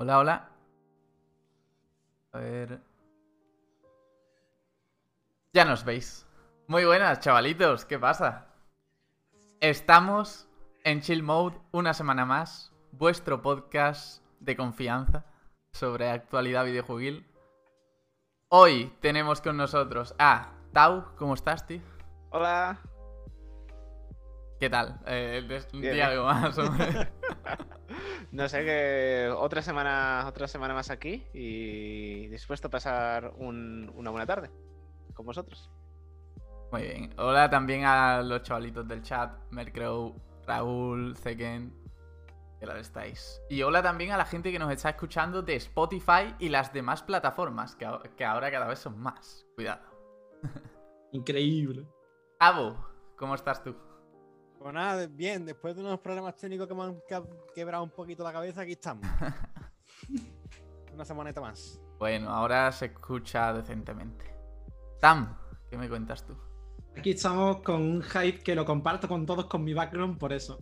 Hola, hola. A ver. Ya nos veis. Muy buenas, chavalitos. ¿Qué pasa? Estamos en Chill Mode una semana más. Vuestro podcast de confianza sobre actualidad videojueguil. Hoy tenemos con nosotros a Tau. ¿Cómo estás, tío? Hola. ¿Qué tal? Eh, di algo más. hombre. No sé que otra semana, otra semana más aquí y dispuesto a pasar un- una buena tarde con vosotros. Muy bien. Hola también a los chavalitos del chat. Mercrow, Raúl, Zeken. ¿Qué tal estáis? Y hola también a la gente que nos está escuchando de Spotify y las demás plataformas, que, que ahora cada vez son más. Cuidado. Increíble. Abo, ¿cómo estás tú? Pues nada, bien, después de unos problemas técnicos que me han quebrado un poquito la cabeza, aquí estamos. Una semanita más. Bueno, ahora se escucha decentemente. Tam, ¿qué me cuentas tú? Aquí estamos con un hype que lo comparto con todos con mi background por eso.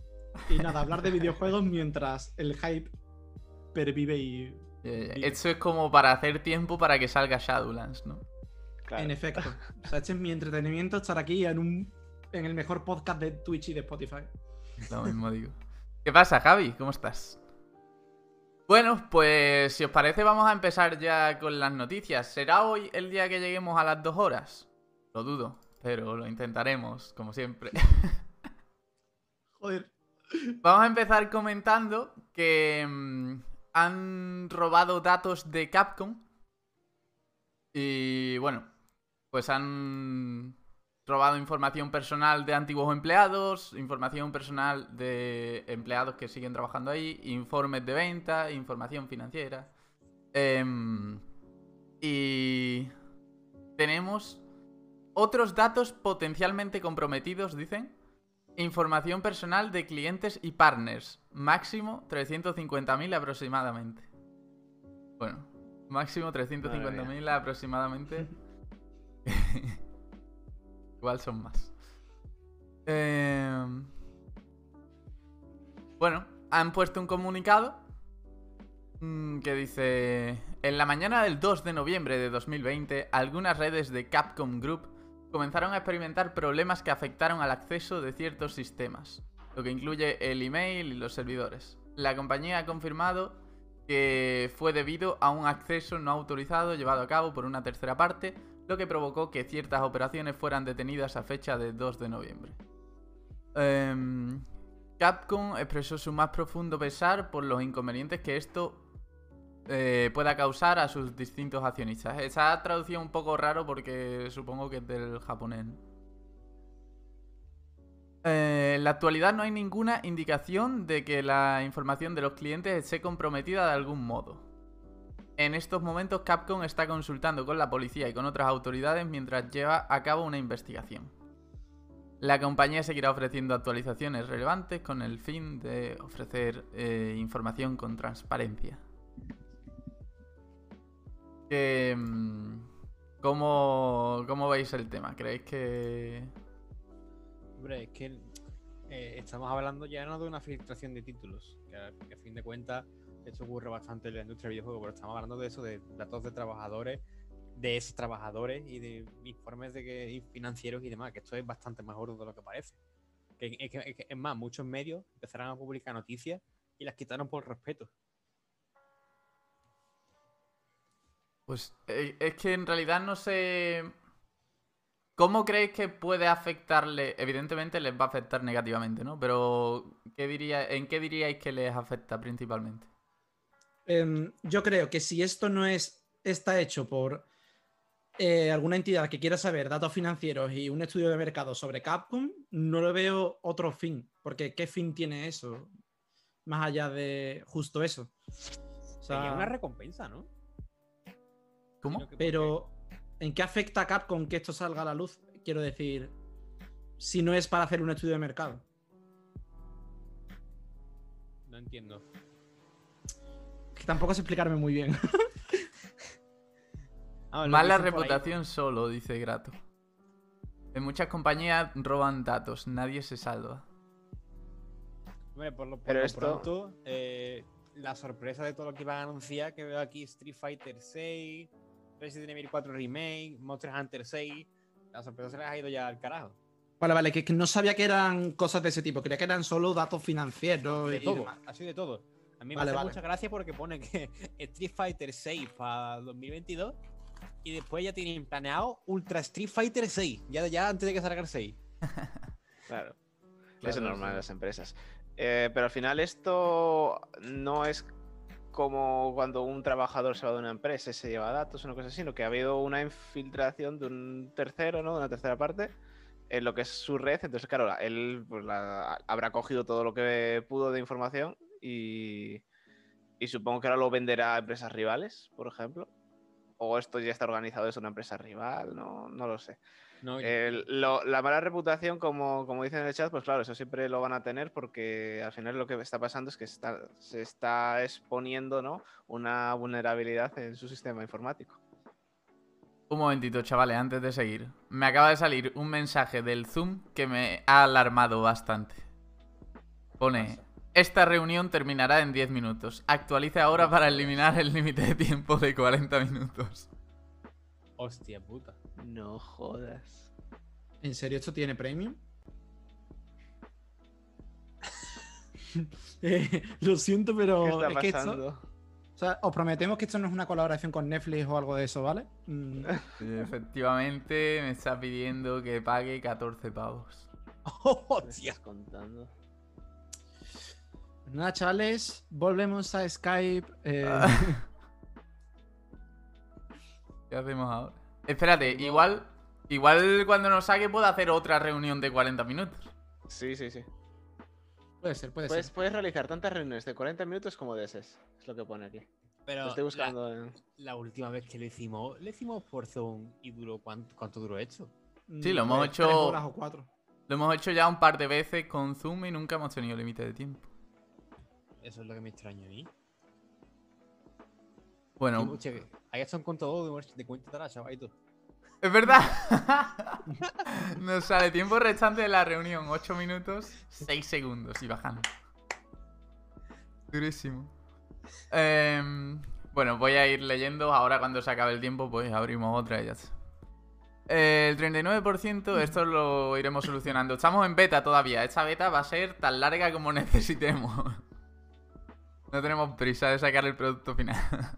Y nada, hablar de videojuegos mientras el hype pervive y. Eh. Esto es como para hacer tiempo para que salga Shadowlands, ¿no? Claro. En efecto. O sea, este es mi entretenimiento estar aquí en un. En el mejor podcast de Twitch y de Spotify. Lo mismo digo. ¿Qué pasa, Javi? ¿Cómo estás? Bueno, pues si os parece vamos a empezar ya con las noticias. ¿Será hoy el día que lleguemos a las dos horas? Lo dudo, pero lo intentaremos, como siempre. Joder. Vamos a empezar comentando que mm, han robado datos de Capcom. Y bueno, pues han robado información personal de antiguos empleados, información personal de empleados que siguen trabajando ahí, informes de venta, información financiera. Em, y tenemos otros datos potencialmente comprometidos, dicen. Información personal de clientes y partners. Máximo 350.000 aproximadamente. Bueno, máximo 350.000 aproximadamente. Igual son más. Em, Bueno, han puesto un comunicado mm, que dice... En la mañana del 2 de noviembre de 2020, algunas redes de Capcom Group comenzaron a experimentar problemas que afectaron al acceso de ciertos sistemas, lo que incluye el email y los servidores. La compañía ha confirmado que fue debido a un acceso no autorizado llevado a cabo por una tercera parte, lo que provocó que ciertas operaciones fueran detenidas a fecha de 2 de noviembre. Em, Capcom expresó su más profundo pesar por los inconvenientes que esto eh, pueda causar a sus distintos accionistas. Está traducido un poco raro porque supongo que es del japonés. Eh, en la actualidad no hay ninguna indicación de que la información de los clientes esté comprometida de algún modo. En estos momentos Capcom está consultando con la policía y con otras autoridades mientras lleva a cabo una investigación. La compañía seguirá ofreciendo actualizaciones relevantes con el fin de ofrecer eh, información con transparencia. Mm, ¿cómo, ¿Cómo veis el tema? ¿Creéis que...? Hombre, es que eh, estamos hablando ya no de una filtración de títulos, que a fin de cuentas esto ocurre bastante en la industria del videojuego, pero estamos hablando de eso, de datos de trabajadores, de ex trabajadores y de informes de que, financieros y demás, que esto es bastante gordo de lo que parece. Que- es más, muchos medios empezaron a publicar noticias y las quitaron por respeto. Pues eh, es que en realidad no sé... ¿Cómo creéis que puede afectarle? Evidentemente les va a afectar negativamente, ¿no? Pero ¿qué diría, ¿en qué diríais que les afecta principalmente? Em, yo creo que si esto no es está hecho por eh, alguna entidad que quiera saber datos financieros y un estudio de mercado sobre Capcom, no lo veo otro fin. Porque ¿qué fin tiene eso? Más allá de justo eso. O sea, Sería una recompensa, ¿no? ¿Cómo? Pero ¿en qué afecta a Capcom que esto salga a la luz? Quiero decir, si no es para hacer un estudio de mercado. No entiendo. Tampoco sé explicarme muy bien. Ah, Mala reputación solo, dice Grato. En muchas compañías roban datos, nadie se salva. Hombre, por lo, por Pero lo esto- pronto, eh, la sorpresa de todo lo que iban a anunciar, que veo aquí Street Fighter 6, Resident Evil 4 Remake, Monster Hunter 6. La sorpresa se les ha ido ya al carajo. Vale, vale, que, que no sabía que eran cosas de ese tipo, creía que eran solo datos financieros De y todo, demás. así de todo. A mí me Vale, hace vale. mucha gracia porque pone que Street Fighter 6 para 2022 y después ya tienen planeado Ultra Street Fighter 6, ya, ya antes de que salga el 6. Claro. Claro, Eso es normal sí. en las empresas. Eh, pero al final esto no es como cuando un trabajador se va de una empresa y se lleva datos, una cosa así, sino que ha habido una infiltración de un tercero, ¿no? De una tercera parte en lo que es su red. Entonces, claro, él pues, la- habrá cogido todo lo que pudo de información y, y supongo que ahora lo venderá a empresas rivales, por ejemplo. O esto ya está organizado desde una empresa rival, no, no lo sé. No, El- lo- la mala reputación, como, como dicen en el chat, pues claro, eso siempre lo van a tener porque al final lo que está pasando es que está- se está exponiendo ¿no? una vulnerabilidad en su sistema informático. Un momentito, chavales, antes de seguir. Me acaba de salir un mensaje del Zoom que me ha alarmado bastante. Pone, esta reunión terminará en 10 minutos. Actualice ahora para eliminar el límite de tiempo de 40 minutos. hostia puta. No jodas. ¿En serio esto tiene premium? Eh, lo siento, pero ¿Qué está es que esto- pasando? o sea, os prometemos que esto no es una colaboración con Netflix o algo de eso, ¿vale? Mm, efectivamente, me está pidiendo que pague 14 pavos. ¿Me hostia. contando? Pues nada, chavales, volvemos a Skype. eh, ¿Qué hacemos ahora? Espérate, igual, igual cuando nos saque puedo hacer otra reunión de 40 minutos. Sí, sí, sí. puede ser, puede Puedes, ser. puedes realizar tantas reuniones de 40 minutos como desees. Es lo que pone aquí. Pero Lo estoy la- buscando. en- La, última vez que lo hicimos, le hicimos por Zoom y duró cuánto, cuánto duró esto. Sí, lo hemos Pues hecho- horas o cuatro. Lo hemos hecho ya un par de veces con Zoom y nunca hemos tenido límite de tiempo. Eso es lo que me extraña a mí. Bueno, Ahí está un contador de, de cuenta atrás, chavalito. es verdad. Nos sale tiempo restante de la reunión, 8 minutos, 6 segundos y bajando. Durísimo. Em, bueno, voy a ir leyendo. Ahora cuando se acabe el tiempo, pues abrimos otra y ya está. El 39%, esto lo iremos solucionando. Estamos en beta todavía. Esta beta va a ser tan larga como necesitemos. No tenemos prisa de sacar el producto final.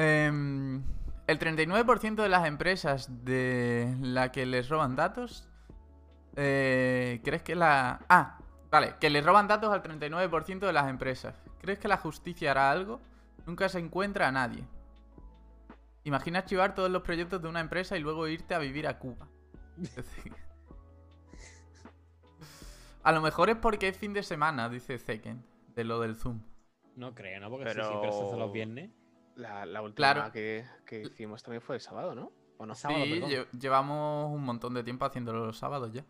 Em, el 39% de las empresas de la que les roban datos. eh, ¿Crees que la. Ah, vale, que les roban datos al 39% de las empresas. ¿Crees que la justicia hará algo? Nunca se encuentra a nadie. Imagina archivar todos los proyectos de una empresa y luego irte a vivir a Cuba. A lo mejor es porque es fin de semana, dice Zeken, de lo del Zoom. No creo, ¿no? Porque Pero- si siempre se hace los viernes. La, la última Claro. que, que hicimos también fue el sábado, ¿no? ¿O no? Sábado, sí, lle- llevamos un montón de tiempo haciéndolo los sábados ya.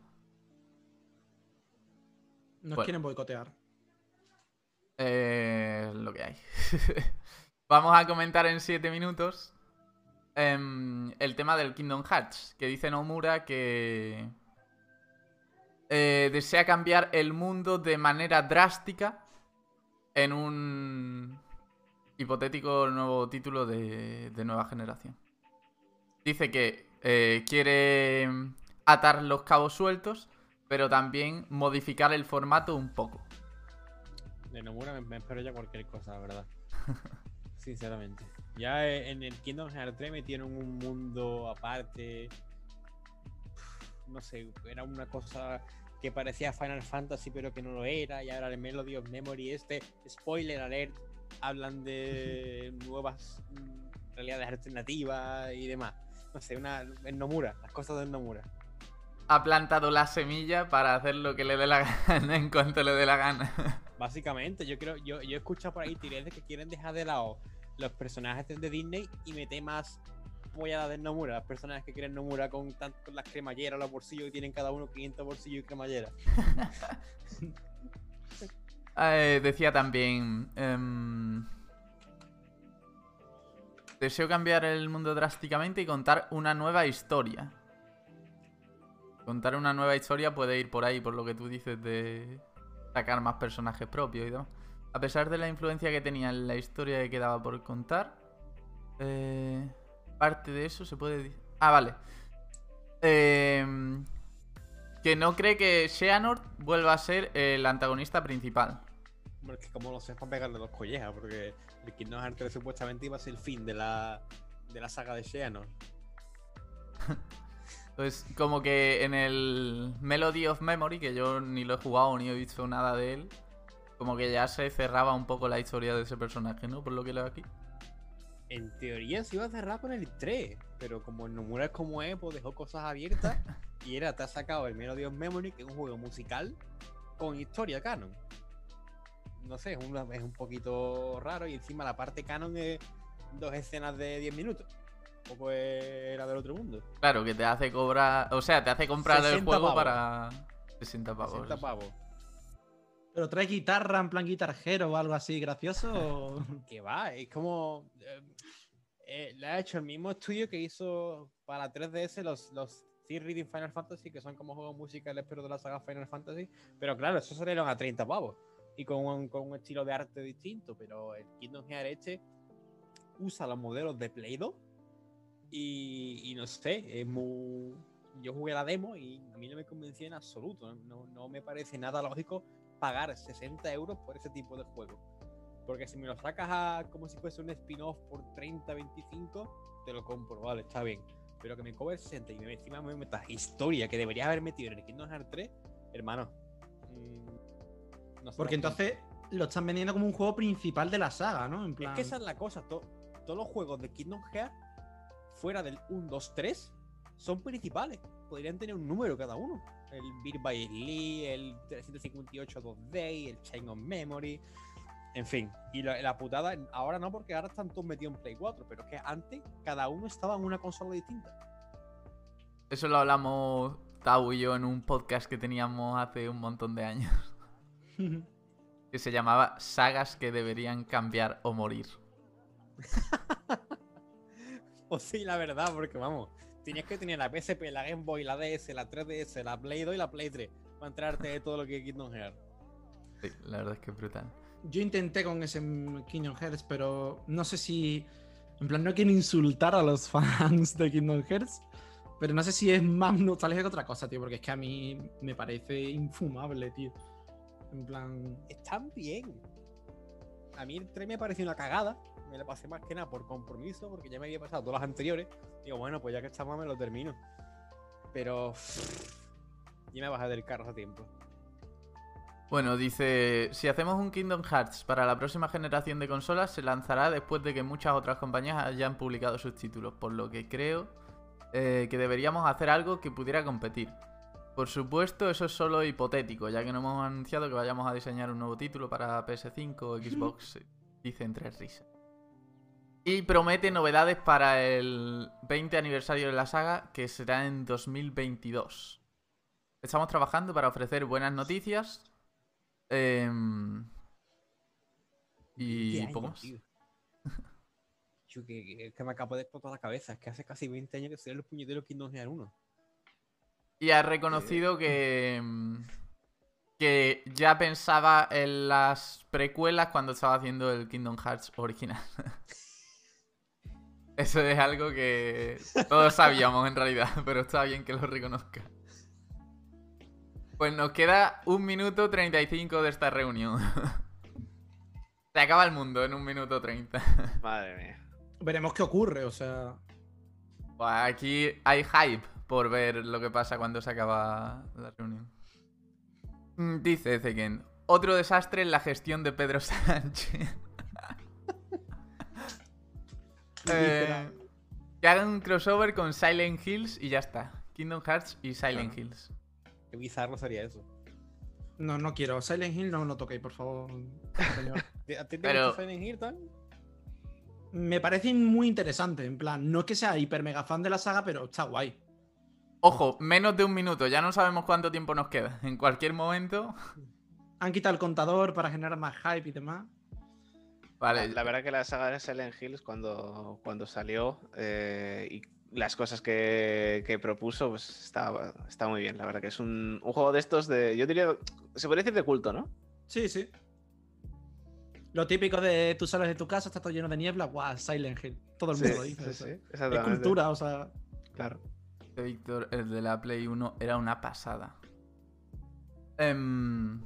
Nos Bueno. quieren boicotear. Eh, lo que hay. Vamos a comentar en 7 minutos em, el tema del Kingdom Hearts, que dice Nomura que eh, desea cambiar el mundo de manera drástica en un hipotético nuevo título de, de nueva generación. Dice que eh, quiere atar los cabos sueltos, pero también modificar el formato un poco. De Nomura me, me espero ya cualquier cosa, la verdad. Sinceramente. Ya eh, en el Kingdom Hearts 3 metieron un mundo aparte. No sé, era una cosa que parecía Final Fantasy pero que no lo era. Y ahora el Melody of Memory este, spoiler alert, hablan de nuevas mm, realidades alternativas y demás. No sé, una, en Nomura, las cosas de Nomura. ha plantado la semilla para hacer lo que le dé la gana en cuanto le dé la gana. Básicamente, yo creo, yo, yo he escuchado por ahí de que quieren dejar de lado los personajes de Disney y meter más pollada de Nomura, las personas que quieren Nomura con, tan- con las cremalleras, los bolsillos que tienen cada uno 500 bolsillos y cremalleras. Eh, decía también... em, deseo cambiar el mundo drásticamente y contar una nueva historia. Contar una nueva historia puede ir por ahí, por lo que tú dices de sacar más personajes propios y demás. A pesar de la influencia que tenía en la historia que quedaba por contar, eh, parte de eso se puede decir. Ah, vale. Eh, que no cree que Xehanort vuelva a ser el antagonista principal. Hombre, es que como lo sepan pegarle los collejas, porque el Kingdom Hearts 3 supuestamente iba a ser el fin de la, de la saga de Xehanort. Pues como que en el Melody of Memory, que yo ni lo he jugado ni he visto nada de él, como que ya se cerraba un poco la historia de ese personaje, ¿no? Por lo que leo aquí. En teoría se iba a cerrar con el 3, pero como Nomura es como es, pues dejó cosas abiertas y era, te ha sacado el Melody of Memory, que es un juego musical con historia canon. No sé, es, una- es un poquito raro y encima la parte canon es dos escenas de 10 minutos. Tampoco era del otro mundo. Claro, que te hace cobrar, o sea, te hace comprar el 60 juego pavos. para 60 pavos. 60 eso. pavos. ¿Pero trae guitarra en plan guitarjero o algo así gracioso? Que va, es como. eh, eh, le ha hecho el mismo estudio que hizo para 3DS los, los Reading Final Fantasy, que son como juegos musicales, pero de la saga Final Fantasy. Pero claro, esos salieron a 30 pavos. Y con un, con un estilo de arte distinto. Pero el Kingdom Hearts este usa los modelos de Play 2. Y, y no sé, es muy. Yo jugué la demo y a mí no me convenció en absoluto. No, no me parece nada lógico pagar 60 euros por ese tipo de juego. Porque si me lo sacas a como si fuese un spin-off por 30, 25, te lo compro, vale, está bien. Pero que me cobre 60 y me, encima me metas historia que debería haber metido en el Kingdom Hearts 3, hermano. mm, no Porque entonces lo están vendiendo como un juego principal de la saga, ¿no? En Es que esa es la cosa. to- todos los juegos de Kingdom Hearts, fuera del 1, 2, 3, son principales. Podrían tener un número cada uno. El Beat by Lee, el 358 2D, el Chain of Memory. En fin. Y la, la putada, ahora no, porque ahora están todos metidos en Play 4. Pero es que antes cada uno estaba en una consola distinta. Eso lo hablamos Tau y yo en un podcast que teníamos hace un montón de años. Que se llamaba Sagas que deberían cambiar o morir. O sí, la verdad, porque vamos. Tenías que tener la PSP, la Game Boy, la DS, la 3DS, la Play 2 y la Play 3 para entrarte de todo lo que es Kingdom Hearts. Sí, la verdad es que es brutal. Yo intenté con ese Kingdom Hearts, pero no sé si. En plan, no quiero insultar a los fans de Kingdom Hearts, pero no sé si es más nostalgia que otra cosa, tío, porque es que a mí me parece infumable, tío. En plan. están bien. A mí el 3 me pareció una cagada. Me la pasé más que nada por compromiso, porque ya me había pasado todas las anteriores. Digo, bueno, pues ya que estamos me lo termino. Pero. Ya me bajé del carro hace tiempo. Bueno, dice, si hacemos un Kingdom Hearts para la próxima generación de consolas, se lanzará después de que muchas otras compañías hayan publicado sus títulos, por lo que creo eh, que deberíamos hacer algo que pudiera competir. Por supuesto, eso es solo hipotético, ya que no hemos anunciado que vayamos a diseñar un nuevo título para PS5 o Xbox, dice entre risas. Y promete novedades para el 20 aniversario de la saga, que será en 2022. Estamos trabajando para ofrecer buenas noticias. em, y 20 poco más. Yo que, que- me acabo de explotar la cabeza. Es que hace casi 20 años que soy los puñeteros Kingdom Hearts 1. Y ha reconocido que. mm, que ya pensaba en las precuelas cuando estaba haciendo el Kingdom Hearts original. Eso es algo que todos sabíamos en realidad, pero está bien que lo reconozca. Pues nos queda un minuto 35 de esta reunión. Se acaba el mundo en un minuto 30. Madre mía. Veremos qué ocurre, o sea. Buah, Aquí hay hype por ver lo que pasa cuando se acaba la reunión. Mm, Dice Ezeken, otro desastre en la gestión de Pedro Sánchez. Eh, que hagan un crossover con Silent Hills y ya está. Kingdom Hearts y Silent Claro. Hills. Qué bizarro sería eso. No, no quiero. Silent Hill no lo toquéis, por favor. señor. ¿A ti te Pero- gusta Silent Hill? Me parece muy interesante. En plan, no es que sea hiper mega fan de la saga, pero está guay. Ojo, menos de un minuto, ya no sabemos cuánto tiempo nos queda. En cualquier momento. Han quitado el contador para generar más hype y demás. Vale, La, la verdad que la saga de Silent Hills cuando, cuando salió eh, y las cosas que, que propuso, pues estaba, está muy bien. La verdad que es un, un juego de estos de, yo diría, se podría decir de culto, ¿no? Sí, sí. Lo típico de tú sales de tu casa, está todo lleno de niebla, guau, Silent Hill. Todo el Sí, mundo lo dice. sí, Es cultura, o sea. Claro. Víctor, el de la Play 1, era una pasada. Em,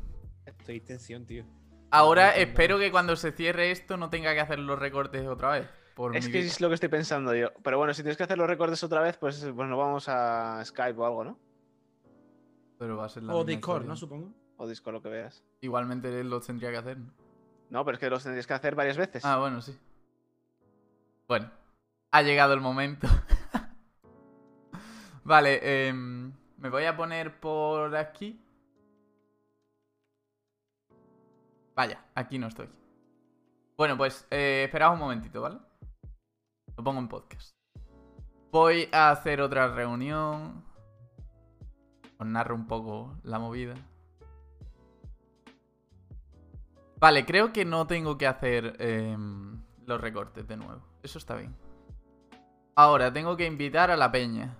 Estoy en tensión, tío. Ahora Entiendo. espero que cuando se cierre esto no tenga que hacer los recortes otra vez. Por Es que es lo que estoy pensando yo. Pero bueno, si tienes que hacer los recortes otra vez, pues, pues nos vamos a Skype o algo, ¿no? Pero va a ser la O misma Discord, historia. ¿no? Supongo. O Discord, lo que veas. Igualmente él los tendría que hacer. ¿no? No, pero es que los tendrías que hacer varias veces. Ah, bueno, sí. Bueno, ha llegado el momento. vale, em, me voy a poner por aquí. Vaya, aquí no estoy. Bueno, pues eh, esperad un momentito, ¿vale? Lo pongo en podcast. Voy a hacer otra reunión. Os narro un poco la movida. Vale, creo que no tengo que hacer em, los recortes de nuevo. Eso está bien. Ahora, tengo que invitar a la peña.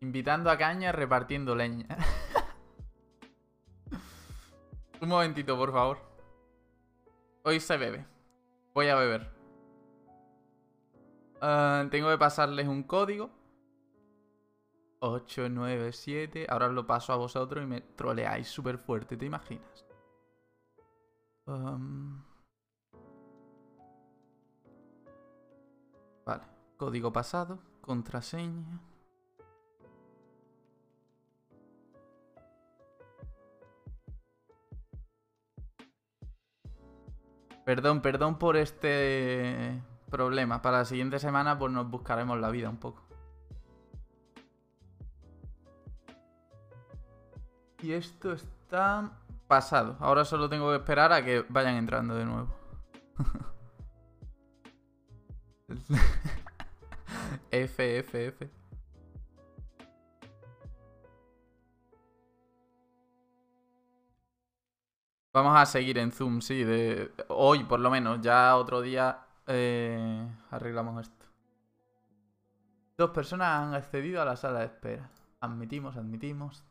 Invitando a caña, repartiendo leña. Un momentito, por favor. Hoy se bebe. Voy a beber. Ah, tengo que pasarles un código. 897. Ahora lo paso a vosotros y me troleáis súper fuerte, ¿te imaginas? Vale, código pasado, contraseña. Perdón, perdón por este problema. Para la siguiente semana pues nos buscaremos la vida un poco. Y esto está pasado. Ahora solo tengo que esperar a que vayan entrando de nuevo. F, F, F. Vamos a seguir en Zoom, sí, de hoy por lo menos. Ya otro día eh, arreglamos esto. Dos personas han accedido a la sala de espera. Admitimos, admitimos.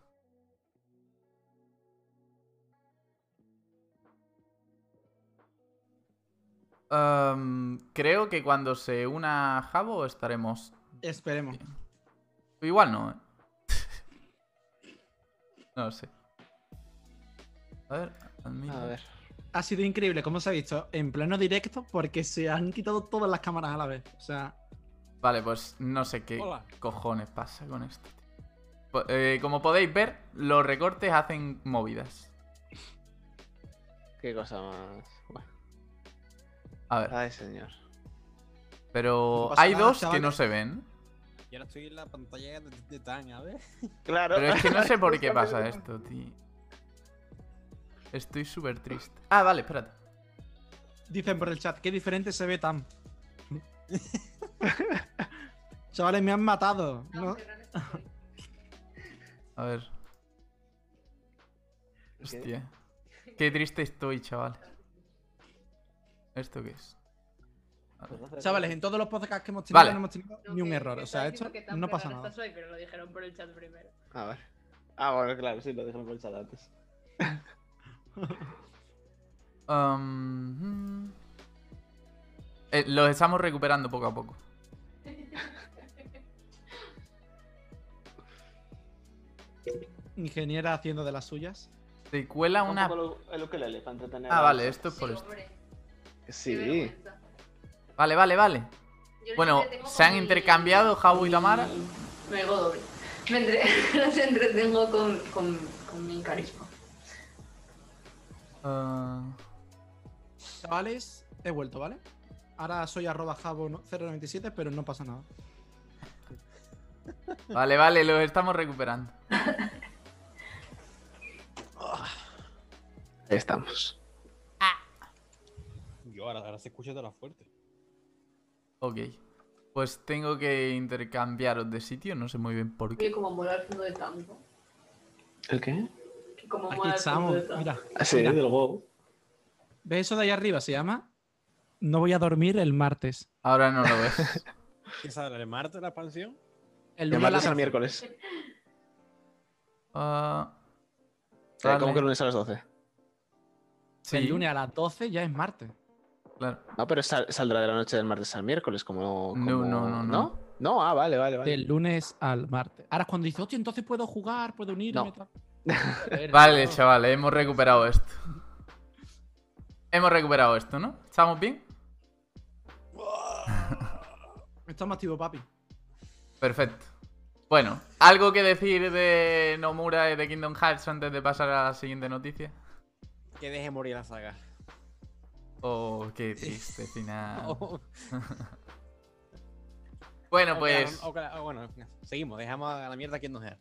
Am, creo que cuando se una Jabo estaremos. Esperemos. Igual no, ¿eh? no lo sé. A ver. A ver. Ha sido increíble cómo se ha visto en pleno directo porque se han quitado todas las cámaras a la vez. O sea, Vale, pues no sé qué Hola. cojones pasa con esto. eh, como podéis ver, los recortes hacen movidas. Qué cosa más. Bueno. A ver, Ay, señor. pero no hay nada, dos que no se ven. Y ahora estoy en la pantalla de, de Tan, a ver. Claro. Pero es que no sé por qué pasa esto, tío. Estoy súper triste. Ah, vale, espérate. dicen por el chat, qué diferente se ve tan. Chavales, me han matado. ¿no? A ver. Hostia. Qué triste estoy, chaval. ¿Esto qué es? Chavales, en todos los podcasts que hemos tenido Vale. no hemos tenido ni un error. O sea, esto no pasa nada. pero lo dijeron por el chat primero. A ver. Ah, bueno, claro, sí, lo dejaron por el chat antes. Um, mm. Eh, los estamos recuperando poco a poco. Ingeniera haciendo de las suyas. Se cuela una. El ukelele para entretener. Ah, vale, esto es por esto. Sí. Vale, vale, vale. Bueno, se han intercambiado Jabu y Tamara. Me digo doble. Me entre... los entretengo con, con, con mi carisma. Ah, Chavales, he vuelto, ¿vale? Ahora soy arroba jabo 097, pero no pasa nada. vale, vale, los estamos recuperando. Ahí estamos. Yo ahora, ahora se escucha toda la fuerte. Ok. Pues tengo que intercambiaros de sitio, no sé muy bien por Oye, qué. como mola el fondo de tanto. ¿El qué? Como Aquí el estamos. Mira, Ah, sí, Mira. del WoW. ¿ves eso de ahí arriba? Se llama No voy a dormir el martes. Ahora no lo ves. ¿Qué sale? ¿El martes la expansión? El martes al 12. miércoles. Ah, Eh, ¿Cómo que lunes a las 12? Sí, El lunes a las 12 ya es martes. claro. No, pero sal- saldrá de la noche del martes al miércoles, como. No, como- no, no, no. ¿No? ah, vale, vale, vale. Del lunes al martes. Ahora es cuando dice, hostia, entonces puedo jugar, puedo unirme. No. Tal". Vale, chavales, hemos recuperado esto. Hemos recuperado esto, ¿no? ¿Estamos bien? Estamos activos, papi. Perfecto. Bueno, ¿algo que decir de Nomura y de Kingdom Hearts antes de pasar a la siguiente noticia? Que deje morir la saga. Oh, qué triste final. O- Bueno, o que pues. la- o que la- o bueno, seguimos, dejamos a la mierda quien nos sea.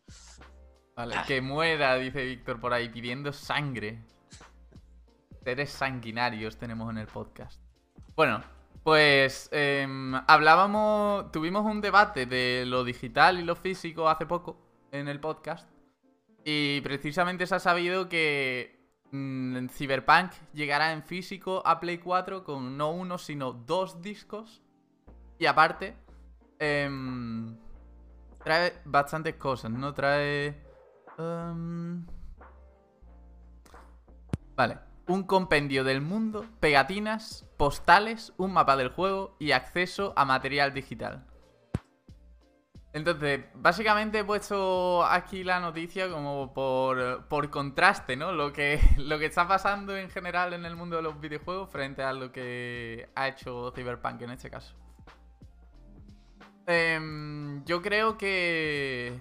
Vale, que muera, dice Víctor por ahí, pidiendo sangre. Seres sanguinarios tenemos en el podcast. Bueno, pues em, hablábamos, tuvimos un debate de lo digital y lo físico hace poco en el podcast. Y precisamente se ha sabido que mm, Cyberpunk llegará en físico a Play 4 con no uno, sino dos discos. Y aparte, em, trae bastantes cosas, ¿no? Trae... em, Vale. Un compendio del mundo, pegatinas, postales, un mapa del juego y acceso a material digital. Entonces, básicamente he puesto aquí la noticia como por, por contraste, ¿no? Lo que, lo que está pasando en general en el mundo de los videojuegos frente a lo que ha hecho Cyberpunk en este caso. Em, yo creo que,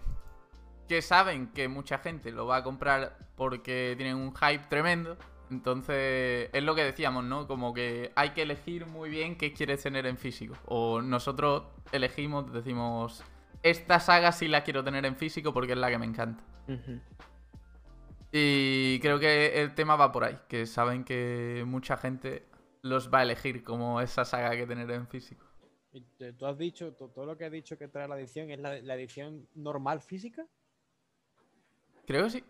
que saben que mucha gente lo va a comprar porque tienen un hype tremendo. Entonces, es lo que decíamos, ¿no? Como que hay que elegir muy bien qué quieres tener en físico. O nosotros elegimos, decimos, esta saga sí la quiero tener en físico porque es la que me encanta. Y creo que el tema va por ahí, que saben que mucha gente los va a elegir como esa saga que tener en físico. Y Tú has dicho, to- todo lo que has dicho que trae la edición es la, la edición normal física. Creo que sí.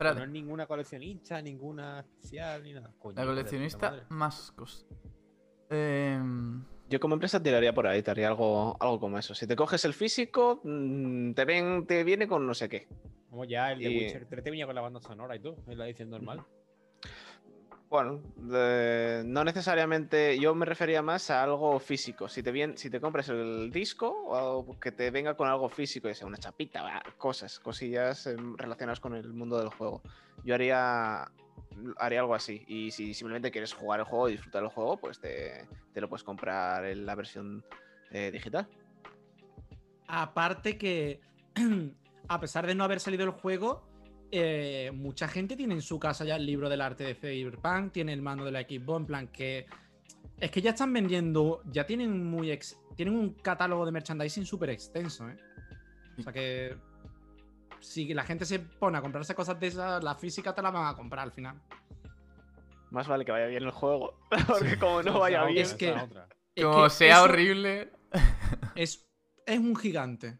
No es ninguna coleccionista, ninguna especial, ni nada. Coño, La coleccionista madre. más cosas. Em, Yo como empresa tiraría por ahí, te haría algo, algo como eso. Si te coges el físico, mm, te, ven, te viene con no sé qué. Como ya el de Y- Witcher 3 te venía con la banda sonora y todo, es la edición normal. Bueno, no necesariamente. Yo me refería más a algo físico. Si te, vien- si te compras el disco, o que te venga con algo físico, ya sea una chapita, cosas, cosillas em, relacionadas con el mundo del juego. Yo haría, haría algo así. Y si simplemente quieres jugar el juego y disfrutar el juego, pues te, te lo puedes comprar en la versión eh, digital. Aparte que, a pesar de no haber salido el juego, eh, mucha gente tiene en su casa ya el libro del arte de Cyberpunk, tiene el mando de la Xbox, en plan que... Es que ya están vendiendo, ya tienen muy ex- tienen un catálogo de merchandising súper extenso, ¿eh? O sea que si la gente se pone a comprarse cosas de esas, la física te la van a comprar al final. Más vale que vaya bien el juego. Porque como no vaya bien. Es que-. Es como sea eso horrible. Es, es un gigante.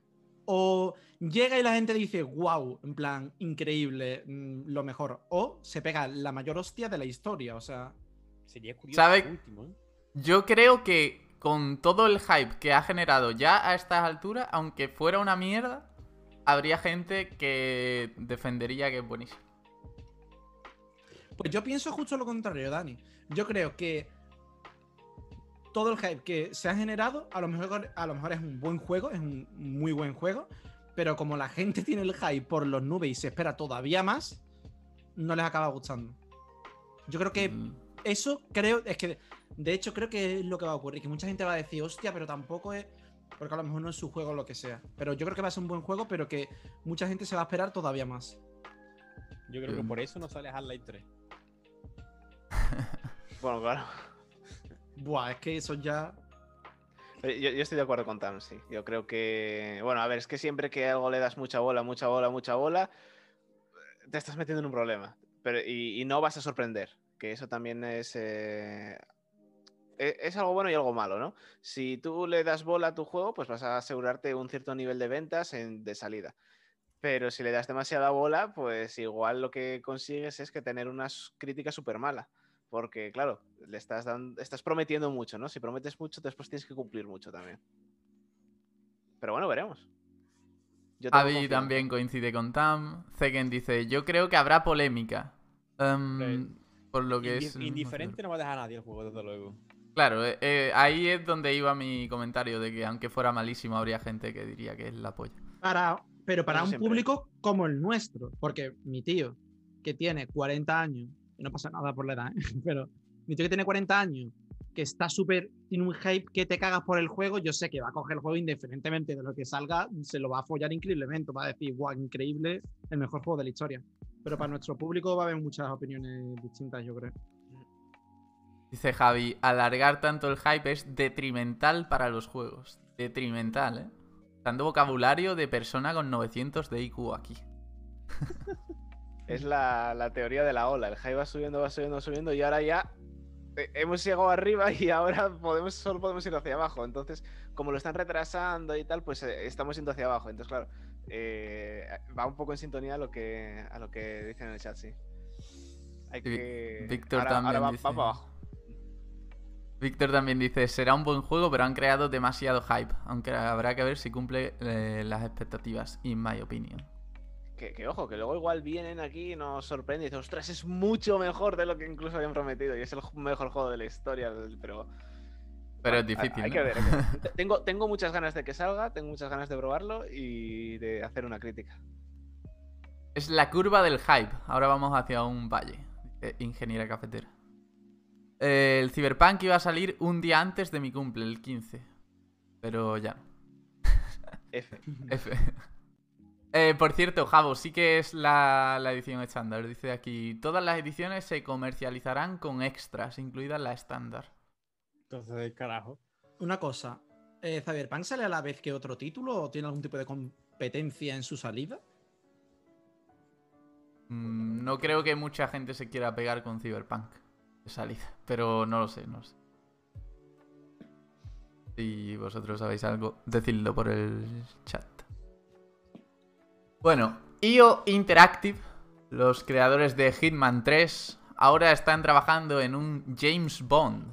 O llega y la gente dice, wow, en plan, increíble, mm, lo mejor. O se pega la mayor hostia de la historia, o sea... Sería curioso ¿Sabe? el último, ¿eh? Yo creo que con todo el hype que ha generado ya a estas alturas, aunque fuera una mierda, habría gente que defendería que es buenísimo. Pues yo pienso justo lo contrario, Dani. Yo creo que todo el hype que se ha generado, a lo mejor, a lo mejor es un buen juego, es un muy buen juego, pero como la gente tiene el hype por los nubes y se espera todavía más, no les acaba gustando. Yo creo que Mm, eso creo, es que de hecho creo que es lo que va a ocurrir, que mucha gente va a decir, hostia, pero tampoco es, porque a lo mejor no es su juego o lo que sea. Pero yo creo que va a ser un buen juego, pero que mucha gente se va a esperar todavía más. Yo creo que Em. por eso no sale Half-Life 3. Bueno, claro. Buah, es que eso ya... Eh, Yo, estoy de acuerdo con Tam, sí. Yo creo que. Bueno, a ver, es que siempre que algo le das mucha bola, mucha bola, mucha bola, te estás metiendo en un problema. Pero, y, no vas a sorprender. Que eso también es. eh, e- Es algo bueno y algo malo, ¿no? Si tú le das bola a tu juego, pues vas a asegurarte un cierto nivel de ventas en- de salida. Pero si le das demasiada bola, pues igual lo que consigues es que tener unas críticas súper malas. Porque, claro, le estás dando, estás prometiendo mucho, ¿no? Si prometes mucho, después tienes que cumplir mucho también. Pero bueno, veremos. Avi confianza. también coincide con Tam. Zegen dice, yo creo que habrá polémica. Em, Por lo que Indi- es. indiferente no va a dejar a nadie el juego, desde luego. Claro, eh, eh, ahí es donde iba mi comentario de que aunque fuera malísimo habría gente que diría que es la polla. Para, pero para Eso un siempre. público como el nuestro, porque mi tío, que tiene 40 años, y no pasa nada por la edad, ¿eh? pero mi tío que tiene 40 años, que está súper, tiene un hype que te cagas por el juego, yo sé que va a coger el juego indiferentemente de lo que salga, se lo va a follar increíblemente, va a decir, guau, increíble, el mejor juego de la historia. Pero para nuestro público va a haber muchas opiniones distintas, yo creo. Dice Javi, alargar tanto el hype es detrimental para los juegos. Detrimental, ¿eh? Dando vocabulario de persona con 900 de IQ aquí. Es la, la teoría de la ola. El hype va subiendo, va subiendo, subiendo y ahora ya eh, hemos llegado arriba y ahora podemos, solo podemos ir hacia abajo. Entonces, como lo están retrasando y tal, pues eh, estamos yendo hacia abajo. Entonces, claro, eh, va un poco en sintonía a lo que, a lo que dicen en el chat, sí. Hay que... Víctor ahora, también ahora va, dice- va para abajo. Víctor también dice, será un buen juego, pero han creado demasiado hype. Aunque habrá que ver si cumple eh, las expectativas, in my opinion. Que, que ojo, que luego igual vienen aquí y nos sorprende y dicen, ostras, es mucho mejor de lo que incluso habían prometido y es el mejor juego de la historia, pero... Pero es difícil. Hay ¿no? que ver. hay que ver. Te- Tengo, tengo muchas ganas de que salga, tengo muchas ganas de probarlo y de hacer una crítica. Es la curva del hype. Ahora vamos hacia un valle. dice Ingeniera cafetera. Eh, el Cyberpunk iba a salir un día antes de mi cumple, el 15. Pero ya no. F. F. Eh, por cierto, Javo, sí que es la, la edición estándar. Dice aquí, todas las ediciones se comercializarán con extras, incluida la estándar. Entonces, carajo. Una cosa, eh, ¿Cyberpunk sale a la vez que otro título o tiene algún tipo de competencia en su salida? Mm, no creo que mucha gente se quiera pegar con Cyberpunk de salida, pero no lo sé, no lo sé. Si vosotros sabéis algo, decidlo por el chat. Bueno, IO Interactive, los creadores de Hitman 3, ahora están trabajando en un James Bond.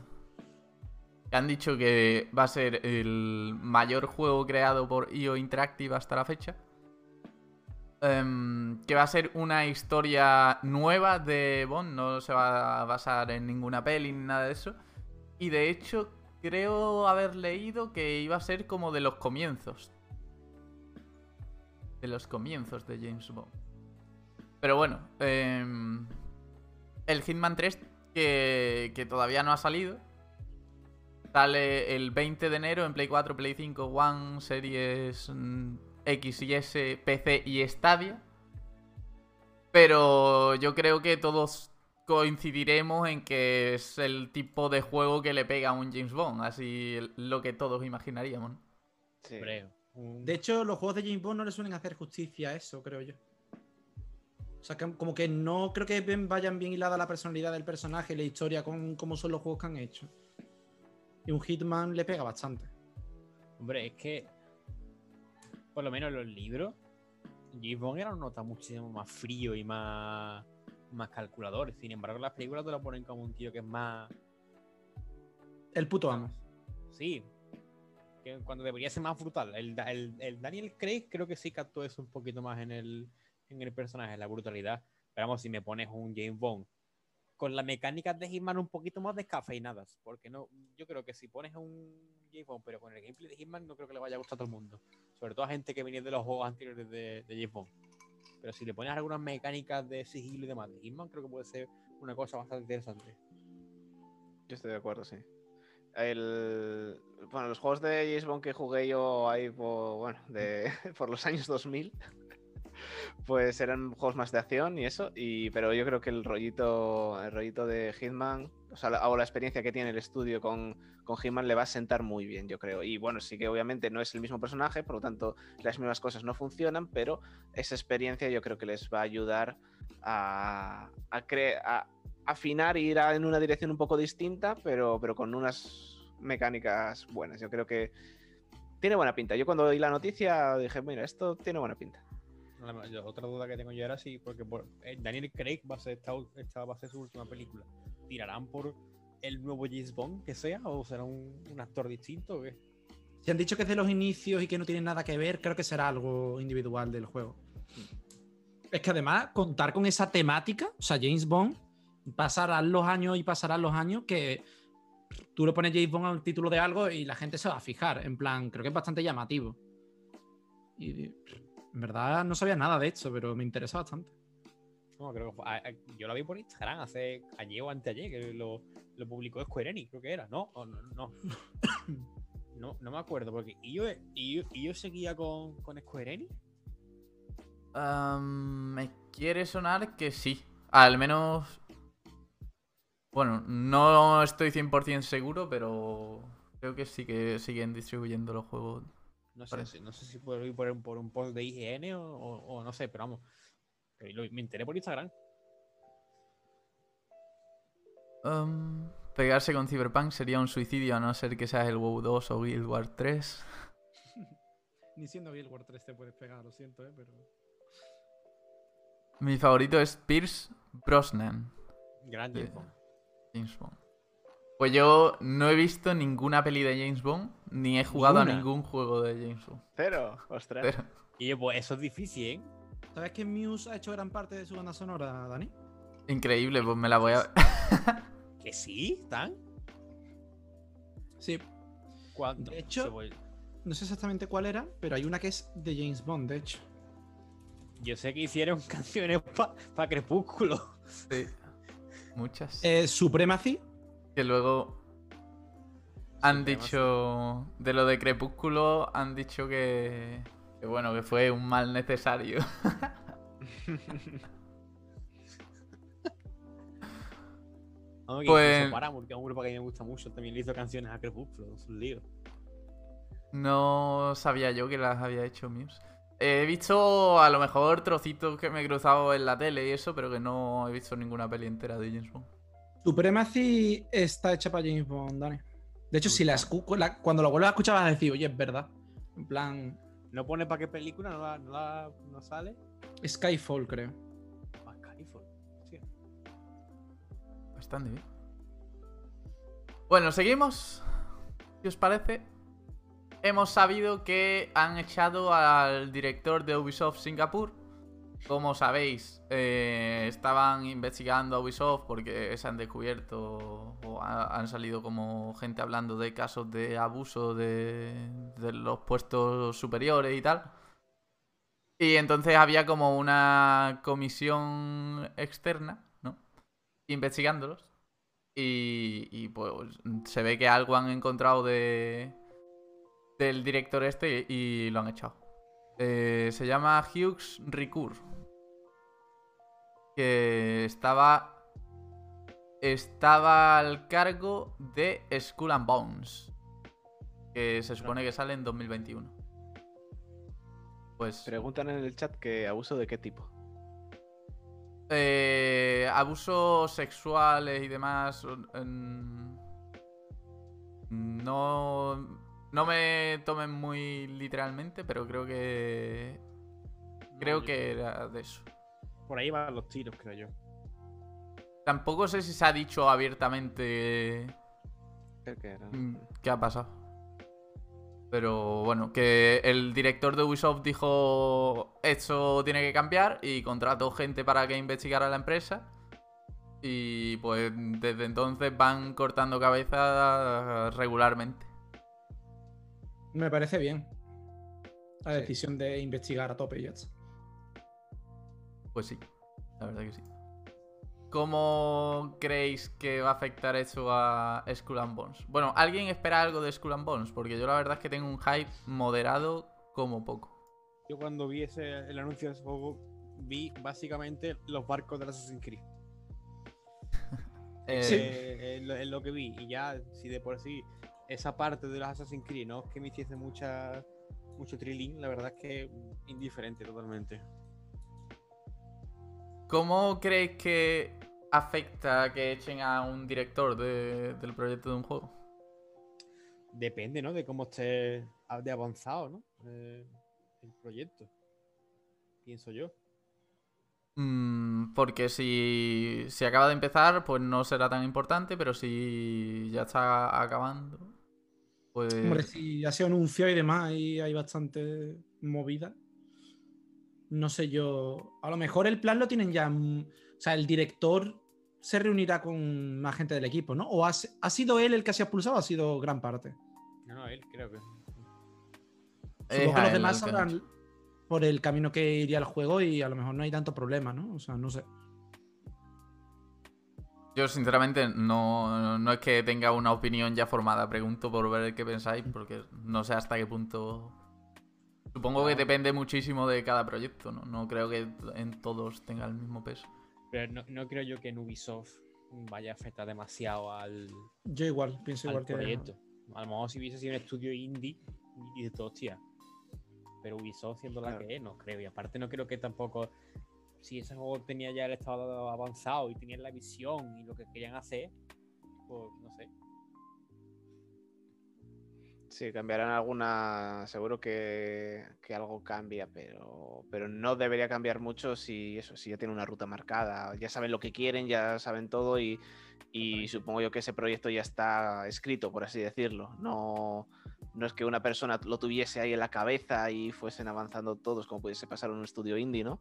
Han dicho que va a ser el mayor juego creado por IO Interactive hasta la fecha. Em, que va a ser una historia nueva de Bond, no se va a basar en ninguna peli ni nada de eso. Y de hecho, creo haber leído que iba a ser como de los comienzos. De los comienzos de James Bond. Pero bueno, em, el Hitman 3 que, que todavía no ha salido. Sale el 20 de enero en Play 4, Play 5, One, Series mm, X y S, PC y Stadia. Pero yo creo que todos coincidiremos en que es el tipo de juego que le pega a un James Bond, así lo que todos imaginaríamos. ¿no? Sí. De hecho, los juegos de James Bond no le suelen hacer justicia a eso, creo yo. O sea, que como que no creo que vayan bien hilada la personalidad del personaje y la historia con cómo son los juegos que han hecho. Y un Hitman le pega bastante. Hombre, es que. Por lo menos en los libros. James Bond era un nota muchísimo más frío y más. más calculador. Sin embargo, las películas te lo ponen como un tío que es más. El puto amo. Sí. Que cuando debería ser más brutal. El, el Daniel Craig creo que sí captó eso un poquito más en el, en el personaje, la brutalidad. Pero vamos, si me pones un James Bond con las mecánicas de Hitman un poquito más descafeinadas. Porque no, yo creo que si pones un James Bond, pero con el gameplay de Hitman, no creo que le vaya a gustar a todo el mundo. Sobre todo a gente que venía de los juegos anteriores de, de James Bond. Pero si le pones algunas mecánicas de sigilo y demás de Hitman, creo que puede ser una cosa bastante interesante. Yo estoy de acuerdo, sí. El... Bueno, los juegos de James Bond que jugué yo ahí por, bueno, de... por los años 2000, pues eran juegos más de acción y eso, y... pero yo creo que el rollito, el rollito de Hitman, o sea, la, o la experiencia que tiene el estudio con, con Hitman le va a sentar muy bien, yo creo. Y bueno, sí que obviamente no es el mismo personaje, por lo tanto las mismas cosas no funcionan, pero esa experiencia yo creo que les va a ayudar a, a, a afinar e ir a- en una dirección un poco distinta, pero, pero con unas mecánicas buenas. Yo creo que tiene buena pinta. Yo cuando oí la noticia dije, mira, esto tiene buena pinta. La- otra duda que tengo yo era si, porque por- eh, Daniel Craig va a, ser esta, esta va a ser su última película. ¿Tirarán por el nuevo James Bond que sea o será un, un actor distinto o qué? Si han dicho que es de los inicios y que no tiene nada que ver, creo que será algo individual del juego. Es que además, contar con esa temática, o sea, James Bond, pasarán los años y pasarán los años que tú le pones James Bond al título de algo y la gente se va a fijar. En plan, creo que es bastante llamativo. Y en verdad no sabía nada de esto, pero me interesa bastante. No, creo que fue- a- a- yo la vi por Instagram hace ayer o anteayer, que lo, lo publicó Square Enix, creo que era, ¿no? O no, no. No, no me acuerdo, porque y yo, y yo, y yo seguía con, con Square Enix. Me quiere sonar que sí. Al menos. Bueno, no estoy 100% seguro, pero creo que sí que siguen distribuyendo los juegos. No sé, si- no sé si puedo ir por, un- por un post de IGN o, o- o no sé, pero vamos. Pero lo- me enteré por Instagram. Am, pegarse con Cyberpunk sería un suicidio a no ser que seas el WoW 2 o Guild Wars 3. Ni siendo Guild Wars 3 te puedes pegar, lo siento, ¿eh? pero. Mi favorito es Pierce Brosnan. Gran Sí. James Bond. Pues yo no he visto ninguna peli de James Bond, ni he jugado a ningún juego de James Bond. Cero, ostras. Pero- Y yo, pues eso es difícil, ¿eh? ¿Sabes que Muse ha hecho gran parte de su banda sonora, Dani? increíble, pues me la voy a. Que sí, ¿están? Sí. ¿Cuándo? De hecho- voy- No sé exactamente cuál era, pero hay una que es de James Bond, de hecho. Yo sé que hicieron canciones para Crepúsculo. Sí. Muchas. Eh, Supremacy. Que luego han Supremacy. dicho de lo de Crepúsculo, han dicho que, que bueno, que fue un mal necesario. Que Pues- Paramore, que es un grupo que a mí me gusta mucho, también le hizo canciones a Crepúsculo, es un lío. No sabía yo que las había hecho Muse. He visto a lo mejor trocitos que me he cruzado en la tele y eso, pero que no he visto ninguna peli entera de James Bond. Supremacy está hecha para James Bond, Dani. De hecho, si la, escu- la- cuando lo vuelvas a escuchar vas a decir, oye, es verdad. En plan, ¿No pone para qué película? ¿No, la- no, la- no sale? Skyfall, creo. Ah, Skyfall. Sí. Bastante bien. Bueno, seguimos. ¿Qué os parece? Hemos sabido que han echado al director de Ubisoft Singapur. Como sabéis, eh, estaban investigando a Ubisoft porque se han descubierto o ha- han salido como gente hablando de casos de abuso de, los puestos superiores y tal. Y entonces había como una comisión externa, ¿no? Investigándolos. Y, pues se ve que algo han encontrado de del director este y lo han echado. Eh, se llama Hughes Ricoeur. Que estaba. Estaba al cargo de Skull and Bones. Que se supone que sale en 2021. Pues. Preguntan en el chat que abuso de qué tipo. Eh, abusos sexuales y demás. en- No. No me tomen muy literalmente, pero creo que. Creo No, que era de eso. Por ahí van los tiros, creo yo. Tampoco sé si se ha dicho abiertamente Creo que era. mm, qué ha pasado. Pero bueno, que el director de Ubisoft dijo esto tiene que cambiar y contrató gente para que investigara la empresa. Y pues desde entonces van cortando cabezas regularmente. Me parece bien. La Sí. decisión de investigar a tope está. Pues sí, la verdad que sí. ¿Cómo creéis que va a afectar eso a Skull and Bones? Bueno, ¿alguien espera algo de Skull and Bones? Porque yo la verdad es que tengo un hype moderado como poco. Yo cuando vi ese, el anuncio de ese juego, vi básicamente los barcos de Assassin's Creed. Eh, Eh, es, lo, es lo que vi. Y ya, si de por sí esa parte de los Assassin's Creed no que me hiciese mucha, mucho trilling, la verdad es que indiferente totalmente. ¿Cómo creéis que afecta que echen a un director de- del proyecto de un juego? Depende, ¿no? De cómo esté de avanzado, ¿no? Eh, el proyecto. Pienso yo. Mm, porque si, si acaba de empezar, pues no será tan importante, pero si ya está acabando, pues... Hombre, si ha sido anuncio y demás, y hay bastante movida. No sé yo. A lo mejor el plan lo tienen ya. mm, O sea, el director se reunirá con más gente del equipo, ¿no? ¿O ha, ha sido él el que se ha expulsado o ha sido gran parte? No, no, él creo que. Supongo que los demás al sabrán por el camino que iría el juego y a lo mejor no hay tanto problema, ¿no? O sea, no sé. Yo, sinceramente, no, no es que tenga una opinión ya formada. Pregunto por ver qué pensáis, porque no sé hasta qué punto. Supongo que depende muchísimo de cada proyecto, ¿no? No creo que en todos tenga el mismo peso. Pero no, no creo yo que en Ubisoft vaya a afectar demasiado al, Yo igual, pienso al igual que. proyecto. A lo mejor si hubiese sido un estudio indie y de todo, hostia. Pero Ubisoft siendo la Claro. que es, no creo. Y aparte no creo que tampoco. Si ese juego tenía ya el estado avanzado y tenían la visión y lo que querían hacer, pues no sé. Sí, cambiarán alguna. Seguro que, que algo cambia, pero, pero no debería cambiar mucho si eso, si ya tiene una ruta marcada. Ya saben lo que quieren, ya saben todo y, y supongo yo que ese proyecto ya está escrito, por así decirlo. No, no es que una persona lo tuviese ahí en la cabeza y fuesen avanzando todos, como pudiese pasar en un estudio indie, ¿no?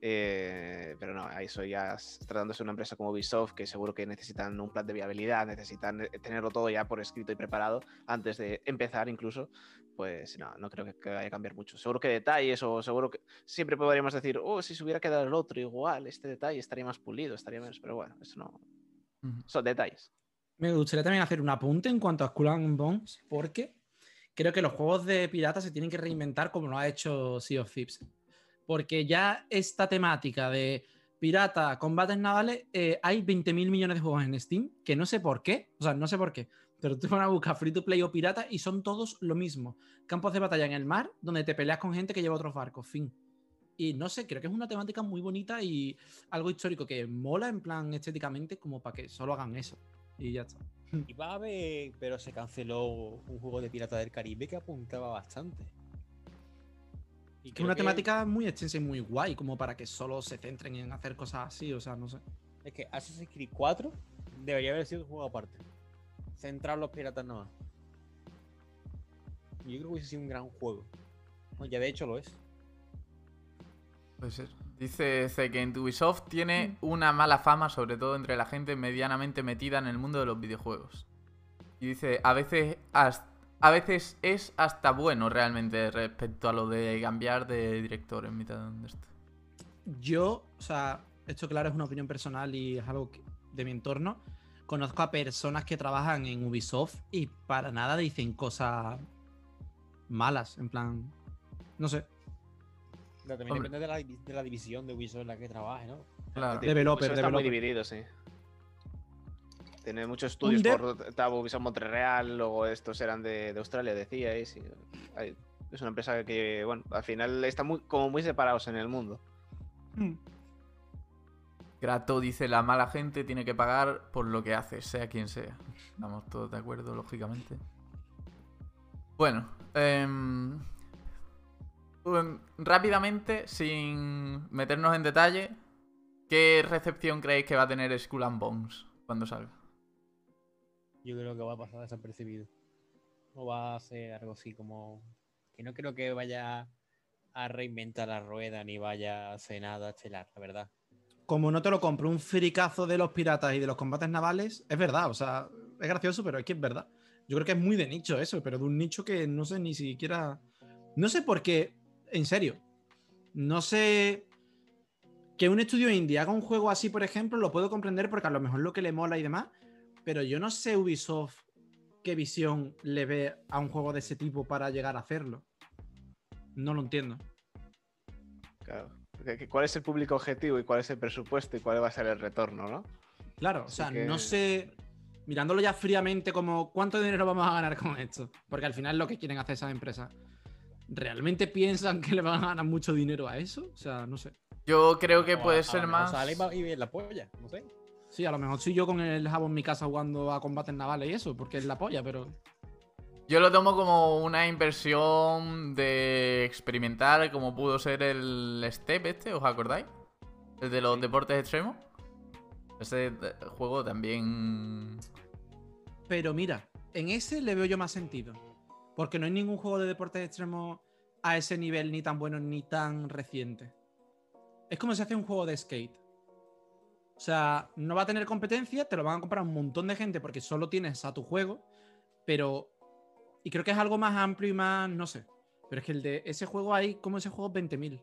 Eh, pero no, eso ya tratándose de una empresa como Ubisoft, que seguro que necesitan un plan de viabilidad, necesitan eh, tenerlo todo ya por escrito y preparado antes de empezar incluso, pues no, no creo que, que vaya a cambiar mucho. Seguro que detalles o seguro que siempre podríamos decir, oh, si se hubiera quedado el otro igual, este detalle estaría más pulido, estaría menos, pero bueno, eso no, son detalles. Me gustaría también hacer un apunte en cuanto a Skull and Bones, porque creo que los juegos de piratas se tienen que reinventar como lo ha hecho Sea of Thieves. Porque ya esta temática de pirata, combates navales, eh, hay 20.000 millones de juegos en Steam, que no sé por qué, o sea, no sé por qué, pero tú van a buscar free to play o pirata y son todos lo mismo. Campos de batalla en el mar, donde te peleas con gente que lleva otros barcos, fin. Y no sé, creo que es una temática muy bonita y algo histórico que mola en plan estéticamente como para que solo hagan eso. Y ya está. Y va a haber, pero se canceló un juego de Pirata del Caribe que apuntaba bastante. Y Que es una temática muy extensa y muy guay, como para que solo se centren en hacer cosas así, o sea, no sé. Es que Assassin's Creed 4 debería haber sido un juego aparte. Centrar los piratas nada más. Yo creo que hubiese sido un gran juego. No, ya de hecho lo es. Puede ser. Dice C que en Ubisoft tiene una mala fama, sobre todo entre la gente medianamente metida en el mundo de los videojuegos. Y dice, a veces, has- a veces es hasta bueno realmente respecto a lo de cambiar de director en mitad de esto. Yo, o sea, esto claro es una opinión personal y es algo que- de mi entorno. Conozco a personas que trabajan en Ubisoft y para nada dicen cosas malas, en plan, no sé. Pero también Hombre. depende de la, de la división de Ubisoft en la que trabaje, ¿no? Claro. Developer, Ubisoft está muy developer. dividido, sí. Tiene muchos estudios por estaba Ubisoft Montreal, luego estos eran de, de Australia, decíais. y hay- es una empresa que, bueno, al final están muy, como muy separados en el mundo. Grato dice, la mala gente tiene que pagar por lo que hace, sea quien sea. Estamos todos de acuerdo, lógicamente. Bueno, em, um, rápidamente, sin meternos en detalle, ¿qué recepción creéis que va a tener Skull and Bones cuando salga? Yo creo que va a pasar desapercibido. O va a ser algo así como. Que no creo que vaya a reinventar la rueda ni vaya a hacer nada estelar, la verdad. Como no te lo compro un fricazo de los piratas y de los combates navales, es verdad, o sea, es gracioso, pero es que es verdad. Yo creo que es muy de nicho eso, pero de un nicho que no sé ni siquiera. No sé por qué, en serio. No sé. Que un estudio indie haga un juego así, por ejemplo, lo puedo comprender porque a lo mejor lo que le mola y demás, pero yo no sé Ubisoft qué visión le ve a un juego de ese tipo para llegar a hacerlo. No lo entiendo. Claro. ¿Cuál es el público objetivo y cuál es el presupuesto y cuál va a ser el retorno, no? Claro, o sea, que- no sé, mirándolo ya fríamente, como cuánto dinero vamos a ganar con esto. Porque al final es lo que quieren hacer esas empresas. ¿Realmente piensan que le van a ganar mucho dinero a eso? O sea, no sé. Yo creo que O puede a ser más... Sale y ve la polla, no sé. Sí, a lo mejor soy yo con el jabo en mi casa jugando a combates navales y eso, porque es la polla, pero. Yo lo tomo como una inversión de experimentar, como pudo ser el Step este, ¿os acordáis? El de los deportes extremos. Ese eh, juego también... Pero mira, en ese le veo yo más sentido. Porque no hay ningún juego de deportes extremos a ese nivel, ni tan bueno ni tan reciente. Es como si hace un juego de skate. O sea, no va a tener competencia, te lo van a comprar un montón de gente porque solo tienes a tu juego, pero... Y creo que es algo más amplio y más, no sé. Pero es que el de ese juego hay como ese juego 20.000.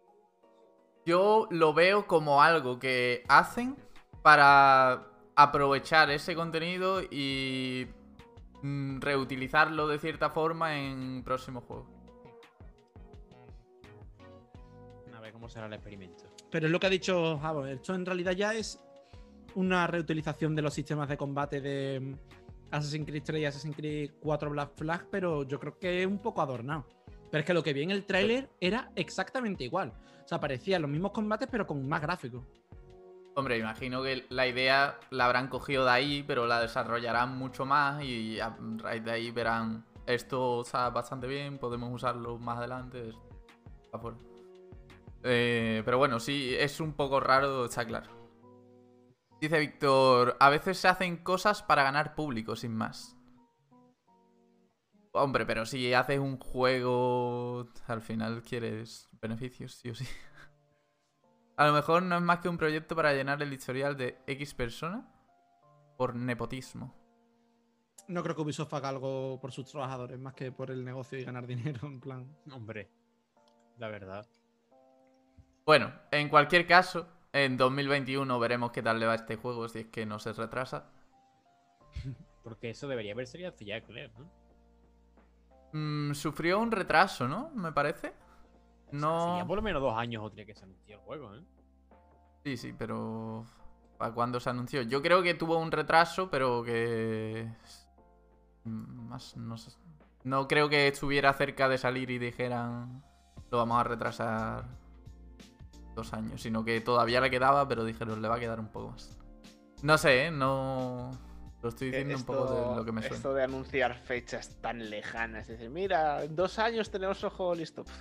Yo lo veo como algo que hacen para aprovechar ese contenido y mm, reutilizarlo de cierta forma en próximos juegos. A ver cómo será el experimento. Pero es lo que ha dicho Javo. Esto en realidad ya es una reutilización de los sistemas de combate de mm, Assassin's Creed 3 y Assassin's Creed 4 Black Flag, pero yo creo que es un poco adornado. Pero es que lo que vi en el tráiler era exactamente igual. O sea, parecían los mismos combates, pero con más gráficos. Hombre, imagino que la idea la habrán cogido de ahí, pero la desarrollarán mucho más y a raíz de ahí verán esto está bastante bien, podemos usarlo más adelante. esto. Eh, pero bueno, sí, es un poco raro, está claro. Dice Víctor, a veces se hacen cosas para ganar público, sin más. Hombre, pero si haces un juego, al final quieres beneficios, sí o sí. A lo mejor no es más que un proyecto para llenar el historial de X persona por nepotismo. No creo que Ubisoft haga algo por sus trabajadores, más que por el negocio y ganar dinero, en plan. Hombre, la verdad. Bueno, en cualquier caso, en 2021 veremos qué tal le va a este juego si es que no se retrasa. Porque eso debería haber sido hace ya, Claire, ¿no? Mm, sufrió un retraso, ¿no? Me parece. No. ya por lo menos dos años o tres que se anunció el juego, ¿eh? Sí, sí, pero. ¿Para cuándo se anunció? Yo creo que tuvo un retraso, pero que. Más, no sé. No creo que estuviera cerca de salir y dijeran. Lo vamos a retrasar dos años, sino que todavía le quedaba, pero dijeron, le va a quedar un poco más. No sé, ¿eh? No. Lo estoy diciendo un poco de lo que me suena. esto de anunciar fechas tan lejanas. Es decir, mira, en dos años tenemos el juego listo. Pff,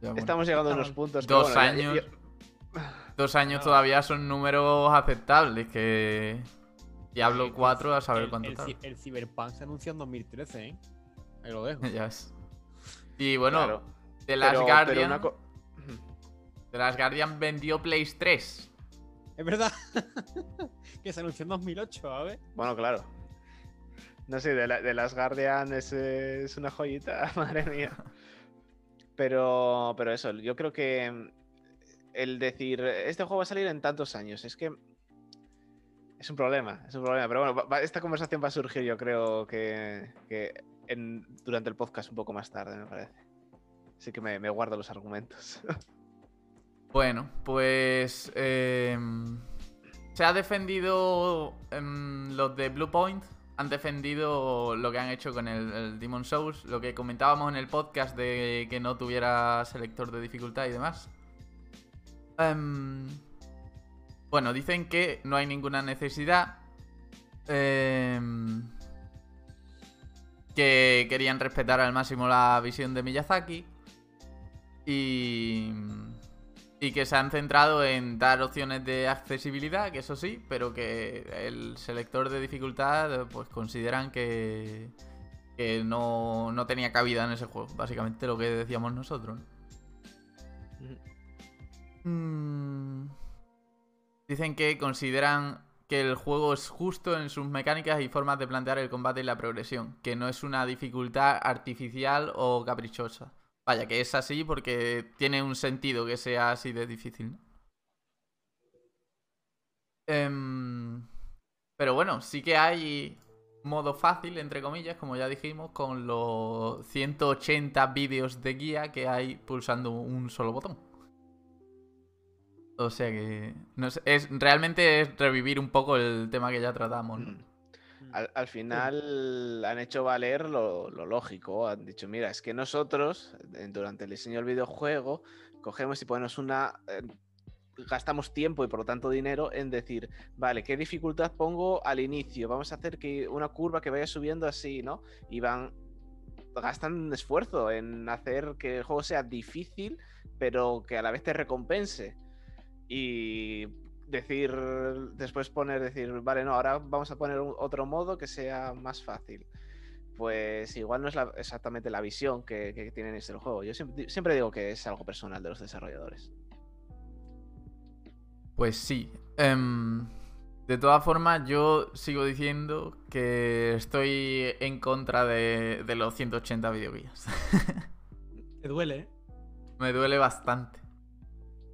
Ya, bueno. Estamos llegando a unos puntos. Dos bueno, años. ya- Dos años No. todavía son números aceptables. Que. Diablo Eh, 4 a saber el, cuánto el, tarda. el Cyberpunk se anunció en 2013, ¿eh? Ahí lo dejo. Ya ves. Y bueno, claro, The Last pero- pero Guardian. una co- The Last Guardian vendió Play 3. Es verdad. que se anunció en 2008, a ver. Bueno, claro. No sé, de, la- de las Guardian es, es una joyita, madre mía. Pero, pero eso, yo creo que mm, el decir, este juego va a salir en tantos años, es que es un problema, es un problema. Pero bueno, va- esta conversación va a surgir yo creo que, que en- durante el podcast un poco más tarde, me parece. Así que me, me guardo los argumentos. Bueno, pues. em, se ha defendido. em, los de Blue Point han defendido lo que han hecho con el, Demon Souls. Lo que comentábamos en el podcast de que no tuviera selector de dificultad y demás. Em, bueno, dicen que no hay ninguna necesidad. que querían respetar al máximo la visión de Miyazaki. Y, y que se han centrado en dar opciones de accesibilidad, que eso sí, pero que el selector de dificultad pues consideran que, no, no tenía cabida en ese juego. Básicamente lo que decíamos nosotros. ¿no? Mm. Dicen que consideran que el juego es justo en sus mecánicas y formas de plantear el combate y la progresión, que no es una dificultad artificial o caprichosa. Vaya, que es así porque tiene un sentido que sea así de difícil, ¿no? Em, pero bueno, sí que hay modo fácil, entre comillas, como ya dijimos, con los 180 vídeos de guía que hay pulsando un solo botón. O sea que no es realmente es revivir un poco el tema que ya tratamos, ¿no? Al, al final han hecho valer lo, lo lógico. Han dicho, mira, es que nosotros, eh, durante el diseño del videojuego, cogemos y ponemos una. eh, gastamos tiempo y por lo tanto dinero en decir, vale, ¿qué dificultad pongo al inicio? Vamos a hacer que una curva que vaya subiendo así, ¿no? Y van. gastan esfuerzo en hacer que el juego sea difícil, pero que a la vez te recompense. Y decir, después poner, decir, vale, no, ahora vamos a poner un- otro modo que sea más fácil. Pues igual no es la- exactamente la visión que, que tienen este juego. Yo siempre, siempre digo que es algo personal de los desarrolladores. Pues sí. Em, de todas formas, yo sigo diciendo que estoy en contra de, de los 180 videoguías. Te duele, ¿eh? Me duele bastante.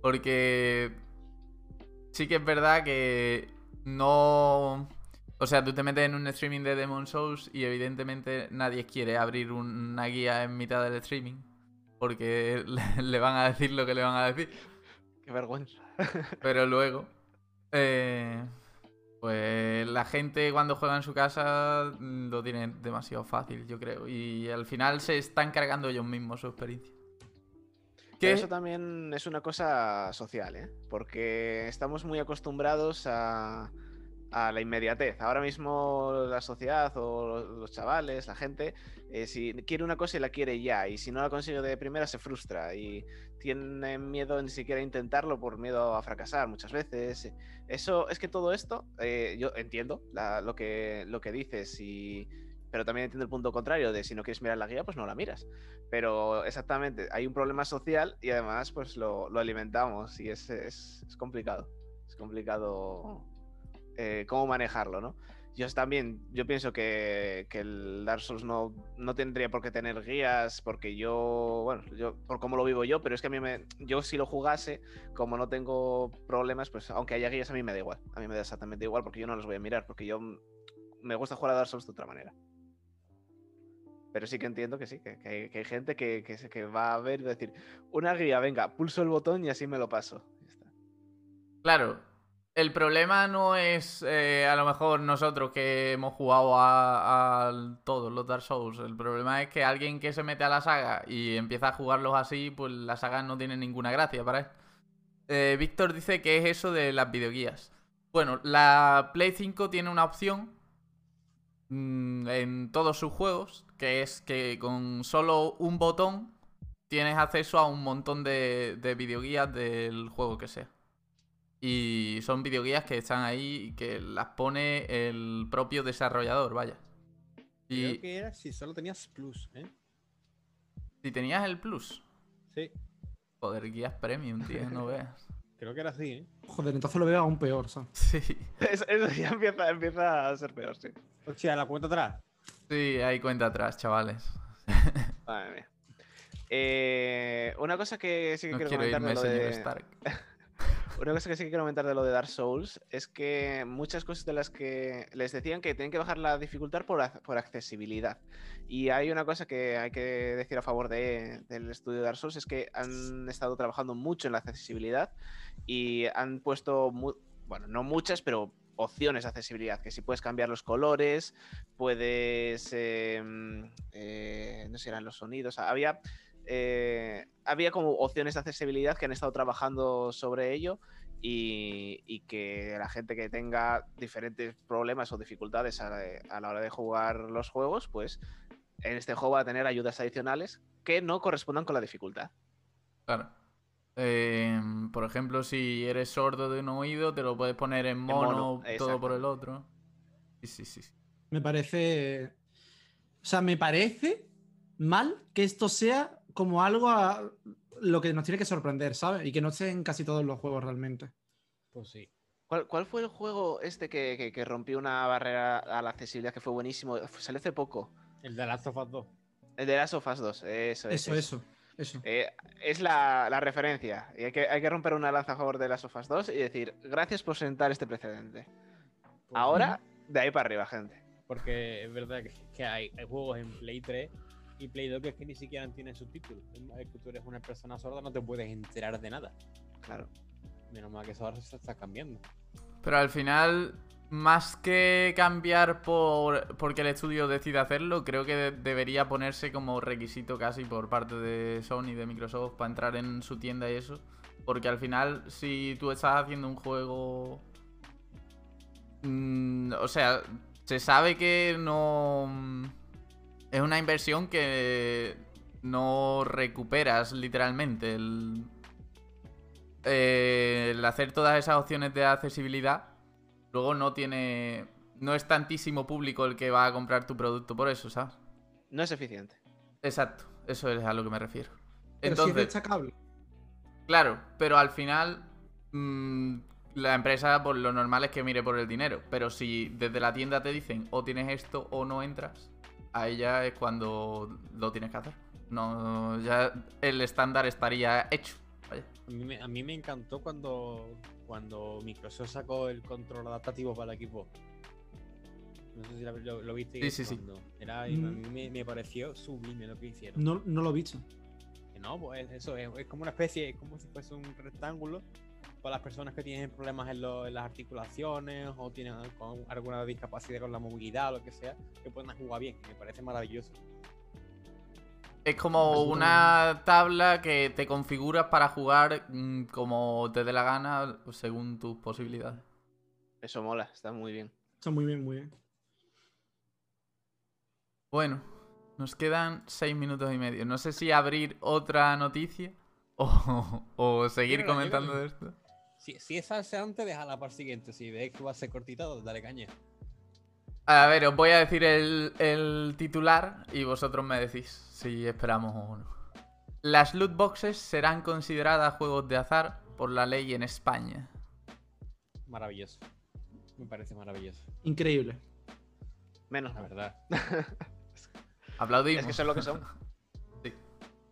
Porque sí que es verdad que no... O sea, tú te metes en un streaming de Demon Souls y evidentemente nadie quiere abrir una guía en mitad del streaming. Porque le, van a decir lo que le van a decir. Qué vergüenza. Pero luego... eh, pues la gente cuando juega en su casa lo tiene demasiado fácil, yo creo. Y al final se están cargando ellos mismos su experiencia. ¿Qué? Eso también es una cosa social, ¿eh? Porque estamos muy acostumbrados a, a la inmediatez. Ahora mismo la sociedad o los, chavales, la gente, eh, si quiere una cosa y la quiere ya, y si no la consigue de primera se frustra y tiene miedo ni siquiera a intentarlo por miedo a fracasar muchas veces. Eso es que todo esto, eh, yo entiendo la- lo, que, lo que dices y... Pero también entiendo el punto contrario de si no quieres mirar la guía, pues no la miras. Pero exactamente, hay un problema social y además pues lo, lo alimentamos y es, es- es complicado. Es complicado eh, cómo manejarlo, ¿no? Yo también, yo pienso que, que el Dark Souls no, no tendría por qué tener guías, porque yo, bueno, yo, por cómo lo vivo yo, pero es que a mí me, yo si lo jugase, como no tengo problemas, pues aunque haya guías a mí me da igual, a mí me da exactamente igual, porque yo no los voy a mirar, porque yo me gusta jugar a Dark Souls de otra manera. Pero sí que entiendo que sí, que, hay, gente que, que, va a ver y decir, una guía, venga, pulso el botón y así me lo paso. Claro, el problema no es eh, a lo mejor nosotros que hemos jugado a, todos los Dark Souls. El problema es que alguien que se mete a la saga y empieza a jugarlos así, pues la saga no tiene ninguna gracia para él. Eh, Víctor dice que es eso de las videoguías. Bueno, la Play 5 tiene una opción en todos sus juegos, que es que con solo un botón tienes acceso a un montón de, de videoguías del juego que sea. Y son videoguías que están ahí y que las pone el propio desarrollador, vaya. Creo Y que era si solo tenías plus, ¿eh? si tenías el plus, Sí, joder, guías premium, tío, no veas. Creo que era así, ¿eh? Joder, entonces lo veo aún peor, ¿sabes? Sí, Eso, eso ya empieza, empieza a ser peor, sí. Hostia, la cuenta atrás. sí, hay cuenta atrás, chavales. Madre mía. Eh, una cosa que sí que No quiero quiero comentar de irme, lo señor de, Stark. Una cosa que sí que quiero comentar de lo de Dark Souls es que muchas cosas de las que les decían que tienen que bajar la dificultad por, por accesibilidad. Y hay una cosa que hay que decir a favor de- del estudio de Dark Souls, es que han estado trabajando mucho en la accesibilidad y han puesto, bueno, no muchas, pero opciones de accesibilidad, que si puedes cambiar los colores, puedes, eh, eh, no sé, eran los sonidos, había eh, había como opciones de accesibilidad que han estado trabajando sobre ello y, y que la gente que tenga diferentes problemas o dificultades a, a la hora de jugar los juegos, pues en este juego va a tener ayudas adicionales que no correspondan con la dificultad. Claro. Eh, por ejemplo, si eres sordo de un oído, te lo puedes poner en mono, mono, todo por el otro. Sí, sí. sí. Me parece. O sea, me parece mal que esto sea como algo a lo que nos tiene que sorprender, ¿sabes? Y que no esté en casi todos los juegos realmente. Pues sí. ¿Cuál, cuál fue el juego este que, que- que rompió una barrera a la accesibilidad que fue buenísimo? Salió hace poco. El de Last of Us 2. El de Last of Us 2. Eso, es, Eso, eso, eso. Eh, es la, la referencia. Y hay que, hay que romper una lanza a favor de las Sofas 2 y decir, gracias por sentar este precedente. Pues Ahora, de ahí para arriba, gente. Porque es verdad que, que hay, hay juegos en Play 3 y Play 2 que es que ni siquiera tienen subtítulos. Es que tú eres una persona sorda, no te puedes enterar de nada. Claro. Menos mal que eso ahora se está cambiando. Pero al final, más que cambiar por porque el estudio decide hacerlo, creo que de- debería ponerse como requisito casi por parte de Sony, de Microsoft, para entrar en su tienda y eso. Porque al final, si tú estás haciendo un juego... mm, o sea, se sabe que no... Es una inversión que no recuperas literalmente. El, eh, el hacer todas esas opciones de accesibilidad, luego no tiene. No es tantísimo público el que va a comprar tu producto por eso, ¿sabes? No es eficiente. Exacto, eso es a lo que me refiero. Pero sí es Entonces, destacable. claro, pero al final. mm, la empresa, pues lo normal es que mire por el dinero. Pero si desde la tienda te dicen o tienes esto o no entras, ahí ya es cuando lo tienes que hacer. No, ya el estándar estaría hecho. Vaya. A mí, me, a mí me encantó cuando, cuando Microsoft sacó el control adaptativo para el equipo. No sé si lo, viste. Sí, sí, sí. Era, a Mm. mí me, me pareció sublime lo que hicieron. No, no lo he visto. Que no, pues eso es, es como una especie, es como si fuese un rectángulo para las personas que tienen problemas en, lo- en las articulaciones o tienen con alguna discapacidad con la movilidad o lo que sea, que puedan jugar bien. Me parece maravilloso. Es como una tabla que te configuras para jugar mm, como te dé la gana según tus posibilidades. Eso mola, está muy bien. Está muy bien, muy bien. Bueno, nos quedan seis minutos y medio. No sé si abrir otra noticia o, o seguir comentando de esto. Si, si es salsa antes, déjala para el siguiente. Si ves que va a ser cortita, dale caña. A ver, os voy a decir el, el titular y vosotros me decís si esperamos o no. Las loot boxes serán consideradas juegos de azar por la ley en España. Maravilloso. Me parece maravilloso. Increíble. Menos La verdad. Aplaudimos. Es que son lo que son.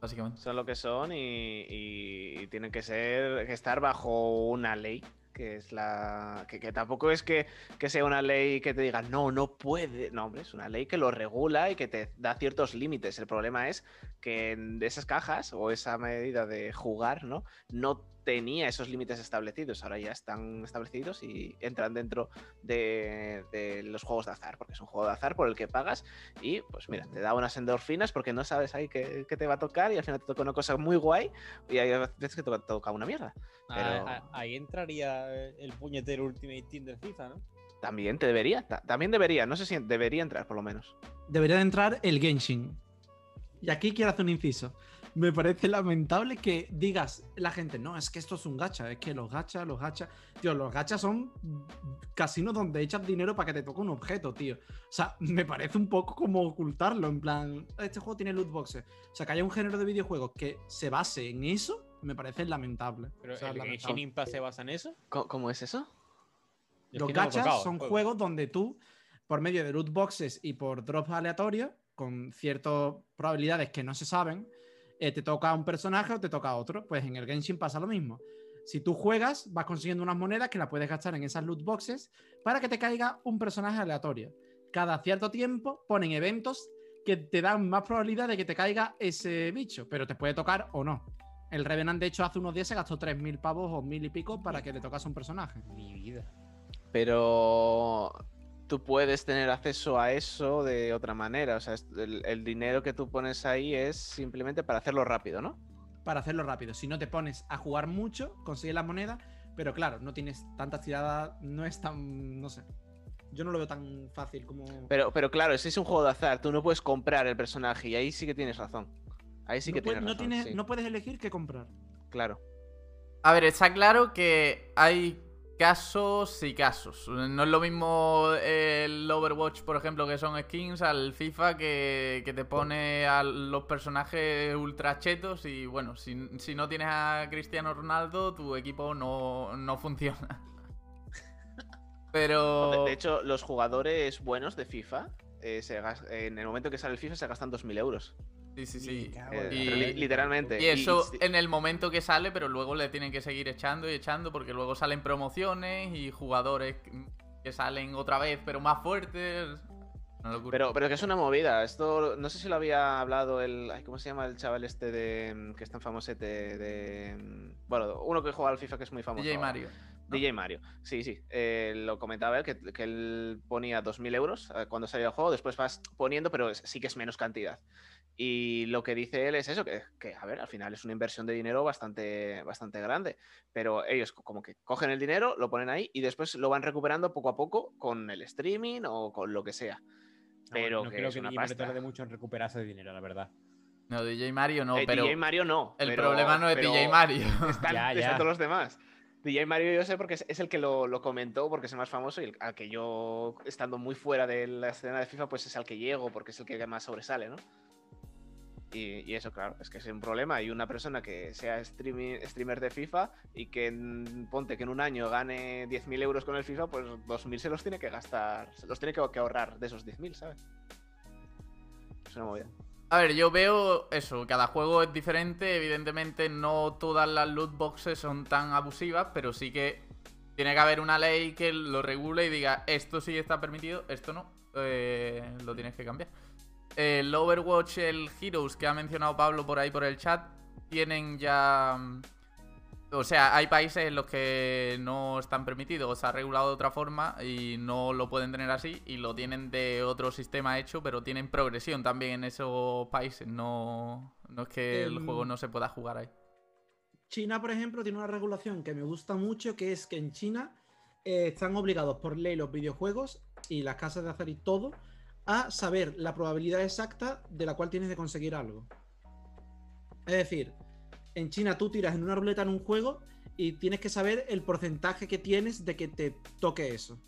Son lo que son y, tienen que ser que estar bajo una ley que es la que, que tampoco es que, que sea una ley que te diga no no puede no hombre es una ley que lo regula y que te da ciertos límites. El problema es que en esas cajas o esa medida de jugar no no tenía esos límites establecidos ahora ya están establecidos y entran dentro de, de los juegos de azar porque es un juego de azar por el que pagas y pues mira te da unas endorfinas porque no sabes ahí qué, qué te va a tocar y al final te toca una cosa muy guay y hay veces que te toca- una mierda Ah, Pero- ah, ahí entraría el puñetero Ultimate Team del FIFA, ¿no? También te debería, ta- también debería, no sé si debería entrar por lo menos. Debería de entrar el Genshin. Y aquí quiero hacer un inciso. Me parece lamentable que digas la gente, no, es que esto es un gacha, es que los gachas, los gachas, tío, los gachas son casinos donde echas dinero para que te toque un objeto, tío. O sea, me parece un poco como ocultarlo, en plan, este juego tiene loot boxes. O sea, que haya un género de videojuegos que se base en eso, me parece lamentable. Pero O sea, el lamentable. Genshin Impact se basa en eso. ¿Cómo, cómo es eso? Es Los que gachas son juego. juegos donde tú, por medio de loot boxes y por drops aleatorios, con ciertas probabilidades que no se saben, eh, te toca un personaje o te toca otro. Pues en el Genshin pasa lo mismo. Si tú juegas, vas consiguiendo unas monedas que las puedes gastar en esas loot boxes para que te caiga un personaje aleatorio. Cada cierto tiempo ponen eventos que te dan más probabilidad de que te caiga ese bicho, pero te puede tocar o no. El Revenant, de hecho, hace unos días se gastó 3.000 pavos o 1.000 y pico para que le tocase un personaje. Mi vida. Pero tú puedes tener acceso a eso de otra manera. O sea, es- el, el dinero que tú pones ahí es simplemente para hacerlo rápido, ¿no? para hacerlo rápido. Si no te pones a jugar mucho, consigues las monedas, pero claro, no tienes tantas tiradas, no es tan, no sé. Yo no lo veo tan fácil como... Pero, pero claro, si es un juego de azar, tú no puedes comprar el personaje y ahí sí que tienes razón. Ahí sí no, que tienes no razón. tienes- sí, no puedes elegir qué comprar. Claro. A ver, está claro que hay casos y casos. No es lo mismo el Overwatch, por ejemplo, que son skins, al FIFA que, que te pone a los personajes ultra chetos y bueno, si, si no tienes a Cristiano Ronaldo, tu equipo no, no funciona. Pero... De, de hecho, los jugadores buenos de FIFA, eh, se en el momento que sale el FIFA, se gastan 2.000 euros. Sí, sí, sí. Eh, y- leche. literalmente. Y eso en el momento que sale, pero luego le tienen que seguir echando y echando porque luego salen promociones y jugadores que salen otra vez, pero más fuertes. Locura. Pero, pero que es una movida. Esto no sé si lo había hablado el. ay, ¿Cómo se llama el chaval este de. mm, que es tan famosete? De. mm, Bueno, uno que juega al FIFA que es muy famoso. DJ. Mario. ¿no? DJ Mario. Sí, sí. eh, lo comentaba él, que, que él ponía 2.000 euros eh, cuando salía el juego. Después vas poniendo, pero sí que es menos cantidad. Y lo que dice él es eso, que, que, a ver, al final es una inversión de dinero bastante, bastante grande. Pero ellos co- como que cogen el dinero, lo ponen ahí y después lo van recuperando poco a poco con el streaming o con lo que sea. No, Pero no que creo es que una DJ Mario pasta. tarde mucho en recuperarse de dinero, la verdad. No, DJ Mario no, Eh, pero DJ Mario no. el pero- problema no es DJ Mario. Están, Ya, están ya. todos los demás. DJ Mario yo sé porque es, es el que lo, lo comentó, porque es el más famoso y el, al que yo, estando muy fuera de la escena de FIFA, pues es al que llego, porque es el que más sobresale, ¿no? Y, eso, claro, es que es un problema. Y una persona que sea streaming, streamer de FIFA y que ponte que en un año gane 10.000 euros con el FIFA, pues 2.000 se los tiene que gastar, se los tiene que, que ahorrar de esos 10.000, ¿sabes? Es una movida. A ver, yo veo eso, cada juego es diferente, evidentemente no todas las loot boxes son tan abusivas, pero sí que tiene que haber una ley que lo regule y diga, esto sí está permitido, esto no, eh, lo tienes que cambiar. El Overwatch, el Heroes que ha mencionado Pablo por ahí por el chat, tienen ya... mm, O sea, hay países en los que no están permitidos, o se ha regulado de otra forma y no lo pueden tener así y lo tienen de otro sistema hecho, pero tienen progresión también en esos países. No, no es que el juego no se pueda jugar ahí. China, por ejemplo, tiene una regulación que me gusta mucho, que es que en China eh, están obligados por ley los videojuegos y las casas de azar y todo a saber la probabilidad exacta de la cual tienes de conseguir algo. Es decir, en China tú tiras en una ruleta en un juego y tienes que saber el porcentaje que tienes de que te toque eso.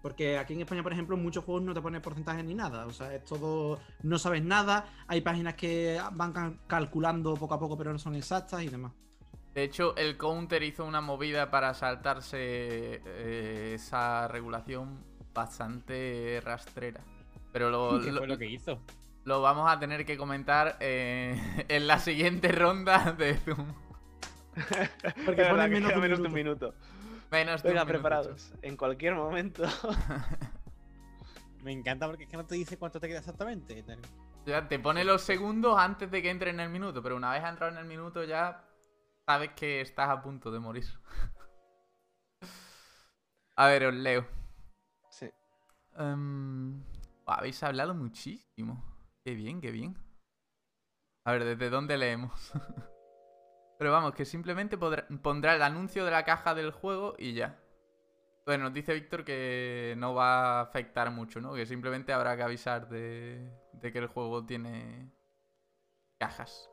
Porque aquí en España, por ejemplo, en muchos juegos no te ponen porcentaje ni nada. O sea, es todo. No sabes nada. Hay páginas que van cal- calculando poco a poco, pero no son exactas y demás. De hecho, el Counter hizo una movida para saltarse eh, esa regulación bastante rastrera. Pero lo, ¿Qué lo- fue lo que hizo? lo vamos a tener que comentar eh, en la siguiente ronda de Zoom. Porque ponen menos de un menos de un minuto. minuto. Menos de un Venga, minuto, preparados. En cualquier momento. Me encanta porque es que no te dice cuánto te queda exactamente. Ya te pone los segundos antes de que entre en el minuto, pero una vez ha entrado en el minuto ya sabes que estás a punto de morir. A ver, os leo. Em, habéis hablado muchísimo. Qué bien, qué bien. A ver, ¿desde dónde leemos? Pero vamos, que simplemente pondrá el anuncio de la caja del juego y ya. Bueno, nos dice Víctor que no va a afectar mucho, ¿no? Que simplemente habrá que avisar de que el juego tiene cajas.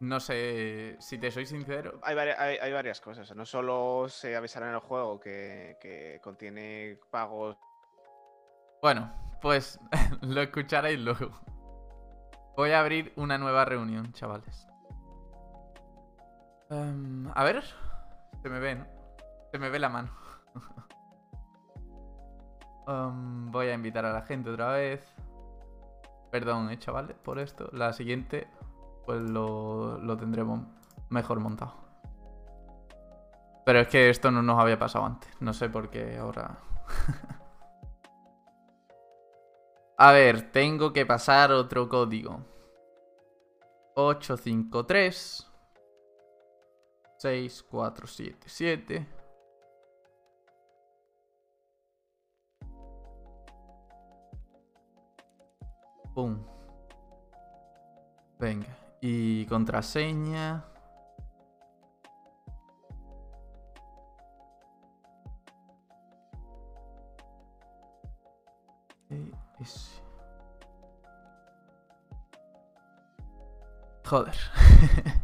No sé, si te soy sincero. Hay, hay varias cosas. No solo se avisará en el juego que, que contiene pagos. Bueno, pues lo escucharéis luego. Voy a abrir una nueva reunión, chavales. Em, a ver. Se me ve, ¿no? Se me ve la mano. Em, voy a invitar a la gente otra vez. Perdón, eh, chavales, por esto. La siguiente, pues lo, lo tendremos mejor montado. Pero es que esto no nos había pasado antes. No sé por qué ahora. A ver, tengo que pasar otro código. 853 6477 Pum. Venga. Y contraseña. Ese. Joder.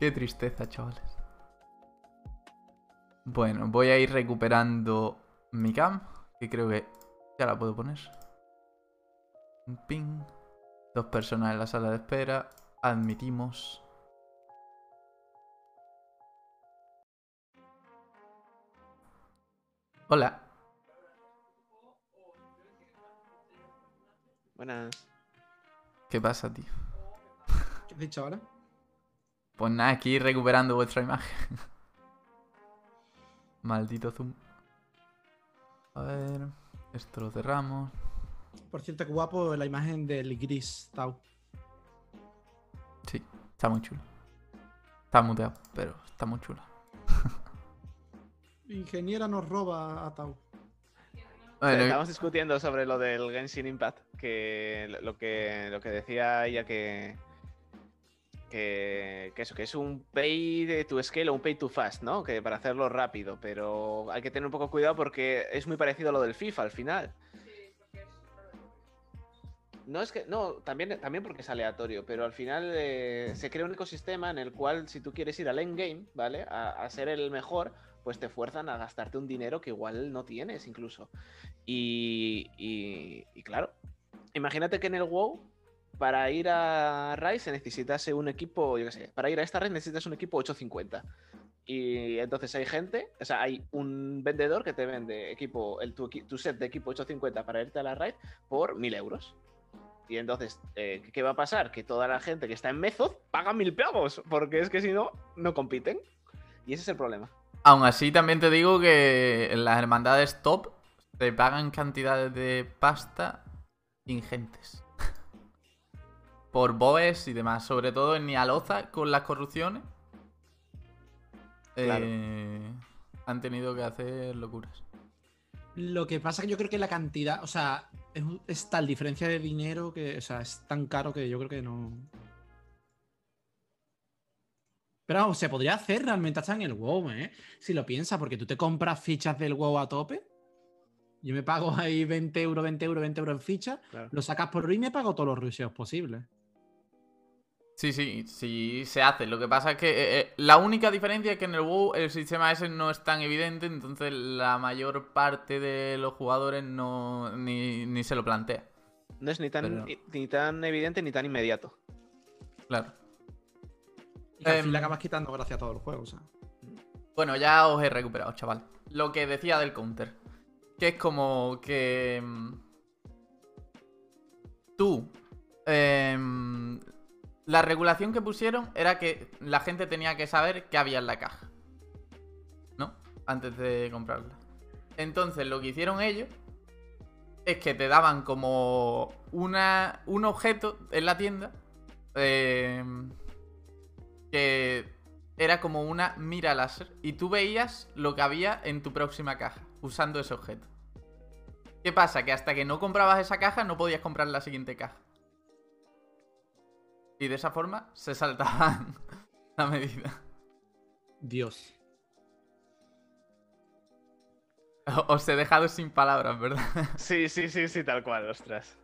Qué tristeza, chavales. Bueno, voy a ir recuperando mi cam, que creo que ya la puedo poner. Ping. Dos personas en la sala de espera. Admitimos. Hola. Buenas. ¿Qué pasa, tío? ¿Qué has dicho ahora? Pues nada, aquí recuperando vuestra imagen. Maldito zoom. A ver. Esto lo cerramos. Por cierto, qué guapo la imagen del gris Tau. Sí, está muy chulo. Está muteado, pero está muy chulo. Ingeniera nos roba a Tau. Bueno, Estamos discutiendo sobre lo del Genshin Impact, que lo- que, lo que decía ella que, que, que eso, que es un pay de to scale o un pay to fast, ¿no? Que para hacerlo rápido, pero hay que tener un poco cuidado porque es muy parecido a lo del FIFA al final. No es que, no, también, también porque es aleatorio, pero al final eh, se crea un ecosistema en el cual si tú quieres ir al endgame, ¿vale? A, a ser el mejor, pues te fuerzan a gastarte un dinero que igual no tienes incluso. Y, y- claro, imagínate que en el WoW, para ir a Rise necesitas un equipo, yo qué sé, para ir a esta red necesitas un equipo 850. Y entonces hay gente, o sea, hay un vendedor que te vende equipo, el, tu, tu set de equipo 850 para irte a la raid por 1000 euros. Y entonces, eh, ¿qué va a pasar? Que toda la gente que está en Method paga mil pavos, porque es que si no, no compiten. Y ese es el problema. Aún así, también te digo que en las hermandades top te pagan cantidades de pasta ingentes. Por boes y demás. Sobre todo en Nialoza con las corrupciones. Claro. eh, han tenido que hacer locuras. Lo que pasa que yo creo que la cantidad, o sea, es, es tal diferencia de dinero que, o sea, es tan caro que yo creo que no. Pero vamos, se podría hacer realmente hasta en el WoW, ¿eh? Si lo piensas, porque tú te compras fichas del WoW a tope. Yo me pago ahí 20 euros, 20 euros, 20 euros en fichas. Claro. Lo sacas por y me pago todos los ruseos posibles. Sí, sí, sí se hace. Lo que pasa es que eh, eh, la única diferencia es que en el WoW el sistema ese no es tan evidente, entonces la mayor parte de los jugadores no ni, ni se lo plantea. No es ni tan, Pero- ni tan evidente ni tan inmediato. Claro. Y que al Em. fin le acabas quitando gracias a todo el juego, o sea. Bueno, ya os he recuperado, chaval. Lo que decía del counter. Que es como que. mm, Tú. em, la regulación que pusieron era que la gente tenía que saber qué había en la caja. ¿No? Antes de comprarla. Entonces, lo que hicieron ellos. Es que te daban como una, un objeto en la tienda. em, que era como una mira láser y tú veías lo que había en tu próxima caja usando ese objeto. ¿Qué pasa? Que hasta que no comprabas esa caja no podías comprar la siguiente caja. Y de esa forma se saltaban la medida. Dios. Os he dejado sin palabras, ¿verdad? Sí, sí, sí, sí, tal cual, ostras.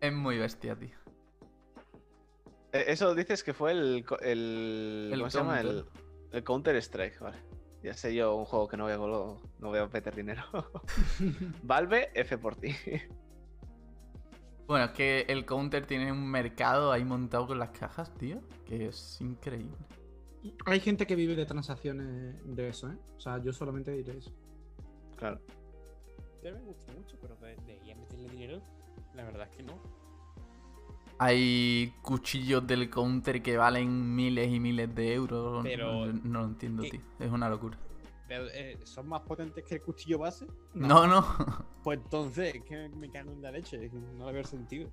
Es muy bestia, tío. Eh, Eso dices que fue el. el, El ¿Cómo se llama? El, Counter. el Counter Strike, vale. Ya sé yo un juego que no voy a, colo- no voy a meter dinero. Valve, F por ti. Bueno, es que el counter tiene un mercado ahí montado con las cajas, tío. Que es increíble. Hay gente que vive de transacciones de eso, ¿eh? O sea, yo solamente diré eso. Claro. Te me gusta mucho, pero de, de ahí a meterle dinero, la verdad es que no. Hay cuchillos del counter que valen miles y miles de euros. Pero- No, no lo entiendo, ¿Qué? tío. Es una locura. Pero, eh, ¿Son más potentes que el cuchillo base? No, no. Pues entonces, es que me cago en la leche. No le veo sentido.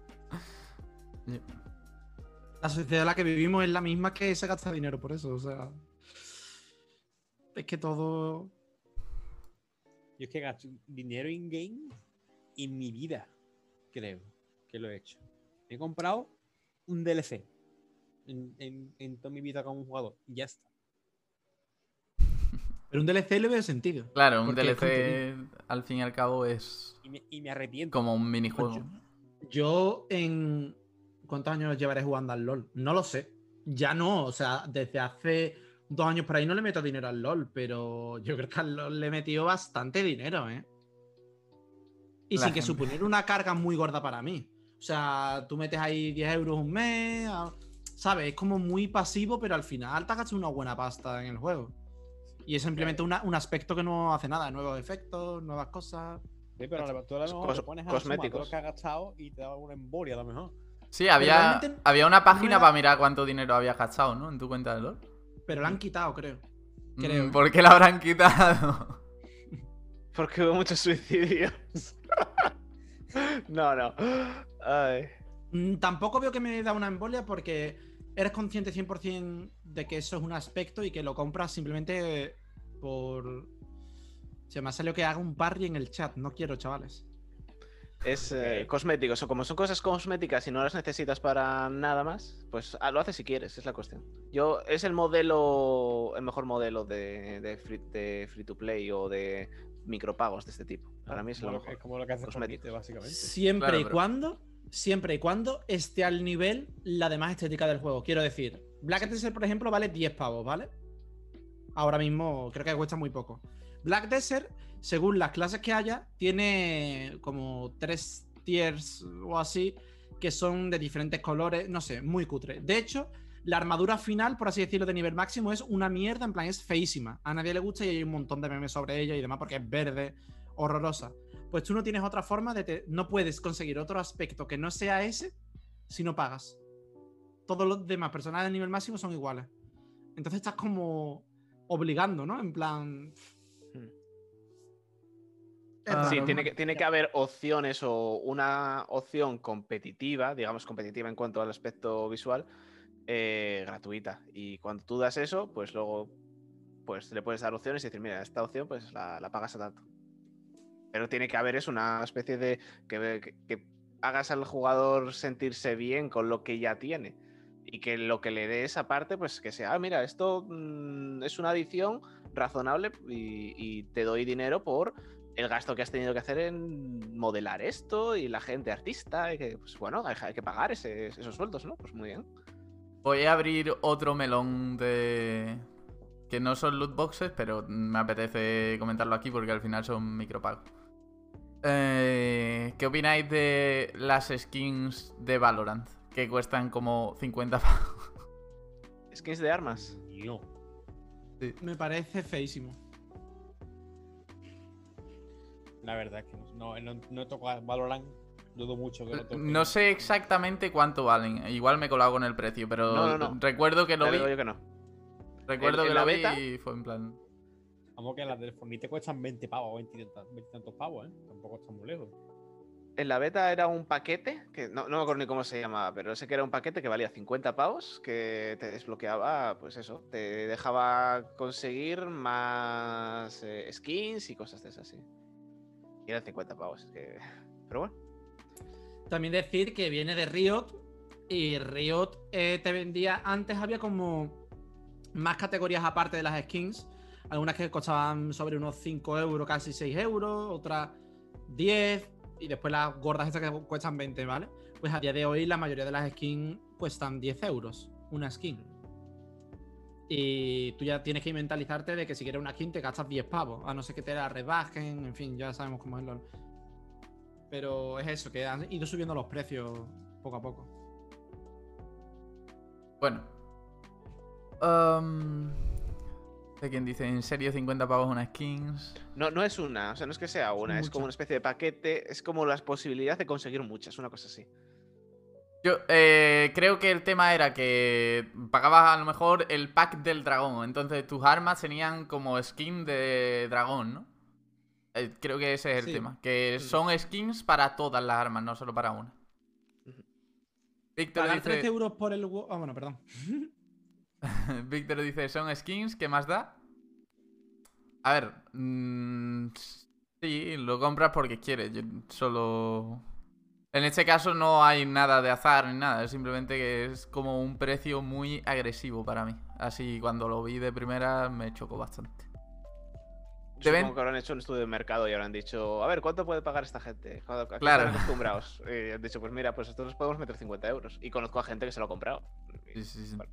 La sociedad en la que vivimos es la misma que se gasta dinero por eso, o sea. Es que todo. Yo es que gasto dinero in-game en mi vida, creo que lo he hecho. He comprado un DLC en, en- en toda mi vida como jugador. Y ya está. Pero un DLC le veo sentido. Claro, un DLC al fin y al cabo es Y me, y me arrepiento. como un minijuego. Yo en. ¿Cuántos años llevaré jugando al LOL? No lo sé. Ya no, o sea, desde hace dos años por ahí no le meto dinero al LOL, pero yo creo que al LOL le he metido bastante dinero, ¿eh? Y La sin que suponer una carga muy gorda para mí. O sea, tú metes ahí 10 euros un mes, ¿sabes? Es como muy pasivo, pero al final te has gastado una buena pasta en el juego. Y es simplemente una- un aspecto que no hace nada, nuevos efectos, nuevas cosas. Sí, pero a lo- tú a lo mejor Cos- pones a la suma todo cosméticos. que has gastado y te da una embolia a lo mejor. Sí, había, había una página era- para mirar cuánto dinero habías gastado, ¿no? En tu cuenta de LOL. Pero la han quitado, creo. Mm, Creo. ¿Por qué la habrán quitado? Porque hubo muchos suicidios. no, no. Ay. Mm, Tampoco veo que me da una embolia porque eres consciente 100% de que eso es un aspecto y que lo compras simplemente por... Se me ha salido que haga un parry en el chat. No quiero, chavales. Es eh, Ok. cosméticos. O como son cosas cosméticas y no las necesitas para nada más, pues ah, lo haces si quieres, es la cuestión. Yo, es el modelo, el mejor modelo de, de free, de free to play o de micropagos de este tipo. Para mí es lo mejor. es como lo que hace básicamente. Siempre Claro, y pero- cuando... Siempre y cuando esté al nivel la demás estética del juego. Quiero decir, Black Desert, por ejemplo, vale 10 pavos, ¿vale? Ahora mismo creo que cuesta muy poco. Black Desert, según las clases que haya, tiene como tres tiers o así, que son de diferentes colores, no sé, muy cutre. De hecho, la armadura final, por así decirlo, de nivel máximo es una mierda, en plan, es feísima. A nadie le gusta y hay un montón de memes sobre ella y demás porque es verde, horrorosa. Pues tú no tienes otra forma de... Te... No puedes conseguir otro aspecto que no sea ese si no pagas. Todos los demás personajes de nivel máximo son iguales. Entonces estás como obligando, ¿no? En plan... Ah, Sí, tiene que, tiene que haber opciones o una opción competitiva, digamos competitiva en cuanto al aspecto visual, eh, gratuita. Y cuando tú das eso, pues luego pues le puedes dar opciones y decir, mira, esta opción pues la, la pagas a tanto. Pero tiene que haber eso, una especie de que, que- que hagas al jugador sentirse bien con lo que ya tiene. Y que lo que le des aparte, pues que sea, ah, mira, esto mm, es una adición razonable y, y te doy dinero por el gasto que has tenido que hacer en modelar esto y la gente artista, y que, pues bueno, hay, hay que pagar ese- esos sueldos, ¿no? Pues muy bien. Voy a abrir otro melón de. que no son loot boxes, pero me apetece comentarlo aquí porque al final son micropagos. Eh, ¿Qué opináis de las skins de Valorant? Que cuestan como 50 pavos. Skins de armas. Yo. Me parece feísimo. La verdad es que no, no, no he tocado Valorant. Dudo mucho que lo toque. No sé exactamente cuánto valen. Igual me he colado con el precio, pero No, no, no. recuerdo que lo Ya vi. digo yo que no. Recuerdo que lo la vi beta- y fue en plan. Vamos que las del Fortnite cuestan 20 pavos, 20 y tantos, 20 y tantos pavos, ¿eh? Tampoco está muy lejos. En la beta era un paquete, que no, no me acuerdo ni cómo se llamaba, pero sé que era un paquete que valía 50 pavos, que te desbloqueaba, pues eso, te dejaba conseguir más eh, skins y cosas de esas, sí. Y eran 50 pavos, es que... Pero bueno. También decir que viene de Riot y Riot eh, te vendía, antes había como más categorías aparte de las skins, algunas que costaban sobre unos 5 euros, casi 6 euros, otras 10 y después las gordas esas que cuestan 20, ¿vale? Pues a día de hoy la mayoría de las skins cuestan 10 euros, una skin. Y tú ya tienes que mentalizarte de que si quieres una skin te gastas 10 pavos, a no ser que te la rebajen, en fin, ya sabemos cómo es LOL. Pero es eso, que han ido subiendo los precios poco a poco. Bueno. Um, de quien dice, ¿en serio 50 pavos una skins? No, no es una, o sea, no es que sea una, es como una especie de paquete, es como las posibilidades de conseguir muchas, una cosa así. Yo eh, creo que el tema era que pagabas a lo mejor el pack del dragón. Entonces tus armas tenían como skin de dragón, ¿no? Eh, creo que ese es el Sí. tema. Que Mm. son skins para todas las armas, no solo para una. Víctor Pagar 13 dice, euros por el... Ah, bueno, perdón. Víctor dice, son skins, ¿qué más da? A ver, mm, sí, lo compras porque quieres. Yo solo... En este caso no hay nada de azar ni nada, es simplemente que es como un precio muy agresivo para mí. Así cuando lo vi de primera me chocó bastante. Te Supongo ven- que habrán hecho un estudio de mercado y habrán dicho, a ver, ¿cuánto puede pagar esta gente? ¿A qué Claro. están acostumbrados? Y han dicho, pues mira, pues nosotros podemos meter 50 euros. Y conozco a gente que se lo ha comprado. Sí, sí, sí. Bueno.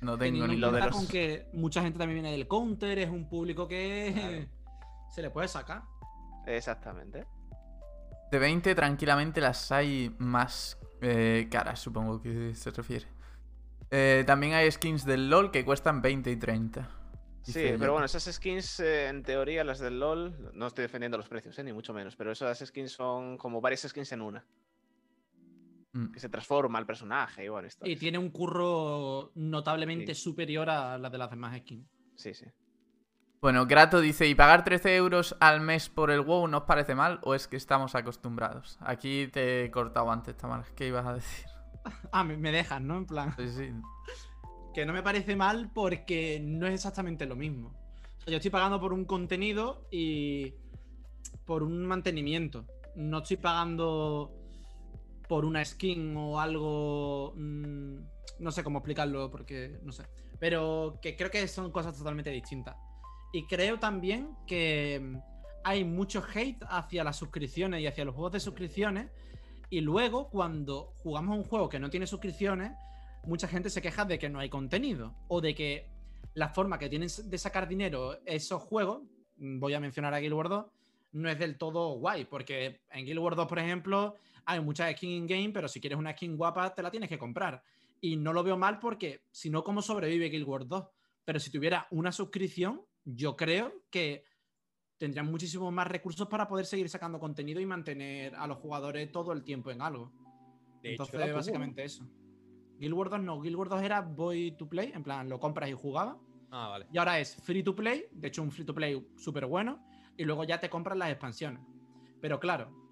No tengo ni en lo de los- con que mucha gente también viene del counter, es un público que se le puede sacar. Exactamente. De 20 tranquilamente las hay más eh, caras, supongo que se refiere. Eh, también hay skins del LOL que cuestan 20 y 30. Sí, pero bueno, esas skins, eh, en teoría, las del LOL, no estoy defendiendo los precios, eh, ni mucho menos, pero esas skins son como varias skins en una, Mm. que se transforma el personaje y bueno, Y tiene un curro notablemente Sí. superior a la de las demás skins. Sí, sí. Bueno, Grato dice, ¿y pagar 13 euros al mes por el WoW no os parece mal o es que estamos acostumbrados? Aquí te he cortado antes, Tamara. ¿Qué ibas a decir? Ah, me, me dejas, ¿no? En plan. Sí, sí. Que no me parece mal porque no es exactamente lo mismo. O sea, yo estoy pagando por un contenido y por un mantenimiento. No estoy pagando por una skin o algo. mm, no sé cómo explicarlo porque no sé. Pero que creo que son cosas totalmente distintas. Y creo también que mm, hay mucho hate hacia las suscripciones y hacia los juegos de suscripciones. Y luego, cuando jugamos un juego que no tiene suscripciones, mucha gente se queja de que no hay contenido. O de que la forma que tienen de sacar dinero esos juegos, mm, voy a mencionar a Guild Wars 2, no es del todo guay, porque en Guild Wars 2, por ejemplo, hay muchas skins in-game, pero si quieres una skin guapa, te la tienes que comprar. Y no lo veo mal porque, si no, ¿cómo sobrevive Guild Wars 2? Pero si tuviera una suscripción, yo creo que tendrían muchísimos más recursos para poder seguir sacando contenido y mantener a los jugadores todo el tiempo en algo. De Entonces, básicamente eso. Guild Wars 2 no, Guild Wars 2 era Boy to Play, en plan, lo compras y jugabas. Ah, vale. Y ahora es free to play, de hecho un free to play súper bueno, y luego ya te compras las expansiones. Pero claro,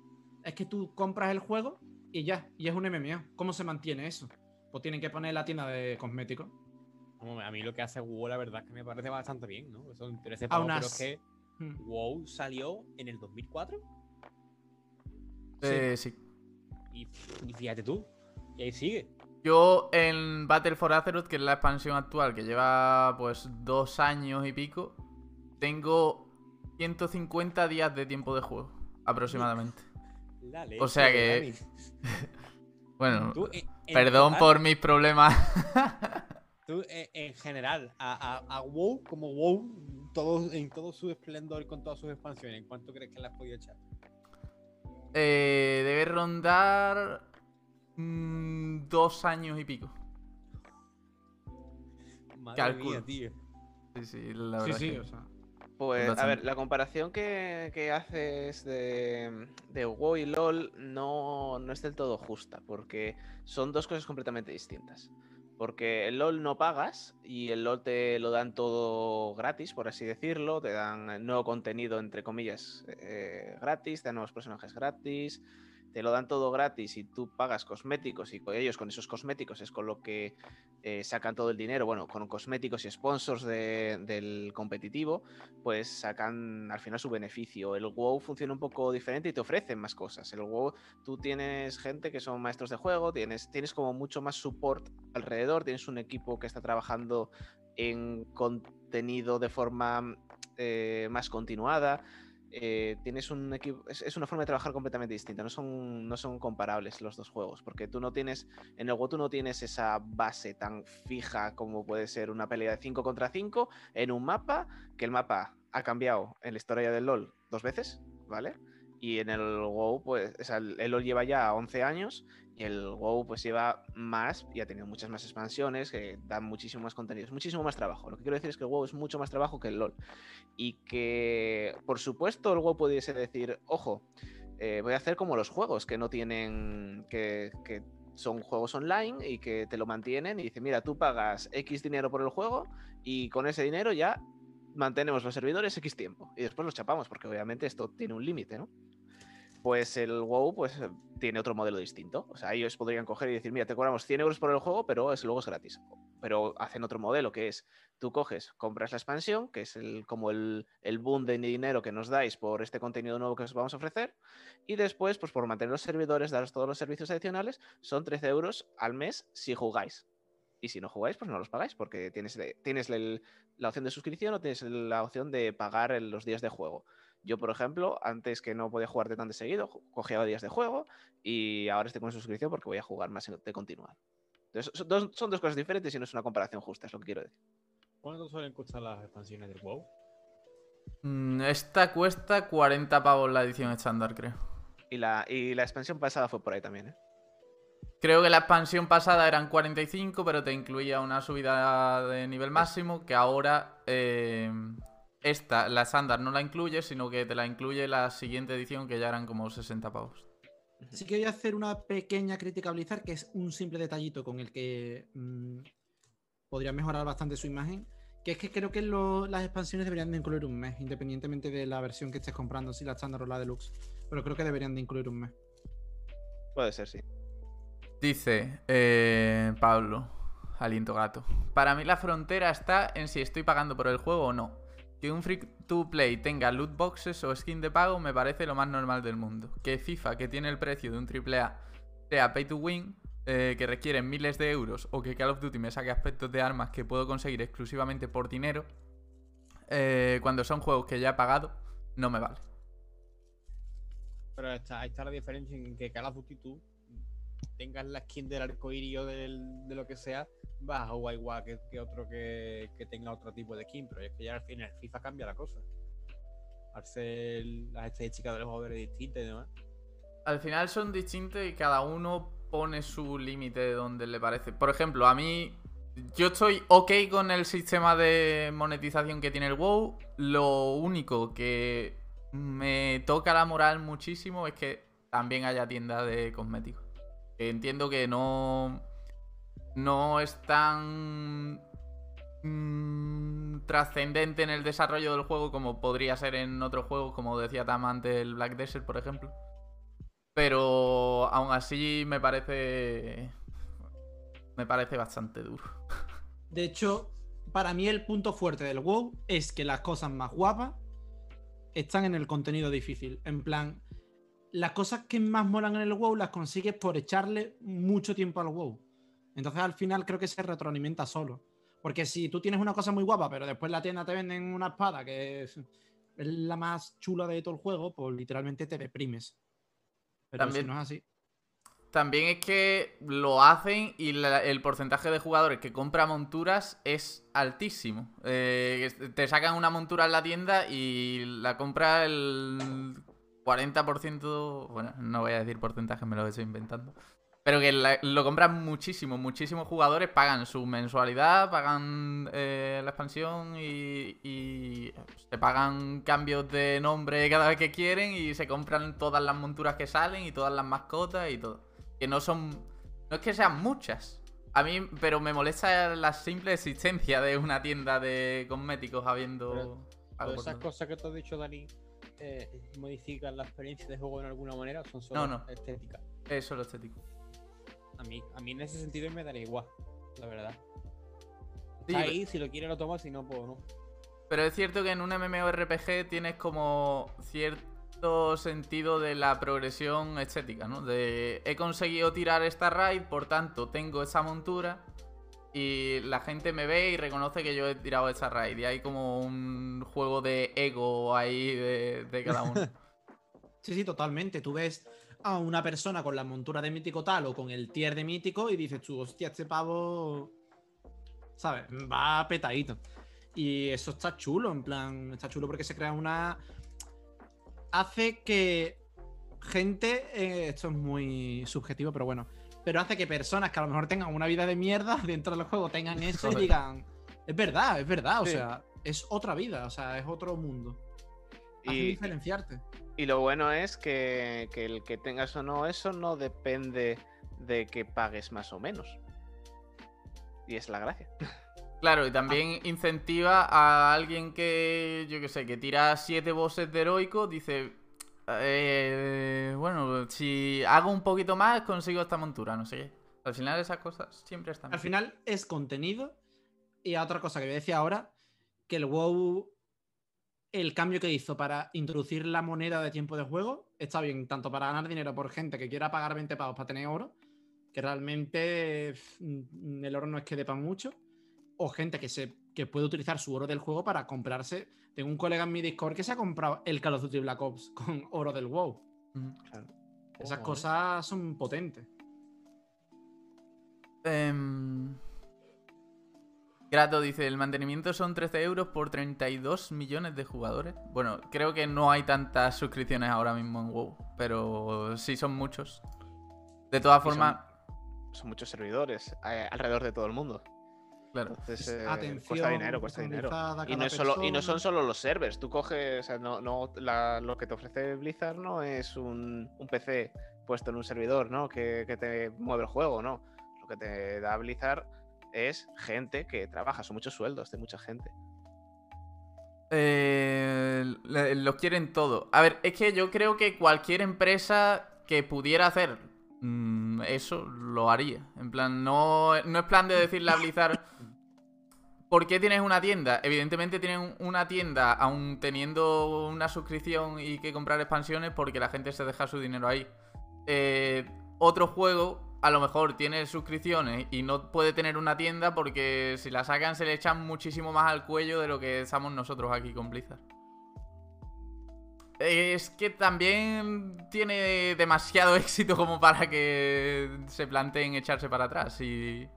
es que tú compras el juego y ya, y es un MMO. ¿Cómo se mantiene eso? Pues tienen que poner la tienda de cosméticos. A mí lo que hace WoW, la verdad, es que me parece bastante bien, ¿no? Son 13 Aún pavos, pero es que Hmm. WoW salió en el 2004 Eh, sí. y, y fíjate tú, y ahí sigue. Yo en Battle for Azeroth, que es la expansión actual, que lleva pues dos años y pico, tengo 150 días de tiempo de juego, aproximadamente. La O sea que-. Bueno, Tú, en- en perdón por mis problemas. Tú, eh, en general, a, a- a WoW, como WoW, todo, en todo su esplendor y con todas sus expansiones, ¿en cuánto crees que las has podido echar? Eh, debe rondar mm, dos años y pico. Madre Cálculo. mía, tío. Sí, sí, la Sí, verdad. sí, que- o sea. Pues, a ver, la comparación que, que haces de, de WoW y LOL no, no es del todo justa, porque son dos cosas completamente distintas. Porque el LOL no pagas y el LOL te lo dan todo gratis, por así decirlo. Te dan nuevo contenido, entre comillas, eh, gratis, te dan nuevos personajes gratis, te lo dan todo gratis y tú pagas cosméticos y ellos con esos cosméticos es con lo que eh, sacan todo el dinero. Bueno, con cosméticos y sponsors de- del competitivo, pues sacan al final su beneficio. El WoW funciona un poco diferente y te ofrecen más cosas. El WoW, tú tienes gente que son maestros de juego, tienes, tienes como mucho más support alrededor, tienes un equipo que está trabajando en contenido de forma eh, más continuada. Eh, tienes un equipo. Es, una forma de trabajar completamente distinta. No son, no son comparables los dos juegos. Porque tú no tienes. En el WoW tú no tienes esa base tan fija como puede ser una pelea de 5 contra 5 en un mapa. Que el mapa ha cambiado en la historia del LOL dos veces, ¿vale? Y en el WoW, pues, o sea, el LoL lleva ya 11 años y el WoW pues lleva más y ha tenido muchas más expansiones que dan muchísimo más contenido, es muchísimo más trabajo. Lo que quiero decir es que el WoW es mucho más trabajo que el LoL. Y que, por supuesto, el WoW pudiese decir, ojo, eh, voy a hacer como los juegos que no tienen, que, que son juegos online y que te lo mantienen y dice, mira, tú pagas X dinero por el juego y con ese dinero ya mantenemos los servidores X tiempo y después los chapamos porque obviamente esto tiene un límite, ¿no? Pues el WoW pues eh, tiene otro modelo distinto. O sea, ellos podrían coger y decir, mira, te cobramos 100 euros por el juego, pero es, luego es gratis. Pero hacen otro modelo que es, tú coges, compras la expansión, que es el, como el, el boom de dinero que nos dais por este contenido nuevo que os vamos a ofrecer, y después, pues por mantener los servidores, daros todos los servicios adicionales, son 13 euros al mes si jugáis. Y si no jugáis, pues no los pagáis, porque tienes, tienes la opción de suscripción o tienes la opción de pagar los días de juego. Yo, por ejemplo, antes que no podía jugar de tan de seguido, cogía días de juego y ahora estoy con suscripción porque voy a jugar más de continuado. Entonces, son dos, son dos cosas diferentes y no es una comparación justa, es lo que quiero decir. ¿Cuánto suelen costar las expansiones del WoW? Mm, Esta cuesta 40 pavos la edición estándar, creo. Y la, y la expansión pasada fue por ahí también, ¿eh? Creo que la expansión pasada eran 45, pero te incluía una subida de nivel máximo que ahora eh, esta, la estándar, no la incluye, sino que te la incluye la siguiente edición que ya eran como 60 pavos. Sí que voy a hacer una pequeña crítica a Blizzard, que es un simple detallito con el que mm, podría mejorar bastante su imagen, que es que creo que lo- las expansiones deberían de incluir un mes, independientemente de la versión que estés comprando, si la estándar o la deluxe. Pero creo que deberían de incluir un mes. Puede ser, sí. Dice eh, Pablo, aliento gato. Para mí la frontera está en si estoy pagando por el juego o no. Que un free to play tenga loot boxes o skin de pago me parece lo más normal del mundo. Que FIFA, que tiene el precio de un AAA, sea pay to win, eh, que requiere miles de euros, o que Call of Duty me saque aspectos de armas que puedo conseguir exclusivamente por dinero, eh, cuando son juegos que ya he pagado, no me vale. Pero está, ahí está la diferencia en que Call of Duty tú tengas la skin del arcoíris o del, de lo que sea, vas a igual que, que otro que, que tenga otro tipo de skin. Pero es que ya al final FIFA cambia la cosa. Al ser las estadísticas de los jugadores distintas y demás. Al final son distintos y cada uno pone su límite de donde le parece. Por ejemplo, a mí. Yo estoy ok con el sistema de monetización que tiene el WoW. Lo único que me toca la moral muchísimo es que también haya tienda de cosméticos. Entiendo que no. No es tan. mm, trascendente en el desarrollo del juego como podría ser en otros juegos, como decía Tam antes, el Black Desert, por ejemplo. Pero aún así me parece. Me parece bastante duro. De hecho, para mí el punto fuerte del WoW es que las cosas más guapas están en el contenido difícil. En plan, las cosas que más molan en el WoW las consigues por echarle mucho tiempo al WoW. Entonces al final creo que se retroalimenta solo. Porque si tú tienes una cosa muy guapa, pero después en la tienda te venden una espada que es, la más chula de todo el juego, pues literalmente te deprimes. Pero También- si no es así. También es que lo hacen y la- el porcentaje de jugadores que compra monturas es altísimo. Eh, te sacan una montura en la tienda y la compra el 40%. Bueno, no voy a decir porcentaje, me lo estoy inventando. Pero que la- lo compran muchísimo, muchísimos jugadores pagan su mensualidad, pagan eh, la expansión y, y se pagan cambios de nombre cada vez que quieren y se compran todas las monturas que salen y todas las mascotas y todo. Que no son... No es que sean muchas. A mí, pero me molesta la simple existencia de una tienda de cosméticos habiendo... Pero esas cosas que tú has dicho, Dani, eh, modifican la experiencia de juego en alguna manera o son solo No, no. estéticas. Es lo estético. A mí, a mí en ese sentido me daría igual, la verdad. Sí, Está pero- ahí, si lo quieres lo tomas, si no, pues no. Pero es cierto que en un MMORPG tienes como cierto sentido de la progresión estética, ¿no? De he conseguido tirar esta raid, por tanto tengo esa montura y la gente me ve y reconoce que yo he tirado esa raid. Y hay como un juego de ego ahí de, cada uno. Sí, sí, totalmente. Tú ves a una persona con la montura de mítico tal o con el tier de mítico y dices tú, hostia, este pavo, ¿sabes? Va petadito. Y eso está chulo, en plan, está chulo porque se crea una... Hace que gente, eh, esto es muy subjetivo, pero bueno, pero hace que personas que a lo mejor tengan una vida de mierda dentro del juego tengan eso y digan, es verdad, es verdad, o Sí. sea, es otra vida, o sea, es otro mundo. Hace Y, diferenciarte. y lo bueno es que, que el que tengas o no eso no depende de que pagues más o menos. Y es la gracia. Claro, y también incentiva a alguien que, yo qué sé, que tira siete bosses de heroico, dice, eh, bueno, si hago un poquito más consigo esta montura, no sé qué. Al final esas cosas siempre están. Al final es contenido. Y otra cosa que voy a decir ahora, que el WoW, el cambio que hizo para introducir la moneda de tiempo de juego, está bien, tanto para ganar dinero por gente que quiera pagar 20 pavos para tener oro, que realmente mm, el oro no es que dé para mucho, o gente que, se, que puede utilizar su oro del juego para comprarse. Tengo un colega en mi Discord que se ha comprado el Call of Duty Black Ops con oro del WoW. Ujú. Esas Ojo, ¿eh? cosas son potentes. Em, Grato dice, el mantenimiento son 13 euros por 32 millones de jugadores. Bueno, creo que no hay tantas suscripciones ahora mismo en WoW, pero sí son muchos. De todas son- formas, Son muchos servidores eh, alrededor de todo el mundo. Claro. Entonces, eh, Atención cuesta dinero, cuesta dinero. Y no, cada es solo, y no son solo los servers. Tú coges, o sea, no, no, la- lo que te ofrece Blizzard no es un, un PC puesto en un servidor, ¿no? Que, que te mueve el juego, ¿no? Lo que te da Blizzard es gente que trabaja, son muchos sueldos de mucha gente. Eh, lo quieren todo. A ver, es que yo creo que cualquier empresa que pudiera hacer mm, eso lo haría. En plan, no, no es plan de decirle a Blizzard. ¿Por qué tienes una tienda? Evidentemente tienen una tienda aún teniendo una suscripción y que comprar expansiones porque la gente se deja su dinero ahí. Eh, otro juego a lo mejor tiene suscripciones y no puede tener una tienda porque si la sacan se le echan muchísimo más al cuello de lo que estamos nosotros aquí con Blizzard. Es que también tiene demasiado éxito como para que se planteen echarse para atrás. Si,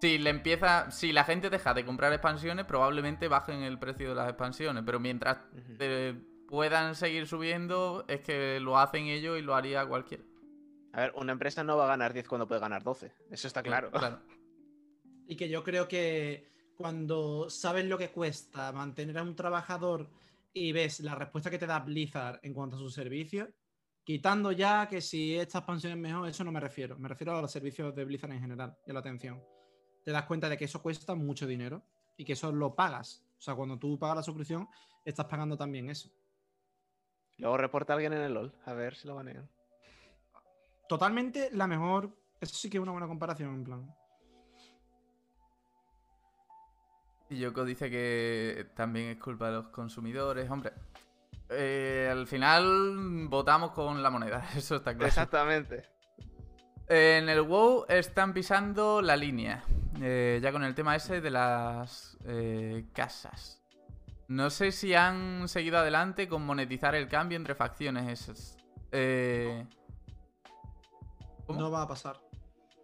si le empieza. Si la gente deja de comprar expansiones, probablemente bajen el precio de las expansiones. Pero mientras puedan seguir subiendo es que lo hacen ellos y lo haría cualquiera. A ver, una empresa no va a ganar 10 cuando puede ganar 12. Eso está claro. claro. Y que yo creo que cuando sabes lo que cuesta mantener a un trabajador y ves la respuesta que te da Blizzard en cuanto a sus servicios, quitando ya que si esta expansión es mejor, eso no me refiero. Me refiero a los servicios de Blizzard en general y a la atención. Te das cuenta de que eso cuesta mucho dinero y que eso lo pagas. O sea, cuando tú pagas la suscripción, estás pagando también eso. Luego reporta a alguien en el LOL, a ver si lo banean. Totalmente la mejor. Eso sí que es una buena comparación, en plan. Y Yoko dice que también es culpa de los consumidores. Hombre, eh, al final votamos con la moneda, eso está claro. Exactamente. En el WoW están pisando la línea. eh, ya con el tema ese de las eh, casas. No sé si han seguido adelante con monetizar el cambio entre facciones esas. Eh. No va a pasar.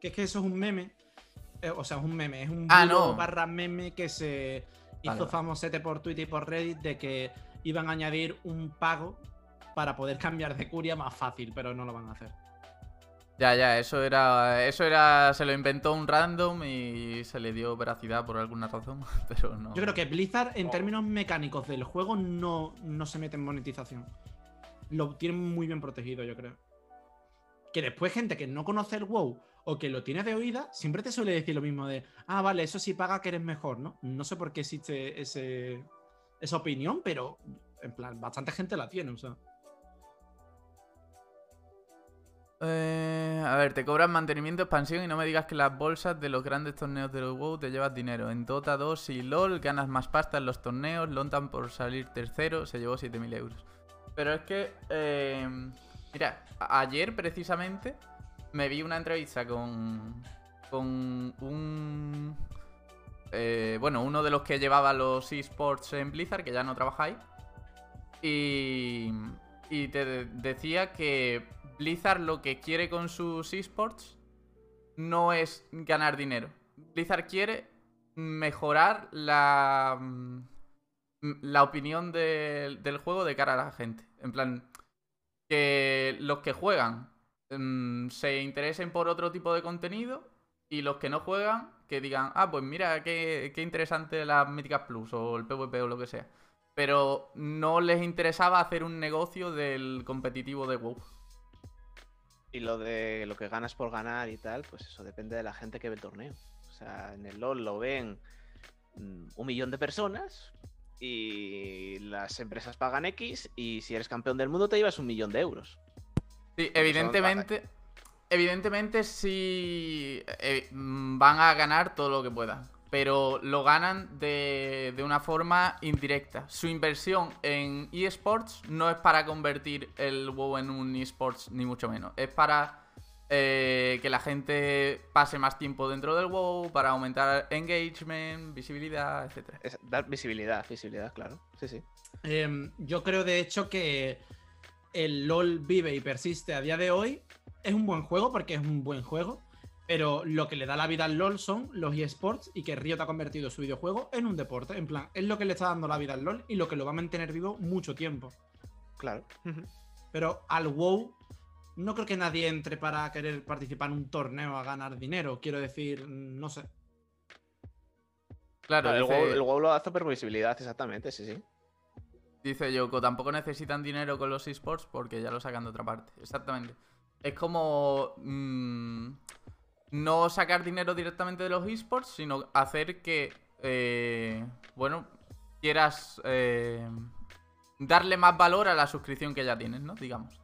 Que es que eso es un meme. Eh, o sea, es un meme. Es un Ah, no. barra meme que se hizo vale. famosete por Twitter y por Reddit de que iban a añadir un pago para poder cambiar de curia más fácil, pero no lo van a hacer. Ya, ya, eso era. Eso era. Se lo inventó un random y se le dio veracidad por alguna razón. Pero no. Yo creo que Blizzard, en Oh. términos mecánicos del juego, no, no se mete en monetización. Lo tienen muy bien protegido, yo creo. Que después gente que no conoce el WoW o que lo tiene de oída, siempre te suele decir lo mismo de, ah, vale, eso sí paga que eres mejor, ¿no? No sé por qué existe ese, esa opinión, pero en plan, bastante gente la tiene, o sea. Eh, a ver, te cobran mantenimiento, expansión y no me digas que las bolsas de los grandes torneos de los WoW te llevas dinero. En Dota 2 y LOL ganas más pasta en los torneos. Lontan por salir tercero se llevó 7.000 euros. Pero es que, eh, mira, ayer precisamente me vi una entrevista con, con un... eh, bueno, uno de los que llevaba los esports en Blizzard, que ya no trabaja ahí. Y, y te de- decía que Blizzard lo que quiere con sus esports no es ganar dinero. Blizzard quiere mejorar la, la opinión del juego de cara a la gente. En plan, que los que juegan mm, se interesen por otro tipo de contenido y los que no juegan que digan, ah, pues mira, qué, qué interesante las Míticas Plus o el PvP o lo que sea. Pero no les interesaba hacer un negocio del competitivo de WoW. Y lo de lo que ganas por ganar y tal, pues eso depende de la gente que ve el torneo. O sea, en el LOL lo ven mm, un millón de personas y las empresas pagan X y si eres campeón del mundo te llevas un millón de euros. Sí, evidentemente. Evidentemente sí eh, mm, van a ganar todo lo que puedan. Pero lo ganan de, de una forma indirecta. Su inversión en eSports no es para convertir el WoW en un eSports, ni mucho menos. Es para eh, que la gente pase más tiempo dentro del WoW, para aumentar engagement, visibilidad, etc. Es dar visibilidad, visibilidad, claro. Sí, sí. Em, yo creo de hecho que el LOL vive y persiste a día de hoy. Es un buen juego porque es un buen juego. Pero lo que le da la vida al LOL son los eSports y que Riot ha convertido su videojuego en un deporte. En plan, es lo que le está dando la vida al LOL y lo que lo va a mantener vivo mucho tiempo. Claro. Pero al WoW no creo que nadie entre para querer participar en un torneo a ganar dinero. Quiero decir, no sé. Claro, el, dice, WoW, el WoW lo hace por visibilidad, exactamente, sí, sí. Dice Yoko, tampoco necesitan dinero con los esports porque ya lo sacan de otra parte. Exactamente. Es como mm, no sacar dinero directamente de los esports, sino hacer que, eh, bueno, quieras eh, darle más valor a la suscripción que ya tienes, ¿no? Digamos.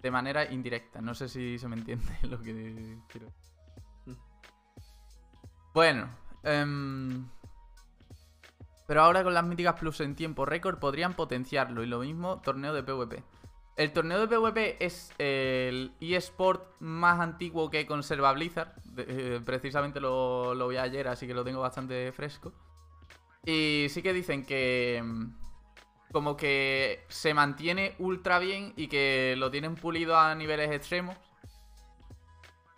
De manera indirecta. No sé si se me entiende lo que quiero. Bueno. em, pero ahora con las míticas plus en tiempo récord podrían potenciarlo. Y lo mismo, torneo de PvP. El torneo de PvP es el eSport más antiguo que conserva Blizzard. Eh, precisamente lo, lo vi ayer, así que lo tengo bastante fresco. Y sí que dicen que. mm, Como que se mantiene ultra bien y que lo tienen pulido a niveles extremos.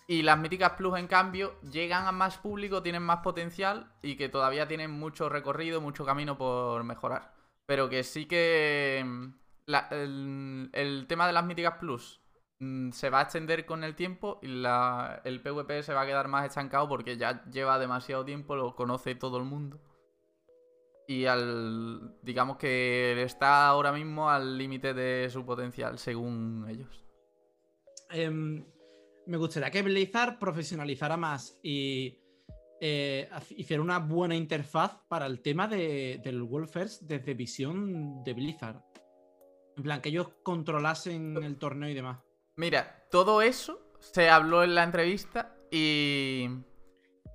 Y las míticas plus, en cambio, llegan a más público, tienen más potencial y que todavía tienen mucho recorrido, mucho camino por mejorar. Pero que sí que mm, el, tema de las míticas plus mm, se va a extender con el tiempo y la- el PvP se va a quedar más estancado porque ya lleva demasiado tiempo, lo conoce todo el mundo. Y al. digamos que está ahora mismo al límite de su potencial, según ellos. Em, me gustaría que Blizzard profesionalizara más y eh, hiciera una buena interfaz para el tema de- del World First desde visión de Blizzard. En plan, que ellos controlasen el torneo y demás. Mira, todo eso se habló en la entrevista y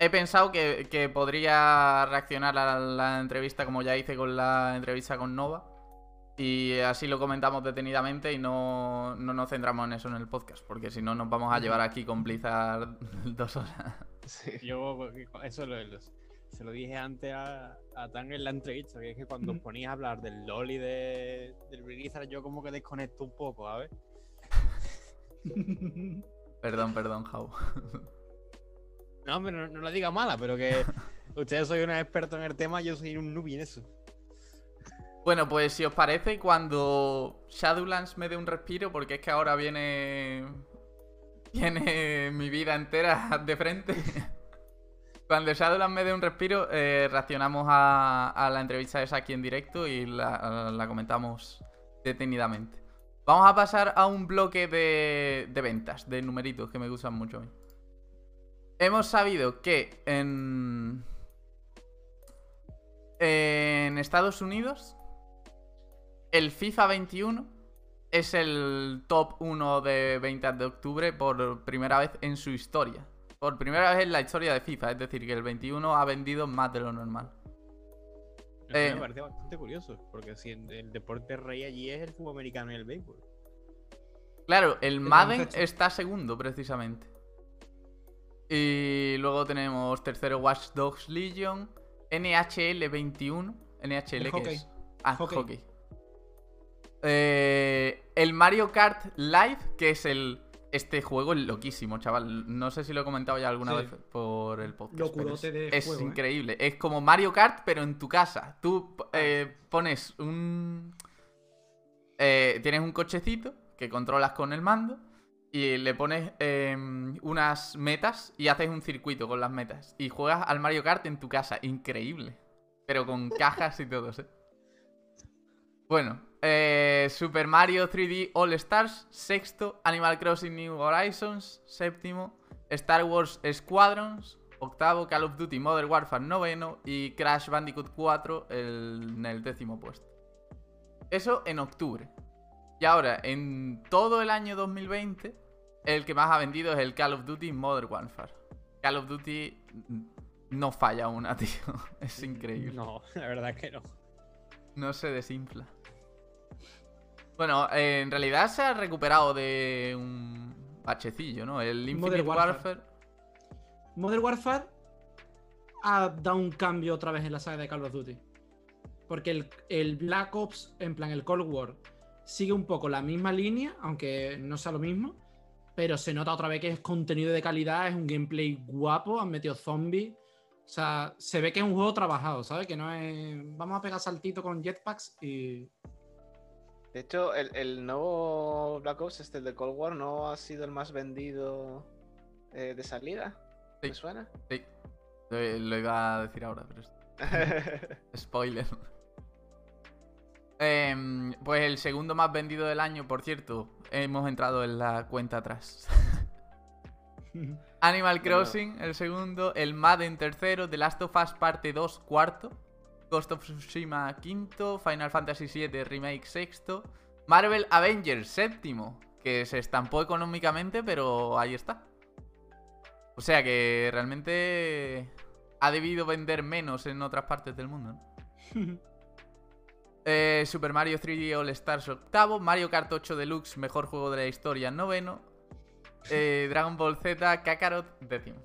he pensado que podría reaccionar a la entrevista como ya hice con la entrevista con Nova. Y así lo comentamos detenidamente y no, no nos centramos en eso en el podcast, porque si no nos vamos a llevar aquí con Blizzard dos horas. Sí. Yo eso lo, lo- se lo dije antes a, a Tan en la entrevista, que es que cuando os ponías a hablar del LOL y de, del Blizzard, yo como que desconecto un poco, ¿sabes? Perdón, perdón, Jau. No, hombre, no, no la diga mala, pero que ustedes soy unos expertos en el tema, yo soy un newbie en eso. Bueno, pues si os parece, cuando Shadowlands me dé un respiro, porque es que ahora viene. Viene mi vida entera de frente. Cuando Shadowlands me dé un respiro, eh, reaccionamos a, la entrevista esa aquí en directo y la, la comentamos detenidamente. Vamos a pasar a un bloque de, de ventas, de numeritos que me gustan mucho a mí. Hemos sabido que en. En Estados Unidos el FIFA 21 es el top 1 de ventas de octubre por primera vez en su historia. Por primera vez en la historia de FIFA, es decir, que el 21 ha vendido más de lo normal. Eso Eh. me parece bastante curioso, porque si el, deporte rey allí es el fútbol americano y el béisbol. Claro, el Madden está segundo, precisamente. Y luego tenemos tercero Watch Dogs Legion, NHL 21. NHL, El ¿qué hockey. es? Ah, Hockey. hockey. Eh, el Mario Kart Live, que es el. Este juego es loquísimo, chaval. No sé si lo he comentado ya alguna Sí. vez por el podcast. pero es, de es juego, ¿eh? increíble. Es como Mario Kart, pero en tu casa. Tú eh, pones un. eh, tienes un cochecito que controlas con el mando y le pones em, unas metas y haces un circuito con las metas. Y juegas al Mario Kart en tu casa. Increíble. Pero con cajas y todo, ¿eh? Bueno, eh, Super Mario 3D All Stars, sexto. Animal Crossing New Horizons, séptimo. Star Wars Squadrons, octavo. Call of Duty Modern Warfare, noveno. Y Crash Bandicoot 4 el- en el décimo puesto. Eso en octubre. Y ahora, en todo el año 2020, el que más ha vendido es el Call of Duty Modern Warfare. Call of Duty mm, no falla una, tío. Es increíble. No, la verdad que no. No se desinfla. Bueno, eh, en realidad se ha recuperado de un bachecillo, ¿no? El Infinite Modern Warfare. Warfare. Modern Warfare ha dado un cambio otra vez en la saga de Call of Duty. Porque el, el Black Ops, en plan el Cold War, sigue un poco la misma línea, aunque no sea lo mismo. Pero se nota otra vez que es contenido de calidad, es un gameplay guapo, han metido zombies. O sea, se ve que es un juego trabajado, ¿sabes? Que no es. Vamos a pegar saltito con jetpacks y. De hecho, el, el nuevo Black Ops, este el de Cold War, no ha sido el más vendido eh, de salida. Sí. ¿Me suena? Sí. Lo, lo iba a decir ahora, pero spoiler. Em, pues el segundo más vendido del año, por cierto, hemos entrado en la cuenta atrás. Animal Bueno. Crossing, el segundo. El Madden, tercero. The Last of Us, parte 2, cuarto. Ghost of Tsushima, quinto. Final Fantasy VII, remake, sexto. Marvel Avengers, séptimo. Que se estampó económicamente, pero ahí está. O sea que realmente ha debido vender menos en otras partes del mundo, ¿no? Eh, Super Mario 3D All Stars octavo, Mario Kart 8 Deluxe, mejor juego de la historia, noveno, eh, Dragon Ball Z Kakarot, décimo.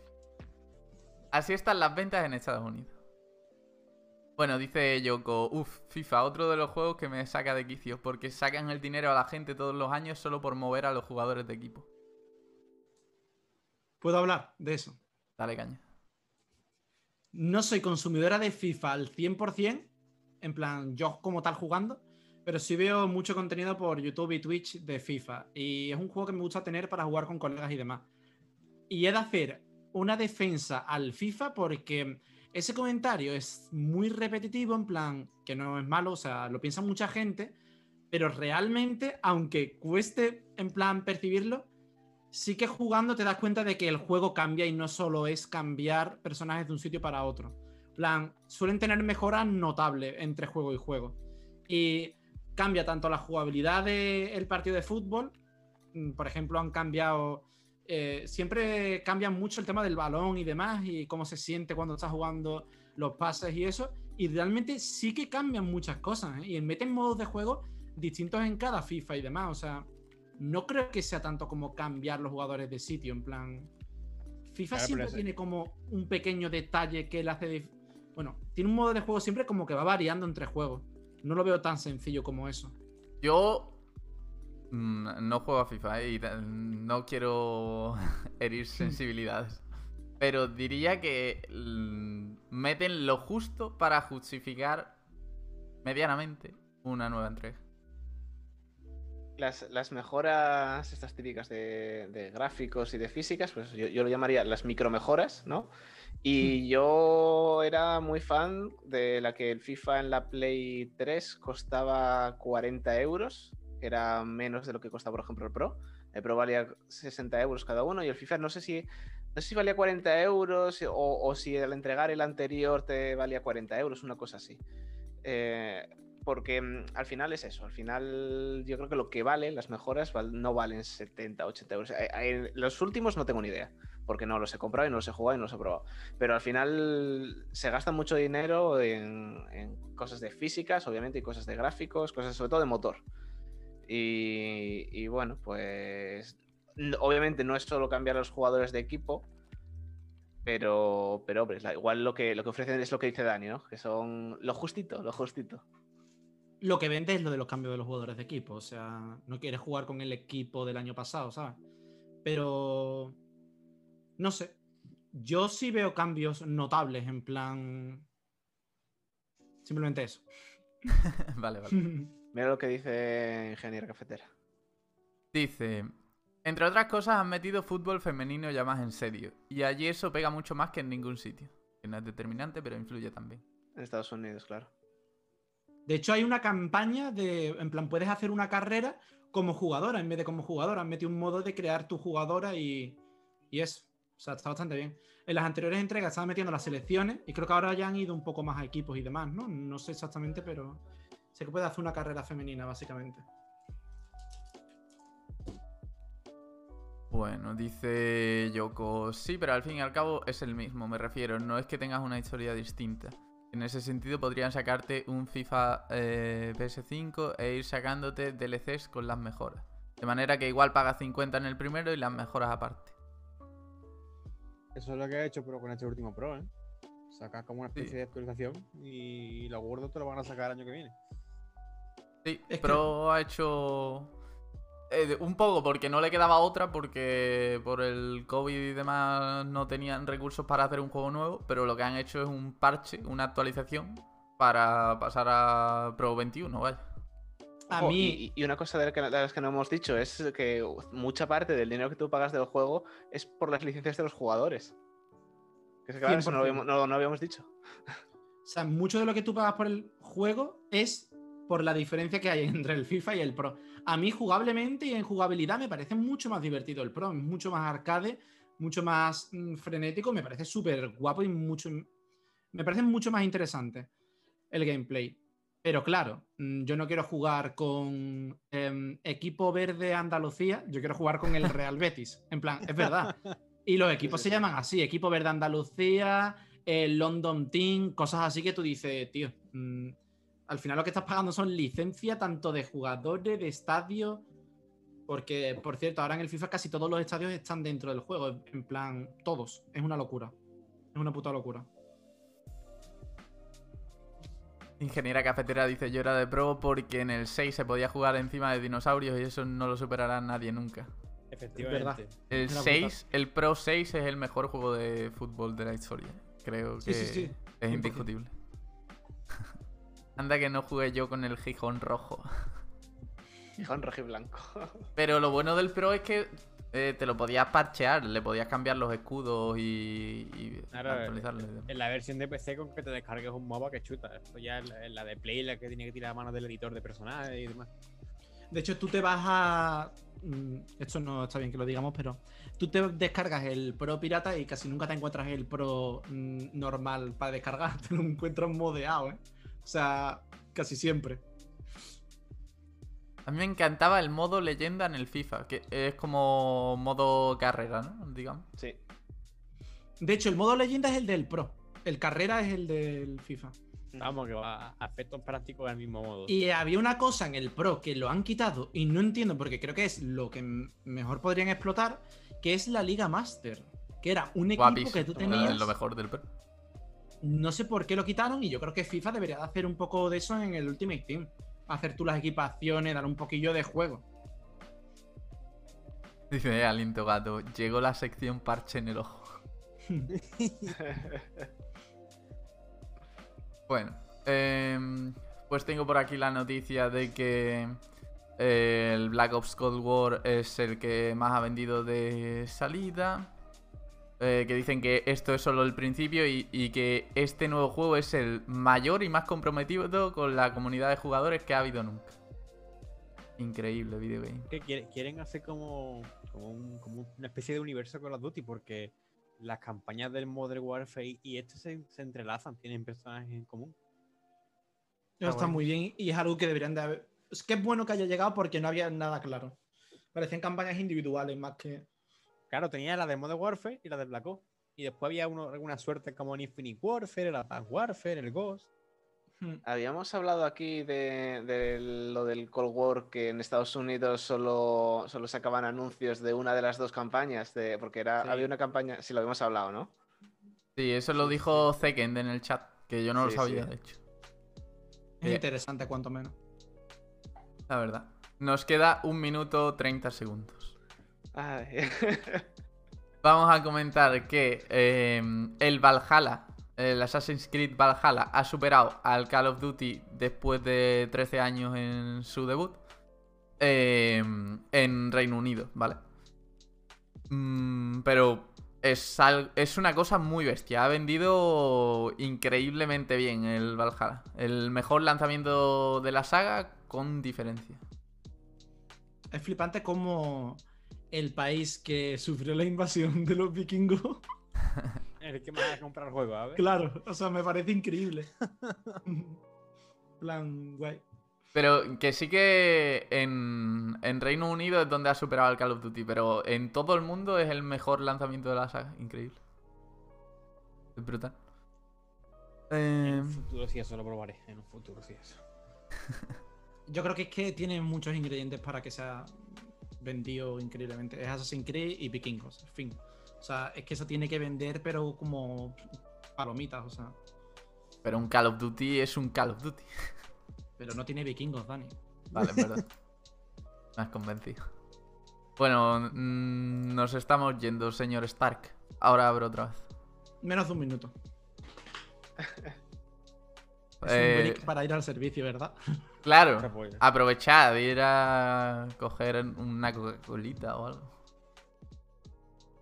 Así están las ventas en Estados Unidos. Bueno, dice Yoko, uff, FIFA, otro de los juegos que me saca de quicio, porque sacan el dinero a la gente todos los años solo por mover a los jugadores de equipo. Puedo hablar de eso. Dale caña. No soy consumidora de FIFA al 100%, en plan, yo como tal jugando, pero sí veo mucho contenido por YouTube y Twitch de FIFA. Y es un juego que me gusta tener para jugar con colegas y demás. Y he de hacer una defensa al FIFA porque ese comentario es muy repetitivo, en plan, que no es malo, o sea, lo piensa mucha gente, pero realmente, aunque cueste en plan percibirlo, sí que jugando te das cuenta de que el juego cambia y no solo es cambiar personajes de un sitio para otro. Plan, suelen tener mejoras notables entre juego y juego. Y cambia tanto la jugabilidad del partido de fútbol, mm, por ejemplo, han cambiado eh, siempre cambian mucho el tema del balón y demás y cómo se siente cuando estás jugando los pases y eso. Y realmente sí que cambian muchas cosas ¿eh? y meten modos de juego distintos en cada FIFA y demás. O sea, no creo que sea tanto como cambiar los jugadores de sitio. En plan, FIFA siempre tiene como un pequeño detalle que le hace. Bueno, tiene un modo de juego siempre como que va variando entre juegos. No lo veo tan sencillo como eso. Yo no juego a FIFA y no quiero herir sensibilidades. Pero diría que meten lo justo para justificar medianamente una nueva entrega. Las, mejoras, estas típicas de, gráficos y de físicas, pues yo, yo, lo llamaría las micromejoras, ¿no? Y hmm. yo era muy fan de la que el FIFA en la Play 3 costaba 40 euros era menos de lo que costaba, por ejemplo, el Pro. El Pro valía 60 euros cada uno y el FIFA no sé si, no sé si valía 40 euros o, si al entregar el anterior te valía 40 euros, una cosa así. Eh, porque mm, al final es eso, al final yo creo que lo que vale, las mejoras, no valen 70, 80 euros. Eh, eh, los últimos no tengo ni idea, porque no los he comprado y no los he jugado y no los he probado. Pero al final se gasta mucho dinero en, en cosas de físicas, obviamente, y cosas de gráficos, cosas sobre todo de motor. Y, bueno, pues obviamente no es solo cambiar a los jugadores de equipo, pero, pero hombre, igual lo que, lo que ofrecen es lo que dice Dani, ¿no? Que son lo justito, lo justito. Lo que vende es lo de los cambios de los jugadores de equipo, o sea, no quieres jugar con el equipo del año pasado, ¿sabes? Pero, no sé, yo sí veo cambios notables, en plan... Simplemente eso. vale, vale. Mira lo que dice Ingeniero Cafetera. Dice, entre otras cosas han metido fútbol femenino ya más en serio. Y allí eso pega mucho más que en ningún sitio. Que no es determinante, pero influye también. En Estados Unidos, claro. De hecho, hay una campaña de, en plan, puedes hacer una carrera como jugadora en vez de como jugadora. Han metido un modo de crear tu jugadora y, y eso. O sea, está bastante bien. En las anteriores entregas estaban metiendo las selecciones y creo que ahora ya han ido un poco más a equipos y demás, ¿no? No sé exactamente, pero Sé que puede hacer una carrera femenina, básicamente. Bueno, dice Yoko, sí, pero al fin y al cabo es el mismo, me refiero, no es que tengas una historia distinta. En ese sentido podrían sacarte un FIFA eh, PS5 e ir sacándote DLCs con las mejoras. De manera que igual pagas 50 en el primero y las mejoras aparte. Eso es lo que ha hecho, pero con este último Pro, ¿eh? Sacas como una especie de actualización y los gordos te lo van a sacar el año que viene. Sí, Pro ha hecho eh, un poco porque no le quedaba otra, porque por el COVID y demás no tenían recursos para hacer un juego nuevo, pero lo que han hecho es un parche, una actualización para pasar a Pro 21, vaya. A mí... Y, una cosa de, las que no hemos dicho es que mucha parte del dinero que tú pagas del juego es por las licencias de los jugadores. Que se eso no, no, no habíamos dicho. O sea, mucho de lo que tú pagas por el juego es por la diferencia que hay entre el FIFA y el Pro. A mí jugablemente y en jugabilidad me parece mucho más divertido el Pro, mucho más arcade, mucho más mm, frenético, me parece súper guapo y mucho... Me parece mucho más interesante el gameplay. Pero claro, mm, yo no quiero jugar con em, equipo verde Andalucía, yo quiero jugar con el Real Betis. En plan, es verdad. Y los equipos se llaman así, equipo verde Andalucía, el London Team, cosas así que tú dices, tío, mm, al final lo que estás pagando son licencia tanto de jugadores, de estadios. Porque, por cierto, ahora en el FIFA casi todos los estadios están dentro del juego. En plan, todos. Es una locura. Es una puta locura. Ingeniera Cafetera dice: Yo era de pro porque en el 6 se podía jugar encima de dinosaurios y eso no lo superará nadie nunca. Efectivamente. El 6, el Pro 6 es el mejor juego de fútbol de la historia. Creo que es indiscutible. Anda que no jugué yo con el Gijón rojo. Gijón rojo y blanco. Pero lo bueno del Pro es que eh, te lo podías parchear, le podías cambiar los escudos y, y Claro, actualizarlo. En la versión de PC con que te descargues un MOBA que chuta. Esto ya es la, de Play, la que tiene que tirar a mano del editor de personajes y demás. De hecho, tú te vas a. mm, Esto no está bien que lo digamos, pero tú te descargas el Pro Pirata y casi nunca te encuentras el Pro mm, normal para descargar. Te lo encuentras modeado, ¿eh? O sea, casi siempre. A mí me encantaba el modo leyenda en el FIFA, que es como modo carrera, ¿no? Digamos. Sí. De hecho, el modo leyenda es el del Pro. El carrera es el del FIFA. Vamos, que va a efectos prácticos del mismo modo. Y había una cosa en el Pro que lo han quitado y no entiendo porque creo que es lo que mejor podrían explotar, que es la Liga Master. Que era un equipo Guapísimo. que tú Es tenías. lo mejor del Pro. No sé por qué lo quitaron y yo creo que FIFA debería de hacer un poco de eso en el Ultimate Team. Hacer tú las equipaciones, dar un poquillo de juego. Dice Aliento Gato, llegó la sección parche en el ojo. Bueno, em, pues tengo por aquí la noticia de que eh, el Black Ops Cold War es el que más ha vendido de salida. Eh, que dicen que esto es solo el principio y, y que este nuevo juego es el mayor y más comprometido con la comunidad de jugadores que ha habido nunca. Increíble videogame. que quiere- quieren hacer como, como, un- como una especie de universo Call of Duty porque las campañas del Modern Warfare y este se, se entrelazan, tienen personajes en común. Está bueno. muy bien y es algo que deberían de haber. Es que es bueno que haya llegado porque no había nada claro. Parecían campañas individuales más que. Claro, tenía la de Modern Warfare y la de Black Ops. Y después había uno, alguna suerte como en Infinite Warfare, el Advanced Warfare, el Ghost. Hmm. Habíamos hablado aquí de, de lo del Cold War, que en Estados Unidos solo, solo sacaban anuncios de una de las dos campañas, de, porque era, Sí. había una campaña, sí lo habíamos hablado, ¿no? Sí, eso lo dijo Zekend en el chat, que yo no lo sabía, sí. de hecho. Es Bien. interesante, cuanto menos. La verdad. Nos queda un minuto 30 segundos. Ay. Vamos a comentar que eh, el Valhalla, el Assassin's Creed Valhalla, ha superado al Call of Duty después de 13 años en su debut eh, en Reino Unido, ¿vale? Mm, pero es, es una cosa muy bestia. Ha vendido increíblemente bien el Valhalla. El mejor lanzamiento de la saga con diferencia. Es flipante como el país que sufrió la invasión de los vikingos. El que más va a comprar juego, ¿sabes? claro, o sea, me parece increíble. plan, guay. Pero que sí que en, en Reino Unido es donde ha superado al Call of Duty, pero en todo el mundo es el mejor lanzamiento de la saga. Increíble. Es brutal. En Eh, un futuro sí, eso lo probaré. En un futuro sí, eso. Yo creo que es que tiene muchos ingredientes para que sea vendido increíblemente. Es Assassin's Creed y Vikingos, en fin. O sea, es que eso tiene que vender, pero como palomitas, o sea. pero un Call of Duty es un Call of Duty. Pero no tiene vikingos, Dani. Vale, es verdad. Me has convencido. Bueno, mm, nos estamos yendo, señor Stark. Ahora abro otra vez. Menos de un minuto. Es Eh, un break para ir al servicio, ¿verdad? Claro, aprovechad, ir a coger una Coca-Colita o algo.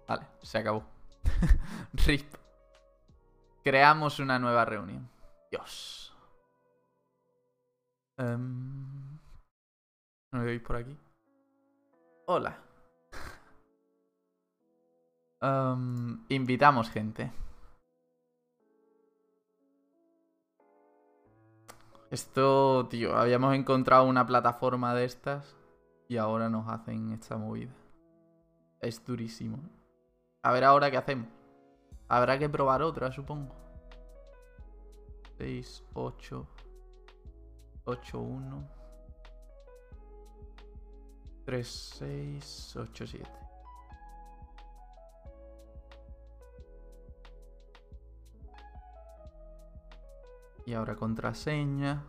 Vale, se acabó. RIP. Creamos una nueva reunión. Dios. Em, ¿No me veis por aquí? Hola. Em, invitamos gente. Esto, tío, habíamos encontrado una plataforma de estas y ahora nos hacen esta movida. Es durísimo. A ver ahora qué hacemos. Habrá que probar otra, supongo. 6, 8, 8, 1, 3, 6, 8, 7. Y ahora contraseña.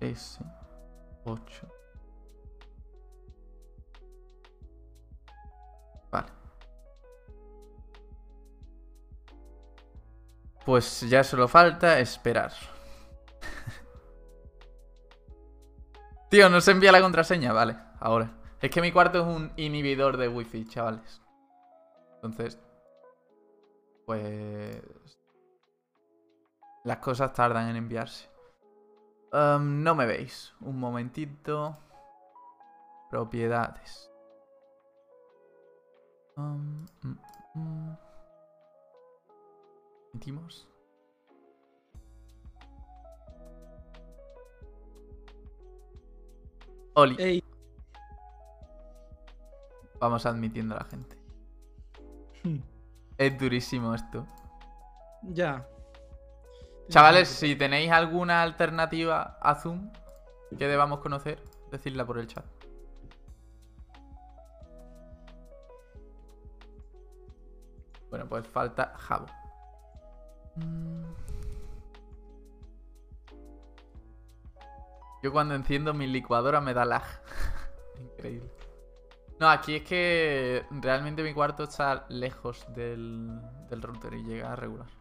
S. 8. Vale. Pues ya solo falta esperar. Tío, no se envía la contraseña, vale, ahora. Es que mi cuarto es un inhibidor de wifi, chavales. Entonces, pues... Las cosas tardan en enviarse. Um, no me veis. Un momentito. Propiedades. Um, mm, mm. Metimos. Oli. Vamos admitiendo a la gente. Es durísimo esto. ya. Chavales, si tenéis alguna alternativa a Zoom que debamos conocer, decidla por el chat. Bueno, pues falta Jabo. Yo cuando enciendo mi licuadora me da lag. Increíble. No, aquí es que realmente mi cuarto está lejos del, del router y llega a regular.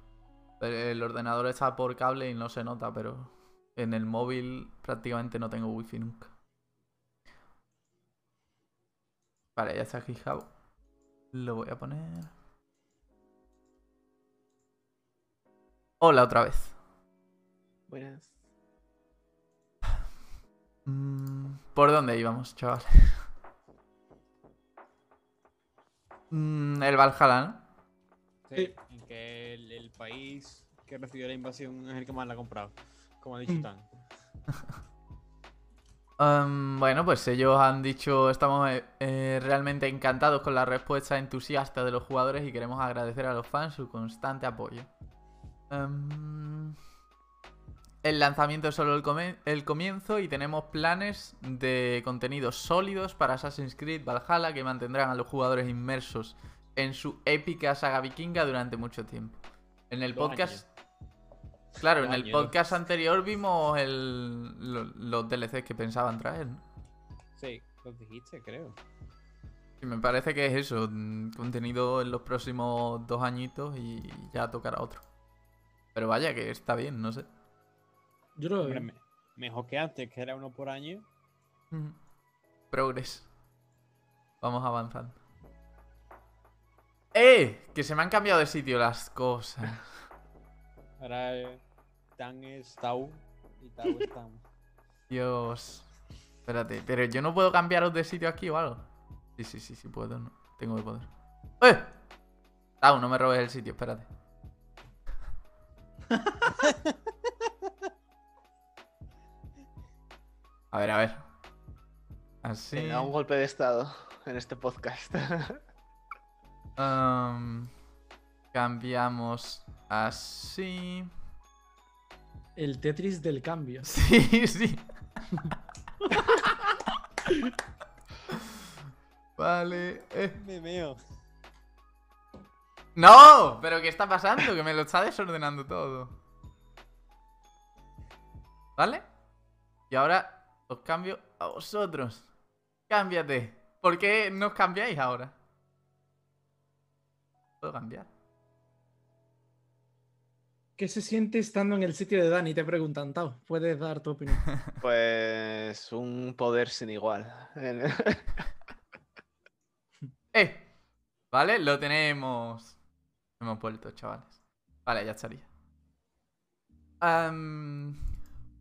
El ordenador está por cable y no se nota, pero en el móvil prácticamente no tengo wifi nunca. Vale, ya está aquí Jabo. Lo voy a poner. Hola otra vez. Buenas. Mm, ¿Por dónde íbamos, chavales? Mm, el Valhalla, ¿no? Sí, en que el, el país que recibió la invasión es el que más la ha comprado. Como ha dicho Tan. Um, bueno, pues ellos han dicho, estamos eh, eh, realmente encantados con la respuesta entusiasta de los jugadores y queremos agradecer a los fans su constante apoyo. Um, el lanzamiento es solo el, come- el comienzo y tenemos planes de contenidos sólidos para Assassin's Creed Valhalla que mantendrán a los jugadores inmersos en su épica saga vikinga durante mucho tiempo. En el Dos podcast... Claro, en el años. podcast anterior vimos el, lo- los DLCs que pensaban traer, ¿no? Sí, lo dijiste, creo. Y me parece que es eso, mm, contenido en los próximos dos añitos y ya tocará otro. Pero vaya, que está bien, no sé. Yo lo Hombre, me- mejor que antes, que era uno por año. Ujú. Progress. Vamos avanzando. ¡Eh! Que se me han cambiado de sitio las cosas. Ahora eh, Tan es Tau y Tau es Tan. Dios. Espérate, pero yo no puedo cambiaros de sitio aquí o algo. Sí, sí, sí, sí puedo, no. Tengo que poder. ¡Eh! Tau, no me robes el sitio, espérate. A ver, a ver. Así. Venga, un golpe de estado en este podcast. Am, cambiamos así. El Tetris del cambio. Sí, sí. vale. eh. Me meo. ¡No! ¿Pero qué está pasando? Que me lo está desordenando todo. ¿Vale? Y ahora os cambio a vosotros. Cámbiate. ¿Por qué no os cambiáis ahora? Puedo cambiar. ¿Qué se siente estando en el sitio de Dani? Te preguntan, Tao. Puedes dar tu opinión. Pues un poder sin igual. ¡Eh! ¿Vale? Lo tenemos. Hemos vuelto, chavales. Vale, ya estaría.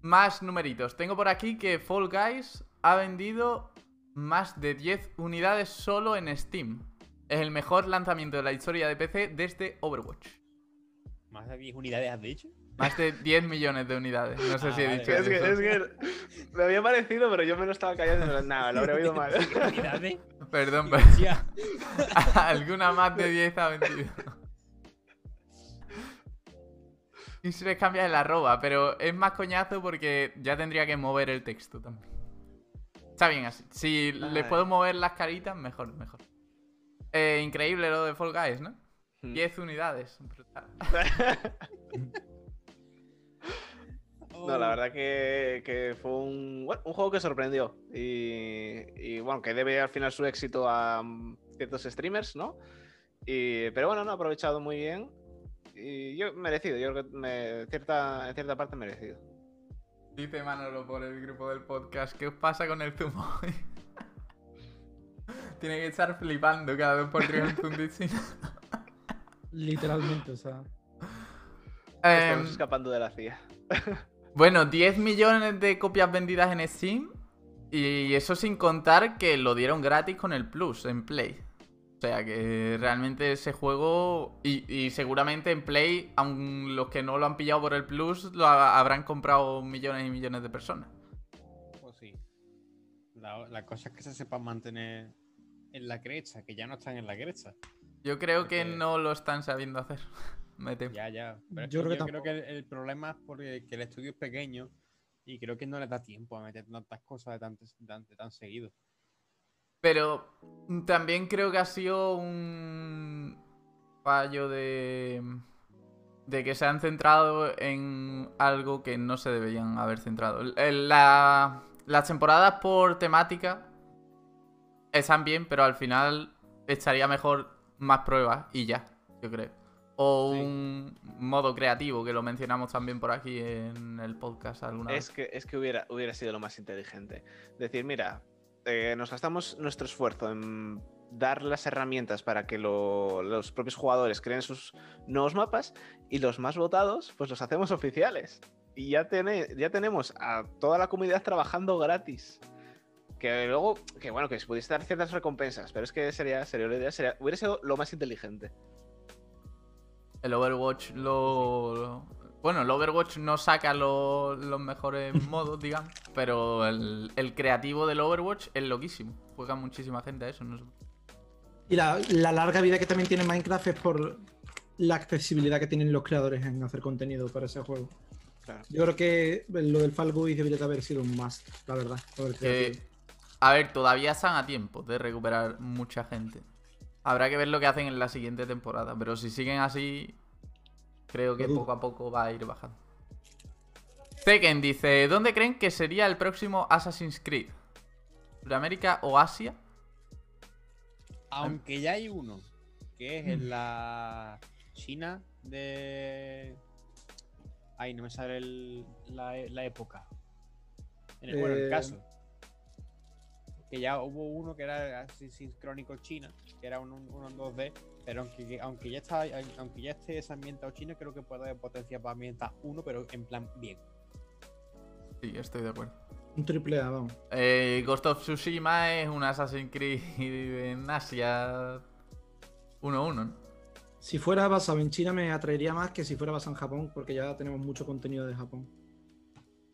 Más numeritos. Tengo por aquí que Fall Guys ha vendido más de 10 unidades solo en Steam. Es el mejor lanzamiento de la historia de PC desde Overwatch. ¿Más de 10 unidades has dicho? Más de 10 millones de unidades. No sé Ah, si he vale. dicho es, que, eso. es que me había parecido, pero yo me lo estaba callando. Nada, lo habré oído mal. ¿Unidades? Perdón, pero alguna más de 10 ha vendido. Y se les cambia el arroba, pero es más coñazo porque ya tendría que mover el texto también. Está bien así. Si les puedo mover las caritas, mejor, mejor. Eh, increíble lo de Fall Guys, ¿no? Mm. 10 unidades. brutal. No, la verdad que, que fue un, bueno, un juego que sorprendió. Y, y, bueno, que debe al final su éxito a mm, ciertos streamers, ¿no? Y, pero bueno, no ha aprovechado muy bien. Y yo merecido, yo creo que me- cierta, en cierta parte merecido. Dice Manolo por el grupo del podcast, ¿qué os pasa con el zumo? Tiene que estar flipando cada vez por tres un zoom distinto. Literalmente, o sea. Estamos Em, escapando de la CIA. Bueno, 10 millones de copias vendidas en Steam. Y eso sin contar que lo dieron gratis con el Plus en Play. O sea que realmente ese juego. Y, y seguramente en Play, aun los que no lo han pillado por el Plus, lo ha- habrán comprado millones y millones de personas. Pues sí. La, la cosa es que se sepan mantener en la crecha, que ya no están en la crecha. Yo creo que no lo están sabiendo hacer. Me temo. Ya, ya. Pero Yo creo que yo creo que el, el problema es porque que el estudio es pequeño y creo que no les da tiempo a meter tantas cosas de tan, de tan, de tan seguido. Pero también creo que ha sido un fallo de. de que se han centrado en algo que no se deberían haber centrado. La- las temporadas por temática están bien, pero al final estaría mejor más pruebas y ya, yo creo. O Sí. un modo creativo, que lo mencionamos también por aquí en el podcast alguna Es vez. que, es que hubiera, hubiera sido lo más inteligente. Decir, mira, eh, nos gastamos nuestro esfuerzo en dar las herramientas para que lo- los propios jugadores creen sus nuevos mapas y los más votados, pues los hacemos oficiales. Y ya, ya tenemos a toda la comunidad trabajando gratis. Que luego, que bueno, que se pudiese dar ciertas recompensas, pero es que sería, sería la idea, sería, hubiera sido lo más inteligente. El Overwatch lo. lo- Bueno, el Overwatch no saca lo- los mejores modos, digamos. Pero el, el creativo del Overwatch es loquísimo. Juega muchísima gente a eso. No sé. Y la, la larga vida que también tiene Minecraft es por la accesibilidad que tienen los creadores en hacer contenido para ese juego. Claro. Yo creo que lo del Fall Guys debería de haber sido un must, la verdad. creativo. A ver, todavía están a tiempo de recuperar mucha gente. Habrá que ver lo que hacen en la siguiente temporada. Pero si siguen así, creo que poco a poco va a ir bajando. Tekken dice: ¿Dónde creen que sería el próximo Assassin's Creed? ¿Sudamérica o Asia? Aunque ya hay uno, que es en la China de. Ay, no me sale el- la, la época. En el, bueno, el Eh, caso. Que ya hubo uno que era Assassin's Chronicles China, que era un, un- uno en 2D, pero aunque, aunque ya está, aunque ya esté ese ambientado China, creo que puede haber potencia para ambientar uno, pero en plan bien. Sí, estoy de acuerdo. Un triple A, vamos. Eh, Ghost of Tsushima es un Assassin's Creed en Asia 1-1, ¿no? Si fuera basado en China me atraería más que si fuera basado en Japón, porque ya tenemos mucho contenido de Japón.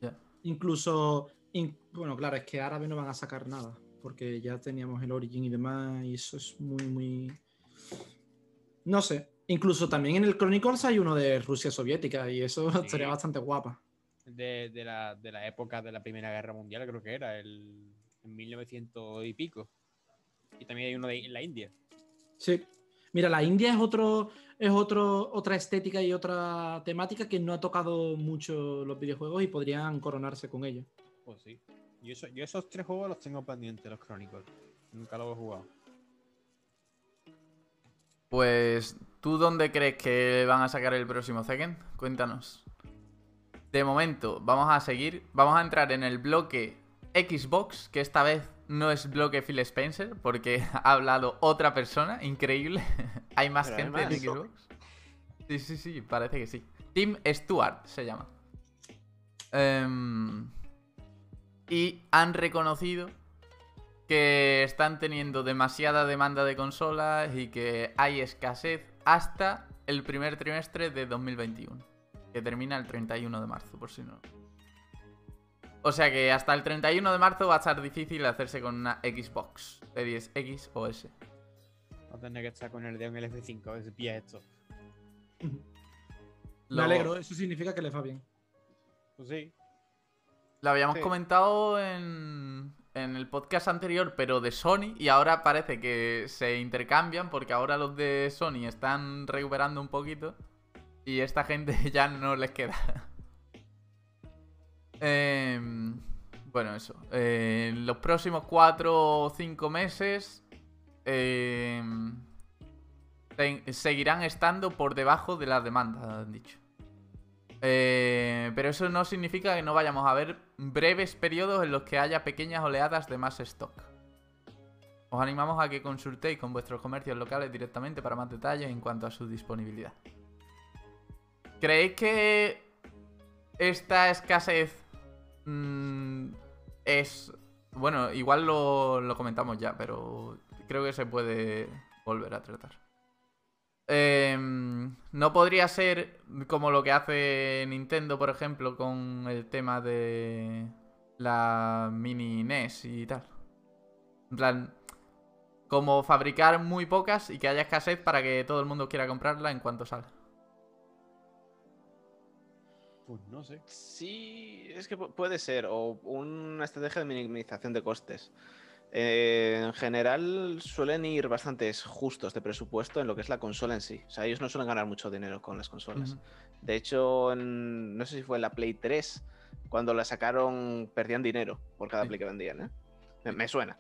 Ya. Incluso, in- bueno, claro, es que árabe no van a sacar nada, porque ya teníamos el Origin y demás, y eso es muy, muy... No sé. Incluso también en el Chronicles hay uno de Rusia soviética, y eso Sí. estaría bastante guapa. De, de la, de la época de la Primera Guerra Mundial, creo que era, el, en 1900 y pico. Y también hay uno de la India. Sí. Mira, la India es otro, es otro, otra estética y otra temática que no ha tocado mucho los videojuegos y podrían coronarse con ello. Pues sí. Yo, eso- yo esos tres juegos los tengo pendientes, los Chronicles. Nunca los he jugado. Pues, ¿tú dónde crees que van a sacar el próximo Tekken? Cuéntanos. De momento, vamos a seguir. Vamos a entrar en el bloque Xbox, que esta vez no es bloque Phil Spencer, porque ha hablado otra persona, increíble. hay más Pero gente en. Xbox. Sí, sí, sí, parece que sí. Tim Stewart se llama. Em, y han reconocido que están teniendo demasiada demanda de consolas y que hay escasez hasta el primer trimestre de 2021, que termina el 31 de marzo, por si no. O sea que hasta el 31 de marzo va a estar difícil hacerse con una Xbox Series X o S. Va a tener que estar con el dedo en el F5 a ver si pilla esto. Me alegro, eso significa que les va bien. Pues sí. Lo habíamos Sí. comentado en, en el podcast anterior, pero de Sony, y ahora parece que se intercambian porque ahora los de Sony están recuperando un poquito y esta gente ya no les queda. Em, bueno, eso. Eh, en los próximos 4 o 5 meses em, se- seguirán estando por debajo de la demanda, han dicho. Eh, pero eso no significa que no vayamos a ver breves periodos en los que haya pequeñas oleadas de más stock. Os animamos a que consultéis con vuestros comercios locales directamente para más detalles en cuanto a su disponibilidad. ¿Creéis que esta escasez mm, es... Bueno, igual lo, lo comentamos ya, pero creo que se puede volver a tratar. Em, no podría ser como lo que hace Nintendo, por ejemplo, con el tema de la mini NES y tal. En plan, como fabricar muy pocas y que haya escasez para que todo el mundo quiera comprarla en cuanto salga. Pues no sé. Sí, es que pu- puede ser, o una estrategia de minimización de costes. Eh, en general suelen ir bastantes justos de presupuesto en lo que es la consola en sí. O sea, ellos no suelen ganar mucho dinero con las consolas. De hecho, en- no sé si fue en la Play 3, cuando la sacaron, perdían dinero por cada Sí. Play que vendían, ¿eh? Me, me suena.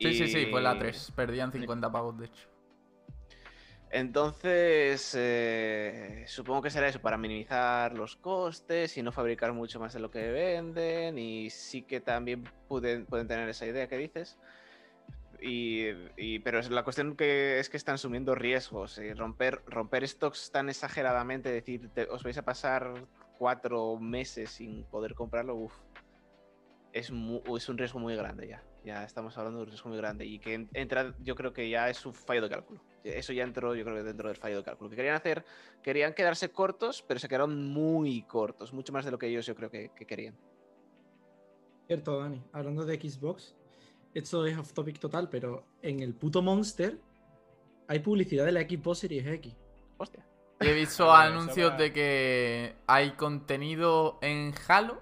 Sí, sí, sí, fue la Y- 3. Perdían 50 pavos, de hecho. Entonces, eh, supongo que será eso, para minimizar los costes y no fabricar mucho más de lo que venden. Y sí que también pueden, pueden tener esa idea que dices. Y, y- pero la cuestión que es que están asumiendo riesgos. Y romper, romper stocks tan exageradamente, decir, os vais a pasar cuatro meses sin poder comprarlo, uf, es, es un riesgo muy grande ya. Ya estamos hablando de un riesgo muy grande. Y que en- entra, yo creo que ya es un fallo de cálculo. Eso ya entró, yo creo que dentro del fallo de cálculo. Que querían hacer, querían quedarse cortos, pero se quedaron muy cortos. Mucho más de lo que ellos yo creo que, que querían. Cierto, Dani. Hablando de Xbox, esto es off topic total, pero en el puto Monster hay publicidad de la Xbox Series X. Hostia. Y he visto anuncios de que hay contenido en Halo.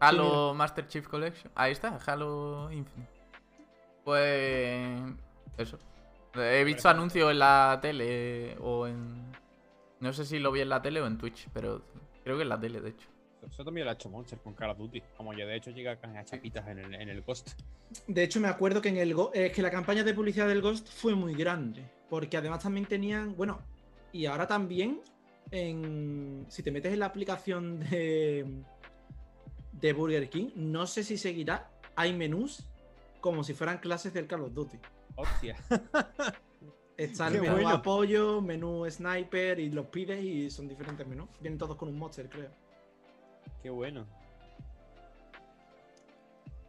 Halo Master Chief Collection. Ahí está, Halo Infinite. Pues. Eso. He visto anuncios en la tele o en. No sé si lo vi en la tele o en Twitch, pero creo que en la tele, de hecho. Eso también lo ha hecho Monster con Call of Duty. Como ya de hecho llega a chapitas en el, en el Ghost. De hecho, me acuerdo que en el Go- es que la campaña de publicidad del Ghost fue muy grande. Porque además también tenían. Bueno, y ahora también. En, si te metes en la aplicación de. de Burger King, no sé si seguirá. Hay menús como si fueran clases del Call of Duty. Hostia. Está el Qué menú bueno. apoyo, menú sniper y los pides y son diferentes menús. Vienen todos con un monster, creo. Qué bueno.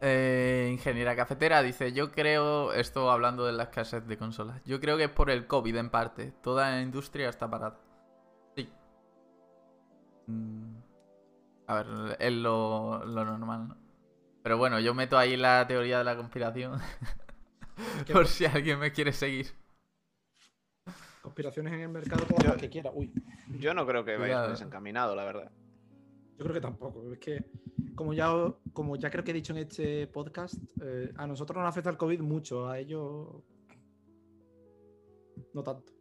Eh, ingeniera cafetera dice: Yo creo. Esto hablando de la escasez de consolas. Yo creo que es por el COVID en parte. Toda la industria está parada. Sí. Mm, A ver, es lo, lo normal, ¿no? Pero bueno, yo meto ahí la teoría de la conspiración. Qué por bueno. si alguien me quiere seguir. Conspiraciones en el mercado, todas Yo- las que quiera. Uy, Yo no creo que vaya Cuidado. desencaminado, la verdad. yo creo que tampoco. Es que, como ya, como ya creo que he dicho en este podcast, eh, a nosotros nos afecta el COVID mucho, a ellos no tanto.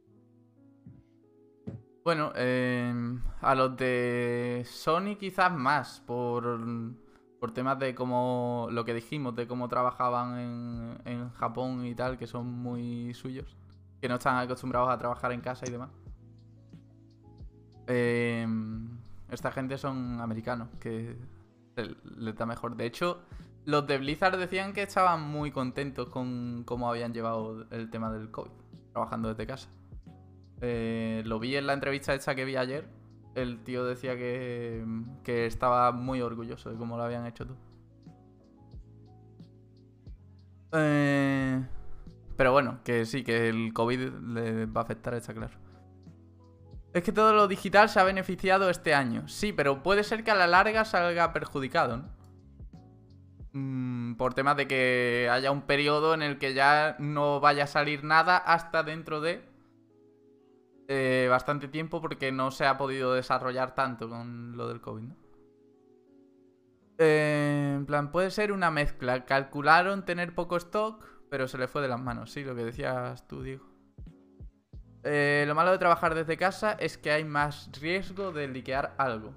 Bueno, eh, a los de Sony quizás más, por, por temas de cómo, lo que dijimos, de cómo trabajaban en, Japón y tal, que son muy suyos, que no están acostumbrados a trabajar en casa y demás. Eh, esta gente son americanos, que les da mejor. De hecho, los de Blizzard decían que estaban muy contentos con cómo habían llevado el tema del COVID, trabajando desde casa. Eh, lo vi en la entrevista esta que vi ayer. El tío decía que, que estaba muy orgulloso de cómo lo habían hecho todo. Eh, pero bueno, que sí, que el COVID le va a afectar, está claro. Es que todo lo digital se ha beneficiado este año. Sí, pero puede ser que a la larga salga perjudicado, ¿no? Mm, por temas de que haya un periodo en el que ya no vaya a salir nada hasta dentro de eh, bastante tiempo porque no se ha podido desarrollar tanto con lo del COVID, ¿no? Eh, en plan, puede ser una mezcla. Calcularon tener poco stock, pero se le fue de las manos, sí, lo que decías tú, Diego. Eh, lo malo de trabajar desde casa es que hay más riesgo de liquear algo.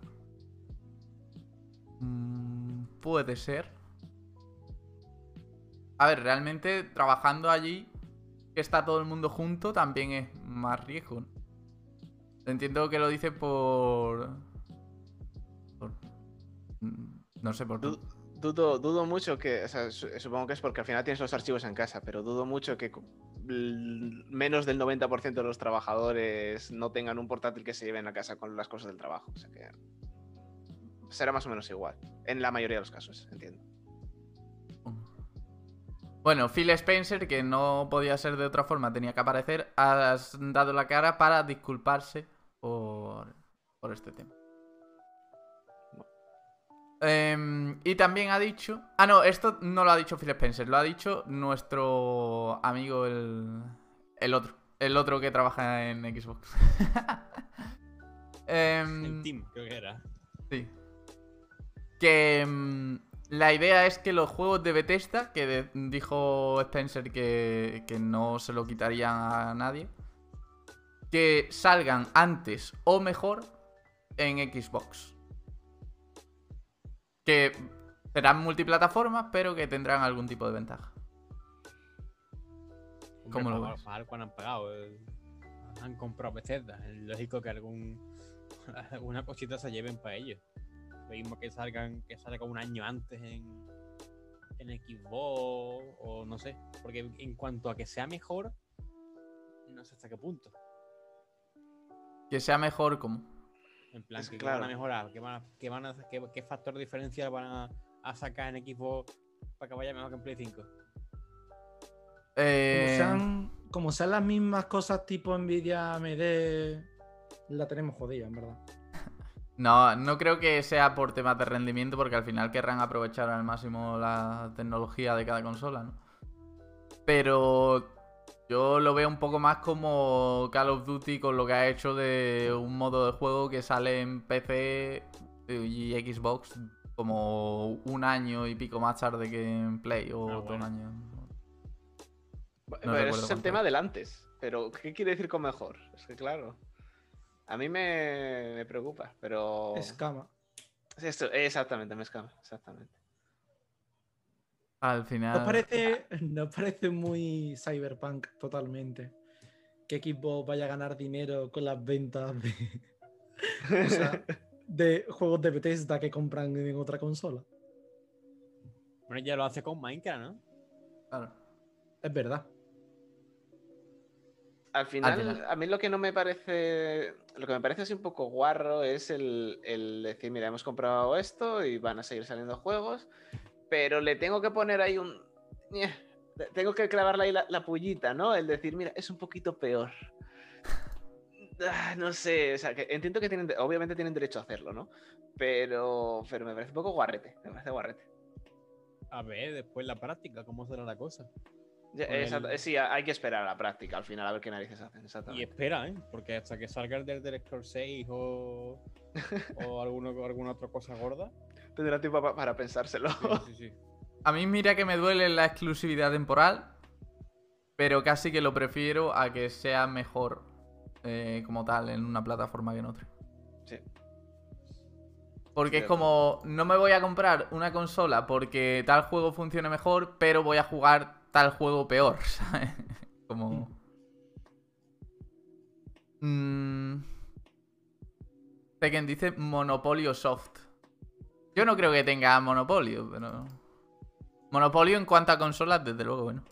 Mm, puede ser. A ver, realmente trabajando allí, que está todo el mundo junto, también es más riesgo. ¿no? Entiendo que lo dice por. No sé por qué. Du- Dudo, dudo mucho que, o sea, su- supongo que es porque al final tienes los archivos en casa, pero dudo mucho que menos del 90% de los trabajadores no tengan un portátil que se lleven a casa con las cosas del trabajo. O sea que será más o menos igual. En la mayoría de los casos, entiendo. Bueno, Phil Spencer, que no podía ser de otra forma, tenía que aparecer, ha dado la cara para disculparse por, por este tema. Em, y también ha dicho... Ah, no, esto no lo ha dicho Phil Spencer, lo ha dicho nuestro amigo el, el otro. El otro que trabaja en Xbox. Em, El team, creo que era. Sí. Que mm, la idea es que los juegos de Bethesda, que de- dijo Spencer que, que no se lo quitarían a nadie, que salgan antes o mejor en Xbox. Que serán multiplataformas, pero que tendrán algún tipo de ventaja. Hombre, ¿Cómo lo ves? para han pagado. eh, Han comprado Bethesda. Es lógico que algún, alguna cosita se lleven para ellos. Lo mismo que salgan, que salga un año antes en, en Xbox o no sé. Porque en cuanto a que sea mejor, no sé hasta qué punto. Que sea mejor como. En plan, Es que, van a mejorar, qué, van a, qué, van a- qué- qué factor diferencial van a, a sacar en Xbox para que vaya mejor que en Play 5. Como Eh, sean, como sean las mismas cosas tipo Nvidia, AMD, la tenemos jodida, en verdad. No, no creo que sea por temas de rendimiento, porque al final querrán aprovechar al máximo la tecnología de cada consola, ¿no? Pero yo lo veo un poco más como Call of Duty con lo que ha hecho de un modo de juego que sale en PC y Xbox como un año y pico más tarde que en Play o Ah, todo un bueno. año. Pero eso es el cuánto tema del antes. Pero, ¿qué quiere decir con mejor? Es que, claro. A mí me, me preocupa, pero. Escama. Esto, exactamente, me escama. Exactamente. Al final. Nos parece, nos parece muy cyberpunk totalmente. Que Xbox vaya a ganar dinero con las ventas de, o sea, de juegos de Bethesda que compran en otra consola. Bueno, ya lo hace con Minecraft, ¿no? Claro. Es verdad. Al final, final. a mí lo que no me parece, lo que me parece así un poco guarro es el, el decir, mira, hemos comprado esto y van a seguir saliendo juegos, pero le tengo que poner ahí un... le- Tengo que clavarle ahí la, la pullita, ¿no? El decir, mira, es un poquito peor. Ah, No sé, o sea, que entiendo que tienen, obviamente tienen derecho a hacerlo, ¿no? Pero, pero me parece un poco guarrete, me parece guarrete. A ver, después la práctica, cómo será la cosa. Ya, Con el- exacto, Sí, hay que esperar a la práctica al final a ver qué narices hacen, Y exactamente. espera, ¿eh? Porque hasta que salga el del Scrolls 6 o, o alguno, alguna otra cosa gorda. Tendrá tiempo pa- para pensárselo. Sí, sí, sí. A mí mira que me duele la exclusividad temporal, pero casi que lo prefiero a que sea mejor eh, como tal en una plataforma que en otra. Sí. Porque es como, no me voy a comprar una consola porque tal juego funcione mejor, pero voy a jugar tal juego peor, ¿sabes? Como... Mm. Tekken dice Monopolio Soft. Yo no creo que tenga Monopolio, pero... Monopolio en cuanto a consolas, desde luego, bueno.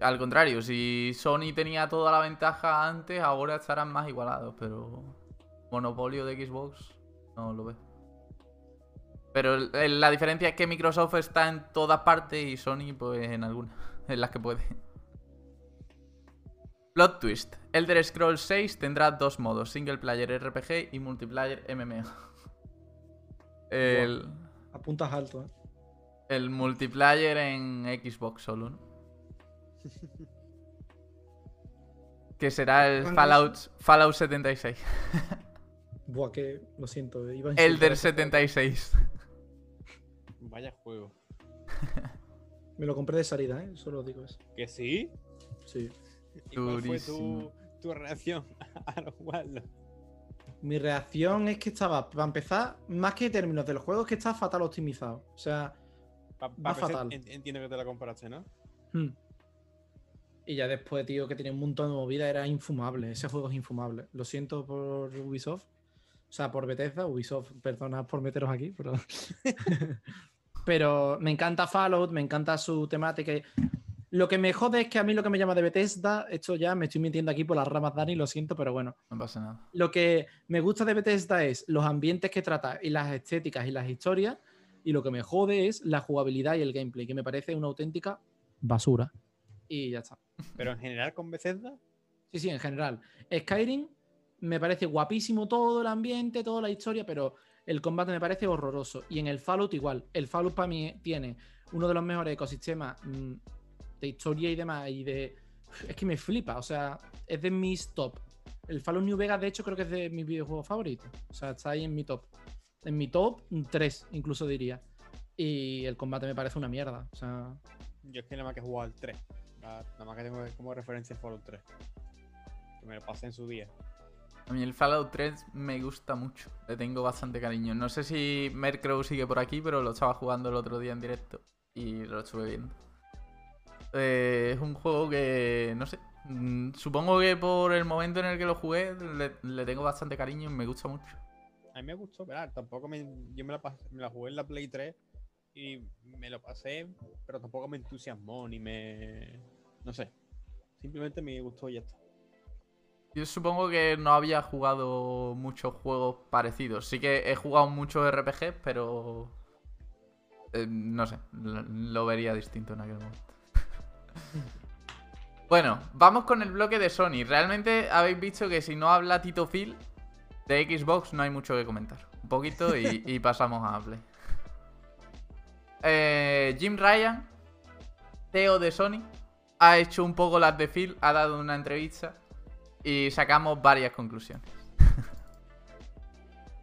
Al contrario, si Sony tenía toda la ventaja antes, ahora estarán más igualados, pero monopolio de Xbox no lo veo. Pero la diferencia es que Microsoft está en todas partes y Sony pues en algunas, en las que puede. Plot twist. Elder Scrolls 6 tendrá dos modos, single player RPG y multiplayer MMO. El, Apuntas alto, ¿eh? el multiplayer en Xbox solo, ¿no? Que será el ¿Cuándo Fallout, Fallout 76. Buah, que lo siento. Iba a Elder insultar a- 76. Vaya juego. Me lo compré de salida, ¿eh? Solo digo eso. ¿Que sí? Sí. ¿Y cuál fue tu, tu reacción a no jugarlo? Mi reacción es que estaba, para empezar, más que términos del juego, es que está fatal optimizado. O sea, Pa- Va PC fatal. en- Entiendo que te la compraste, ¿no? hmm. y ya después, tío, que tenía un montón de movida, era infumable. Ese juego es infumable. Lo siento por Ubisoft. sea, por Bethesda, Ubisoft, perdona por meteros aquí, pero. pero me encanta Fallout, me encanta su temática. Lo que me jode es que a mí lo que me llama de Bethesda, esto ya me estoy mintiendo aquí por las ramas, Dani, lo siento, pero bueno. No pasa nada. Lo que me gusta de Bethesda es los ambientes que trata y las estéticas y las historias. Y lo que me jode es la jugabilidad y el gameplay, que me parece una auténtica basura. Y ya está. Pero en general con Bethesda, Sí, sí, en general. Skyrim me parece guapísimo todo el ambiente, toda la historia, pero el combate me parece horroroso. Y en el Fallout igual. El Fallout para mí tiene uno de los mejores ecosistemas mm, de historia y demás. Y de. Es que me flipa. O sea, es de mis top. El Fallout New Vegas, de hecho, creo que es de mis videojuegos favoritos. O sea, está ahí en mi top. En mi top 3, incluso diría. Y el combate me parece una mierda. O sea, yo es que nada más que he jugado al 3. Nada más que tengo como referencia el Fallout 3. Que me lo pasé en su día. A mí el Fallout 3 me gusta mucho. Le tengo bastante cariño. No sé si Mercrow sigue por aquí, pero lo estaba jugando el otro día en directo y lo estuve viendo. Eh, es un juego que, no sé, mm, supongo que por el momento en el que lo jugué le, le tengo bastante cariño y me gusta mucho. A mí me gustó, pero tampoco me. Yo me la, me la jugué en la Play 3 y me lo pasé, pero tampoco me entusiasmó ni me. No sé. Simplemente me gustó y ya está. Yo supongo que no había jugado muchos juegos parecidos. Sí que he jugado muchos RPGs, pero... eh, no sé, lo, lo vería distinto en aquel momento. Bueno, vamos con el bloque de Sony. Realmente habéis visto que si no habla Tito Phil de Xbox no hay mucho que comentar. Un poquito y, y pasamos a Play. Eh, Jim Ryan, CEO de Sony, ha hecho un poco las de Phil, ha dado una entrevista y sacamos varias conclusiones.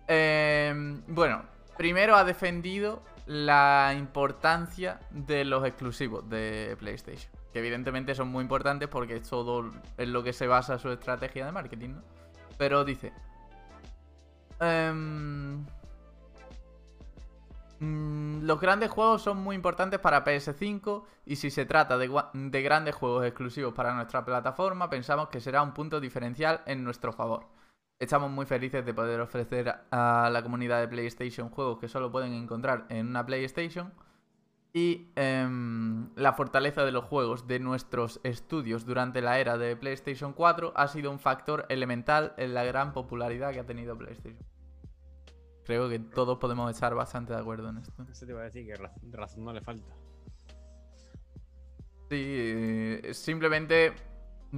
Em, bueno, primero ha defendido la importancia de los exclusivos de PlayStation. Que evidentemente son muy importantes porque es todo en lo que se basa su estrategia de marketing, ¿no? Pero dice... em, mm, los grandes juegos son muy importantes para PS5 y si se trata de, de grandes juegos exclusivos para nuestra plataforma, pensamos que será un punto diferencial en nuestro favor. Estamos muy felices de poder ofrecer a la comunidad de PlayStation juegos que solo pueden encontrar en una PlayStation. Y em, la fortaleza de los juegos de nuestros estudios durante la era de PlayStation 4 ha sido un factor elemental en la gran popularidad que ha tenido PlayStation. Creo que todos podemos estar bastante de acuerdo en esto. Eso te iba a decir que raz- razón no le falta. Sí, simplemente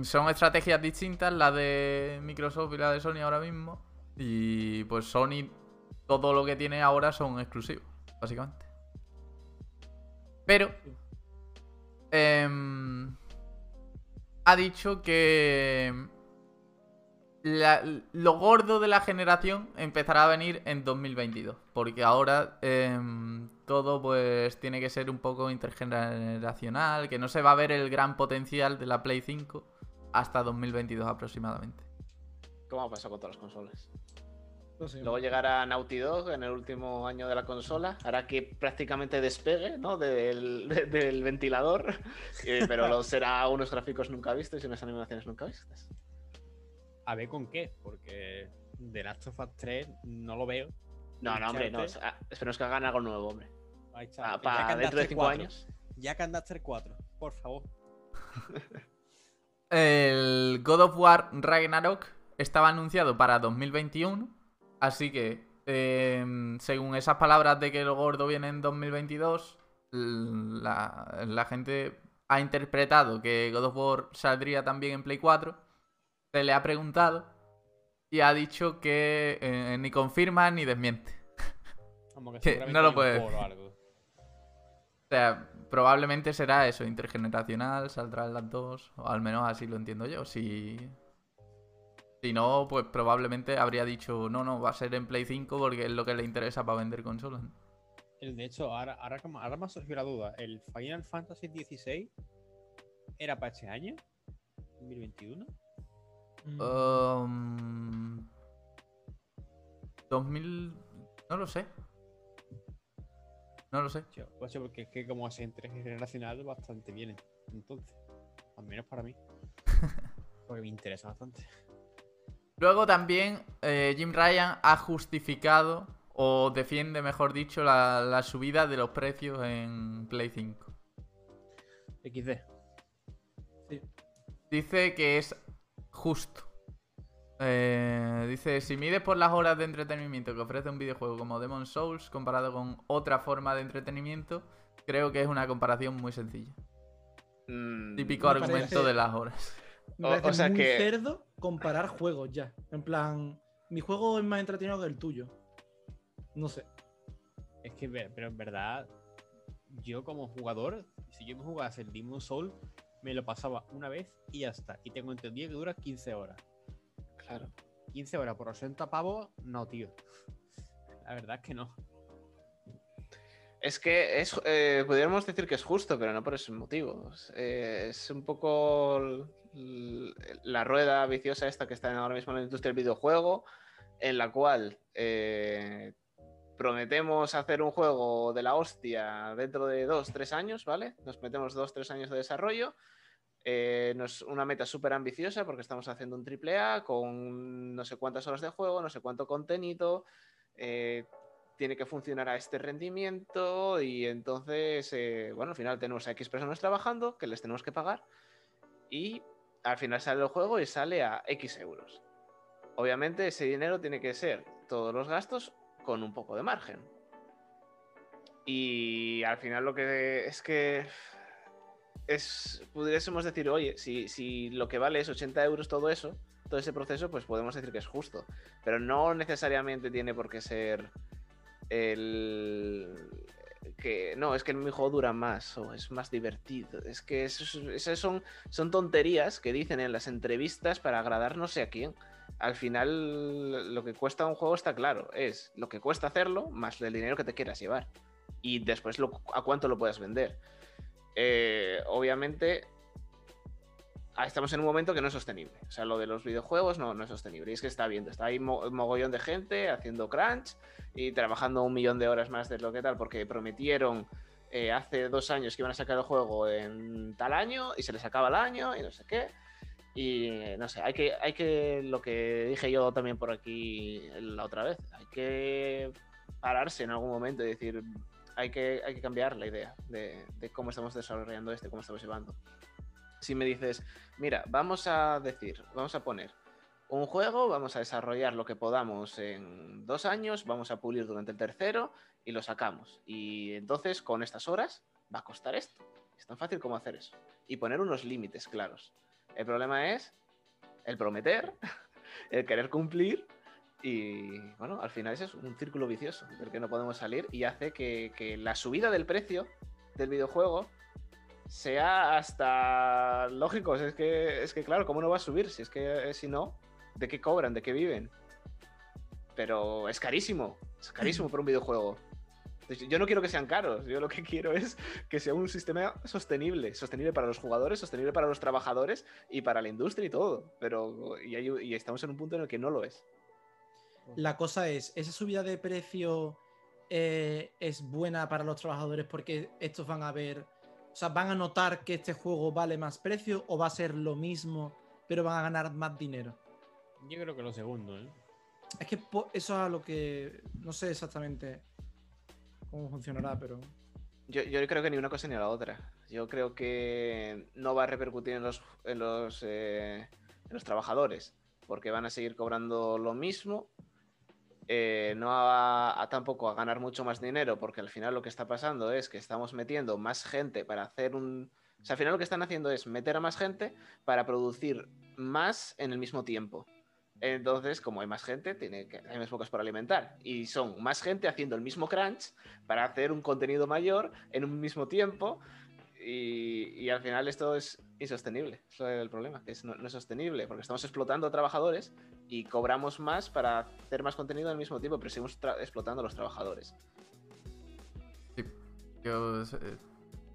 son estrategias distintas, la de Microsoft y la de Sony ahora mismo. Y pues Sony, todo lo que tiene ahora son exclusivos, básicamente. Pero em, ha dicho que lo gordo de la generación empezará a venir en 2022. Porque ahora em, todo pues tiene que ser un poco intergeneracional. Que no se va a ver el gran potencial de la Play 5 hasta 2022 aproximadamente. ¿Cómo ha pasado con todas las consolas? Sé. Luego llegará Naughty Dog en el último año de la consola, hará que prácticamente despegue ¿no? del, de- del ventilador, eh, pero lo será unos gráficos nunca vistos y unas animaciones nunca vistas. A ver con qué, porque The Last of Us 3 no lo veo. No, no, hombre, no. Uncharted. o sea, esperemos que hagan algo nuevo, hombre. Ahí está. Ah, para dentro de Daxter cinco 4. años. Jack and Daxter 4, por favor. El God of War Ragnarok estaba anunciado para 2021, así que em, según esas palabras de que lo gordo viene en 2022, la, la gente ha interpretado que God of War saldría también en Play 4, se le ha preguntado y ha dicho que eh, ni confirma ni desmiente. Que Que no lo puede algo. O sea, probablemente será eso, intergeneracional, saldrán las dos, o al menos así lo entiendo yo. Si, si no, pues probablemente habría dicho, no, no, va a ser en Play 5 porque es lo que le interesa para vender consolas. de hecho, ahora, ahora, ahora me ha surgido la duda. ¿El Final Fantasy XVI era para este año? ¿2021? Mm, Um, 2000... No lo sé. No lo sé. Yo, pues sí, porque es que como es intergeneracional, bastante bien. Entonces, al menos para mí. Porque me interesa bastante. Luego también eh, Jim Ryan ha justificado, o defiende, mejor dicho, la, la subida de los precios en Play 5. XD. Dice que es justo. Eh, dice, si mides por las horas de entretenimiento que ofrece un videojuego como Demon Souls comparado con otra forma de entretenimiento, creo que es una comparación muy sencilla. Mm, Típico Me argumento parece- de las horas. Me O- parece o sea muy que- cerdo comparar juegos ya. En plan, mi juego es más entretenido que el tuyo. No sé. Es que, pero en verdad, yo como jugador, si yo me jugase el Demon Soul, me lo pasaba una vez y ya está. Y tengo entendido que dura 15 horas. Claro. 15 horas por 80 pavos, no, tío. La verdad es que no. Es que es, eh, podríamos decir que es justo, pero no por esos motivos. Eh, es un poco la rueda viciosa esta que está ahora mismo en la industria del videojuego, en la cual eh, prometemos hacer un juego de la hostia dentro de dos, tres años, ¿vale? Nos metemos dos, tres años de desarrollo. Eh, nos- una meta súper ambiciosa porque estamos haciendo un triple A con no sé cuántas horas de juego, no sé cuánto contenido. eh, tiene que funcionar a este rendimiento y entonces, eh, bueno, al final tenemos a X personas trabajando que les tenemos que pagar y al final sale el juego y sale a X euros. Obviamente ese dinero tiene que ser todos los gastos con un poco de margen. Y al final lo que es que es, pudiésemos decir, oye, si, si lo que vale es 80 euros todo eso, todo ese proceso, pues podemos decir que es justo. Pero no necesariamente tiene por qué ser el que no, es que mi juego dura más o es más divertido. Es que esas son, son tonterías que dicen en las entrevistas para agradar no sé a quién. Al final, lo que cuesta un juego está claro, es lo que cuesta hacerlo más el dinero que te quieras llevar. Y después a cuánto lo puedas vender. Eh, obviamente, estamos en un momento que no es sostenible. O sea, lo de los videojuegos no, no es sostenible. Y es que está viendo, está ahí mo- mogollón de gente haciendo crunch y trabajando un millón de horas más de lo que tal, porque prometieron eh, hace dos años que iban a sacar el juego en tal año y se les acaba el año y no sé qué. Y eh, no sé, hay que, hay que, lo que dije yo también por aquí la otra vez, hay que pararse en algún momento y decir, hay que, hay que cambiar la idea de, de cómo estamos desarrollando esto, cómo estamos llevando. Si me dices, mira, vamos a decir, vamos a poner un juego, vamos a desarrollar lo que podamos en dos años, vamos a pulir durante el tercero y lo sacamos. Y entonces con estas horas va a costar esto. Es tan fácil como hacer eso. Y poner unos límites claros. El problema es el prometer, el querer cumplir y bueno, al final ese es un círculo vicioso del que no podemos salir y hace que, que la subida del precio del videojuego sea hasta lógico. Es que, es que claro, ¿cómo no va a subir? Si es que eh, si no, ¿de qué cobran? ¿De qué viven? Pero es carísimo. Es carísimo por un videojuego. Yo no quiero que sean caros, yo lo que quiero es que sea un sistema sostenible, sostenible para los jugadores, sostenible para los trabajadores y para la industria y todo. Pero y, hay- y estamos en un punto en el que no lo es. La cosa es, ¿esa subida de precio eh, es buena para los trabajadores porque estos van a ver, o sea, van a notar que este juego vale más precio o va a ser lo mismo, pero van a ganar más dinero? Yo creo que lo segundo, ¿eh? Es que eso es a lo que no sé exactamente cómo funcionará, pero Yo, yo creo que ni una cosa ni la otra. Yo creo que no va a repercutir en los, en los, eh, en los trabajadores, porque van a seguir cobrando lo mismo. Eh, no va a, tampoco a ganar mucho más dinero, porque al final lo que está pasando es que estamos metiendo más gente para hacer un... O sea, al final lo que están haciendo es meter a más gente para producir más en el mismo tiempo. Entonces, como hay más gente, tiene que, hay más pocos para alimentar. Y son más gente haciendo el mismo crunch para hacer un contenido mayor en un mismo tiempo. Y, y al final esto es insostenible. Eso es el problema, que es, no, no es sostenible, porque estamos explotando a trabajadores y cobramos más para hacer más contenido al mismo tiempo, pero seguimos explotando a los trabajadores. Sí, yo eh,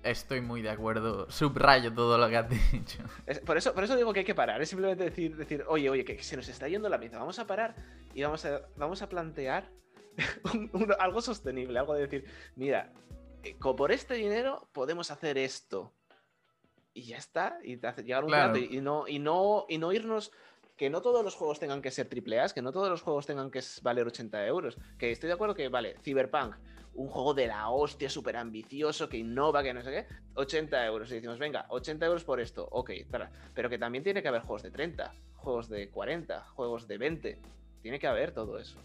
estoy muy de acuerdo. Subrayo todo lo que has dicho. Es- por, eso, por eso digo que hay que parar. Es simplemente decir, decir oye, oye, que se nos está yendo la pinza. Vamos a parar y vamos a, vamos a plantear un- un- algo sostenible. Algo de decir, mira, por este dinero podemos hacer esto. Y ya está. Y llegar un Claro. rato y, no, y, no, y no irnos que no todos los juegos tengan que ser triple A, que no todos los juegos tengan que valer 80 euros. Que estoy de acuerdo que, vale, Cyberpunk, un juego de la hostia, súper ambicioso, que innova, que no sé qué, 80 euros. Y decimos, venga, 80 euros por esto, ok, tal. Pero que también tiene que haber juegos de 30, juegos de 40, juegos de 20. Tiene que haber todo eso.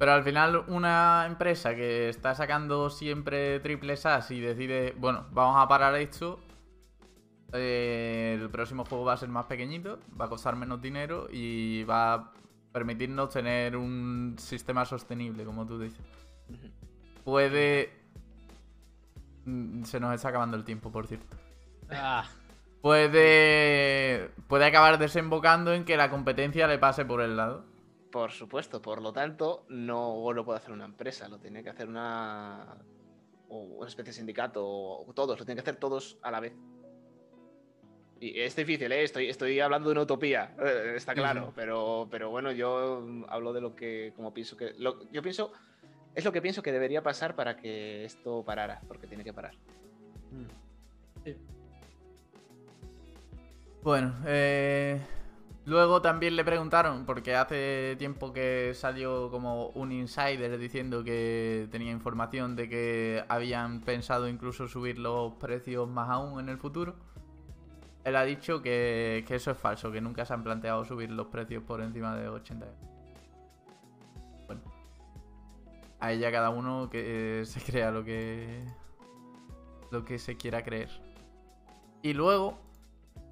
Pero al final, una empresa que está sacando siempre triples A y decide, bueno, vamos a parar esto, eh, el próximo juego va a ser más pequeñito, va a costar menos dinero y va a permitirnos tener un sistema sostenible, como tú dices. Puede. Mm, Se nos está acabando el tiempo, por cierto. Ah, Puede. Puede acabar desembocando en que la competencia le pase por el lado. Por supuesto, por lo tanto, no lo puede hacer una empresa, lo tiene que hacer una, o una especie de sindicato, o todos, lo tienen que hacer todos a la vez. Y es difícil, ¿eh? estoy, estoy hablando de una utopía, eh, está claro, pero, pero bueno, yo mm, hablo de lo que, como pienso que, lo- yo pienso, es lo que pienso que debería pasar para que esto parara, porque tiene que parar. Sí. Bueno, eh, luego también le preguntaron, porque hace tiempo que salió como un insider diciendo que tenía información de que habían pensado incluso subir los precios más aún en el futuro. Él ha dicho que, eso es falso, que nunca se han planteado subir los precios por encima de 80 euros. Bueno, a ella cada uno que eh, se crea lo que lo que se quiera creer. Y luego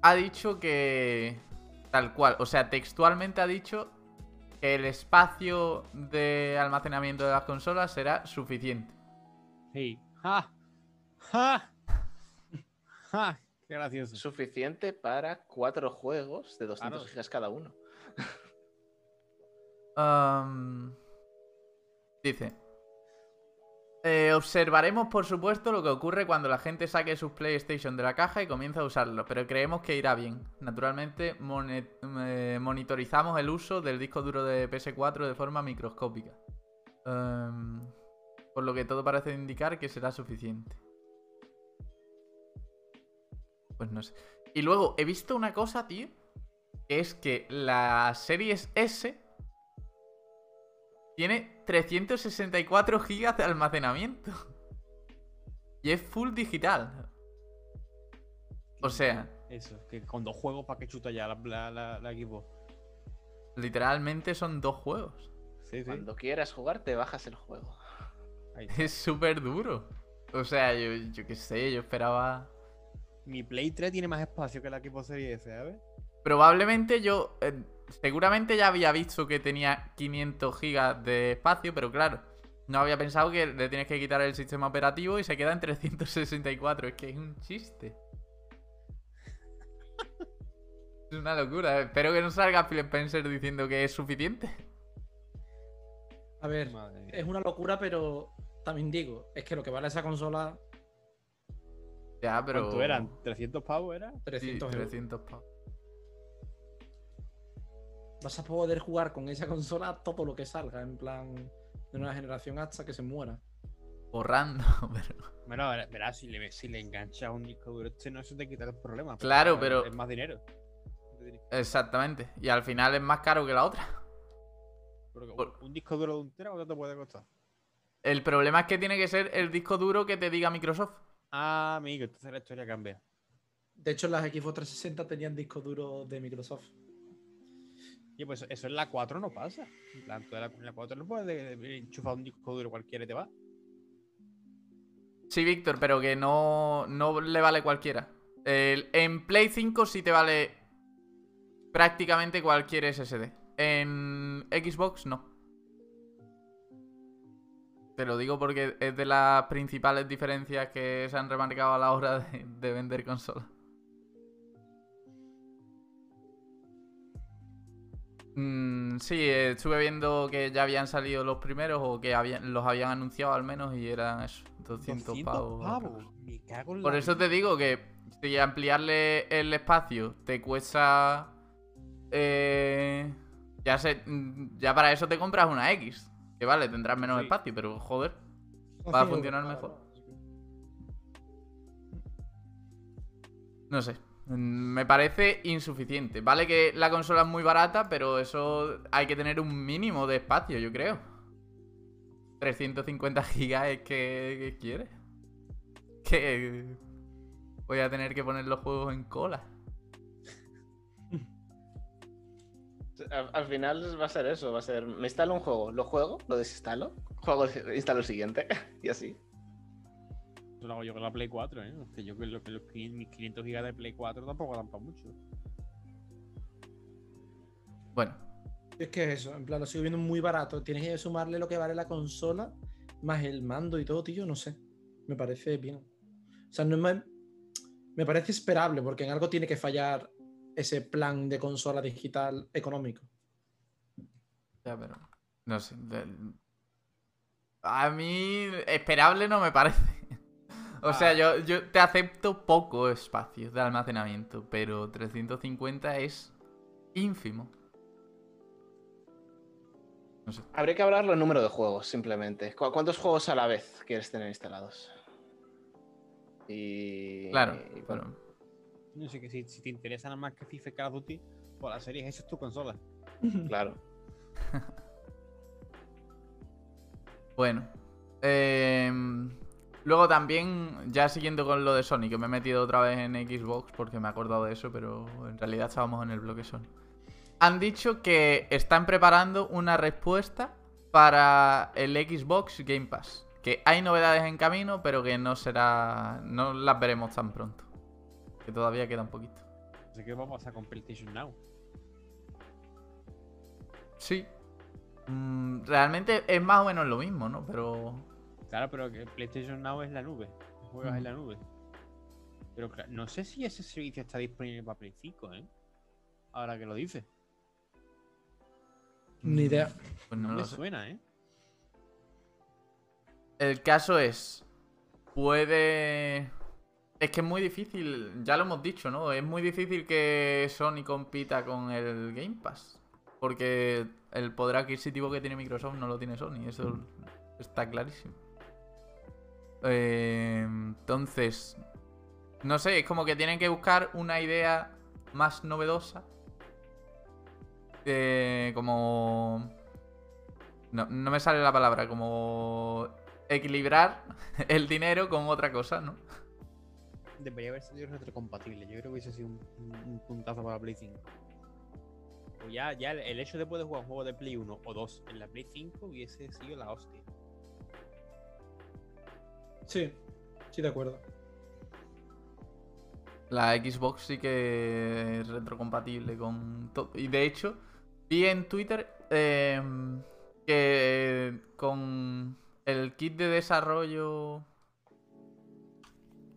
ha dicho que. Tal cual. O sea, textualmente ha dicho que el espacio de almacenamiento de las consolas será suficiente. sí. ¡Ja! ¡Ja! ¡Ja! Qué gracioso. Suficiente para cuatro juegos de 200 Claro. gigas cada uno. Dice. "Eh, observaremos, por supuesto, lo que ocurre cuando la gente saque sus PlayStation de la caja y comience a usarlo, pero creemos que irá bien. Naturalmente, eh, monitorizamos el uso del disco duro de PS4 de forma microscópica. Am, por lo que todo parece indicar que será suficiente. Pues no sé. Y luego, he visto una cosa, tío, que es que la Series S tiene 364 gigas de almacenamiento. Y es full digital. O sea, Eso, que con dos juegos para que chuta ya la, la, la, la Xbox. literalmente son dos juegos. Sí, sí. Cuando quieras jugar, te bajas el juego. Es súper duro. O sea, yo, yo qué sé, yo esperaba... Mi Play 3 tiene más espacio que la Xbox Series S, ¿sabes? Probablemente yo... eh, seguramente ya había visto que tenía 500 gigas de espacio, pero claro, no había pensado que le tienes que quitar el sistema operativo y se queda en 364. Es que es un chiste. Es una locura. Espero que no salga Phil Spencer diciendo que es suficiente. A ver, Madre es una locura, pero también digo, es que lo que vale esa consola, Ya, pero... ¿Cuánto eran? ¿300 pavos era? 300 Sí, euros. 300 pavos. Vas a poder jugar con esa consola todo lo que salga, en plan, de una generación hasta que se muera. Borrando, pero... Bueno, verá- verás, si le, si le enganchas un disco duro, este no se te quita el problema. Claro, pero- Es más dinero. Exactamente. Y al final es más caro que la otra. Porque Por- un disco duro de un tera, ¿cuánto te puede costar? El problema es que tiene que ser el disco duro que te diga Microsoft. Ah, amigo, entonces la historia cambia. De hecho, las Xbox 360 tenían disco duro de Microsoft. Y pues eso en la 4 no pasa. En la, en la 4 no puedes enchufar un disco duro cualquiera y te va. Sí, Víctor, pero que no, no le vale cualquiera. En Play 5 sí te vale prácticamente cualquier SSD. En Xbox no. Te lo digo porque es de las principales diferencias que se han remarcado a la hora de, de vender consolas. Mm, sí, eh, estuve viendo que ya habían salido los primeros o que habían, los habían anunciado al menos y eran eso, 200, pavos. Me cago en Por la eso te digo que si ampliarle el espacio te cuesta. eh, ya, se, mm, ya para eso te compras una X. Que vale, tendrás menos Sí. espacio, pero joder, va a funcionar mejor. No sé. Mm, Me parece insuficiente. Vale que la consola es muy barata, pero eso hay que tener un mínimo de espacio, yo creo. 350 gigas es que, que quiere. Que voy a tener que poner los juegos en cola. Al, al final va a ser eso, va a ser, me instalo un juego, lo juego, lo desinstalo, juego, instalo el siguiente y así. Eso lo hago yo con la Play 4, ¿eh? Que yo creo que los 500 mis 500 GB de Play 4 tampoco dan para mucho. Bueno, Es que es eso, en plan, lo sigo viendo muy barato. Tienes que sumarle lo que vale la consola, más el mando y todo, tío, no sé. Me parece bien. O sea, no me, me parece esperable, porque en algo tiene que fallar ese plan de consola digital económico. ya, pero. No sé. de- A mí, esperable no me parece. O sea, yo, yo te acepto poco espacio de almacenamiento, pero 350 es ínfimo. No sé. Habría que hablarlo en número de juegos, simplemente. ¿Cu- ¿Cuántos juegos a la vez quieres tener instalados? Y... Claro, y bueno, No sé que si, si te interesa nada más que FIFA y Call of Duty, pues la serie esa es tu consola. claro. Bueno. em, luego también, ya siguiendo con lo de Sony, que me he metido otra vez en Xbox porque me he acordado de eso, pero en realidad estábamos en el bloque Sony. Han dicho que están preparando una respuesta para el Xbox Game Pass. Que hay novedades en camino, pero que no será. No las veremos tan pronto. Que todavía queda un poquito. Así que vamos a PlayStation Now. Sí. Mm, realmente es más o menos lo mismo, ¿no? Pero. Claro, pero que PlayStation Now es la nube. Juegas en la nube. Pero no sé si ese servicio está disponible para Play 5, ¿eh? Ahora que lo dices. Ni idea. Pues No, no me sé. suena, ¿eh? El caso es. Puede. Es que es muy difícil, ya lo hemos dicho, ¿no? Es muy difícil que Sony compita con el Game Pass. Porque el poder adquisitivo que tiene Microsoft no lo tiene Sony, eso está clarísimo. Eh, entonces, no sé, es como que tienen que buscar una idea más novedosa. Eh, como... No, no me sale la palabra, como equilibrar el dinero con otra cosa, ¿no? Debería haber sido retrocompatible. Yo creo que hubiese sido un, un- un puntazo para Play 5. O ya, ya el hecho de poder jugar un juego de Play 1 o 2 en la Play 5 hubiese sido la hostia. Sí, sí, de acuerdo. La Xbox sí que es retrocompatible con todo. Y de hecho, vi en Twitter eh, que con el kit de desarrollo...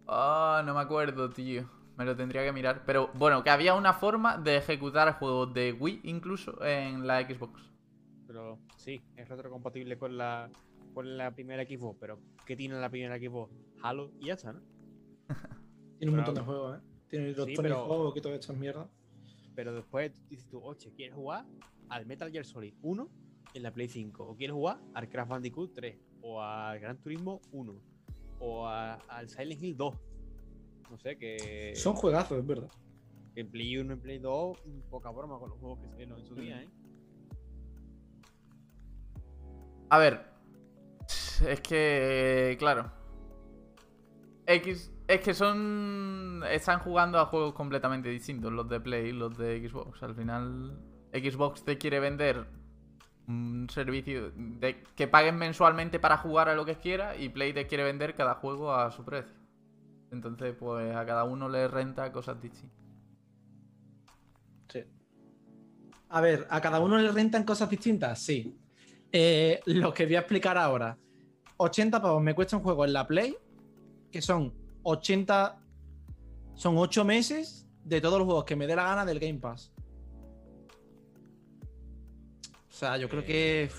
Ah, no me acuerdo, tío. Me lo tendría que mirar. Pero bueno, que había una forma de ejecutar juegos de Wii incluso en la Xbox. Pero sí, es retrocompatible con la, con la primera Xbox. Pero ¿qué tiene la primera Xbox? Halo y ya está, ¿no? Tiene un Pero- montón de juegos, ¿eh? Tiene los Sí, Tony Hawk y todas estas mierdas. Pero después dices tú, oye, ¿quieres jugar al Metal Gear Solid 1 en la Play 5? ¿O quieres jugar al Crash Bandicoot 3? ¿O al Gran Turismo 1? ¿O a- al Silent Hill 2? No sé, que, Son juegazos, es verdad. en Play 1 y en Play 2, poca broma con los juegos que salieron en su día, ¿eh? A ver, es que, claro. X, es que son. Están jugando a juegos completamente distintos, los de Play y los de Xbox. Al final, Xbox te quiere vender un servicio de que paguen mensualmente para jugar a lo que quiera y Play te quiere vender cada juego a su precio. Entonces, pues a cada uno le renta cosas distintas. Sí. A ver, ¿a cada uno le rentan cosas distintas? Sí. Eh, lo que voy a explicar ahora. 80 pavos me cuesta un juego en la Play, que son 80... Son 8 meses de todos los juegos que me dé la gana del Game Pass. O sea, yo creo que...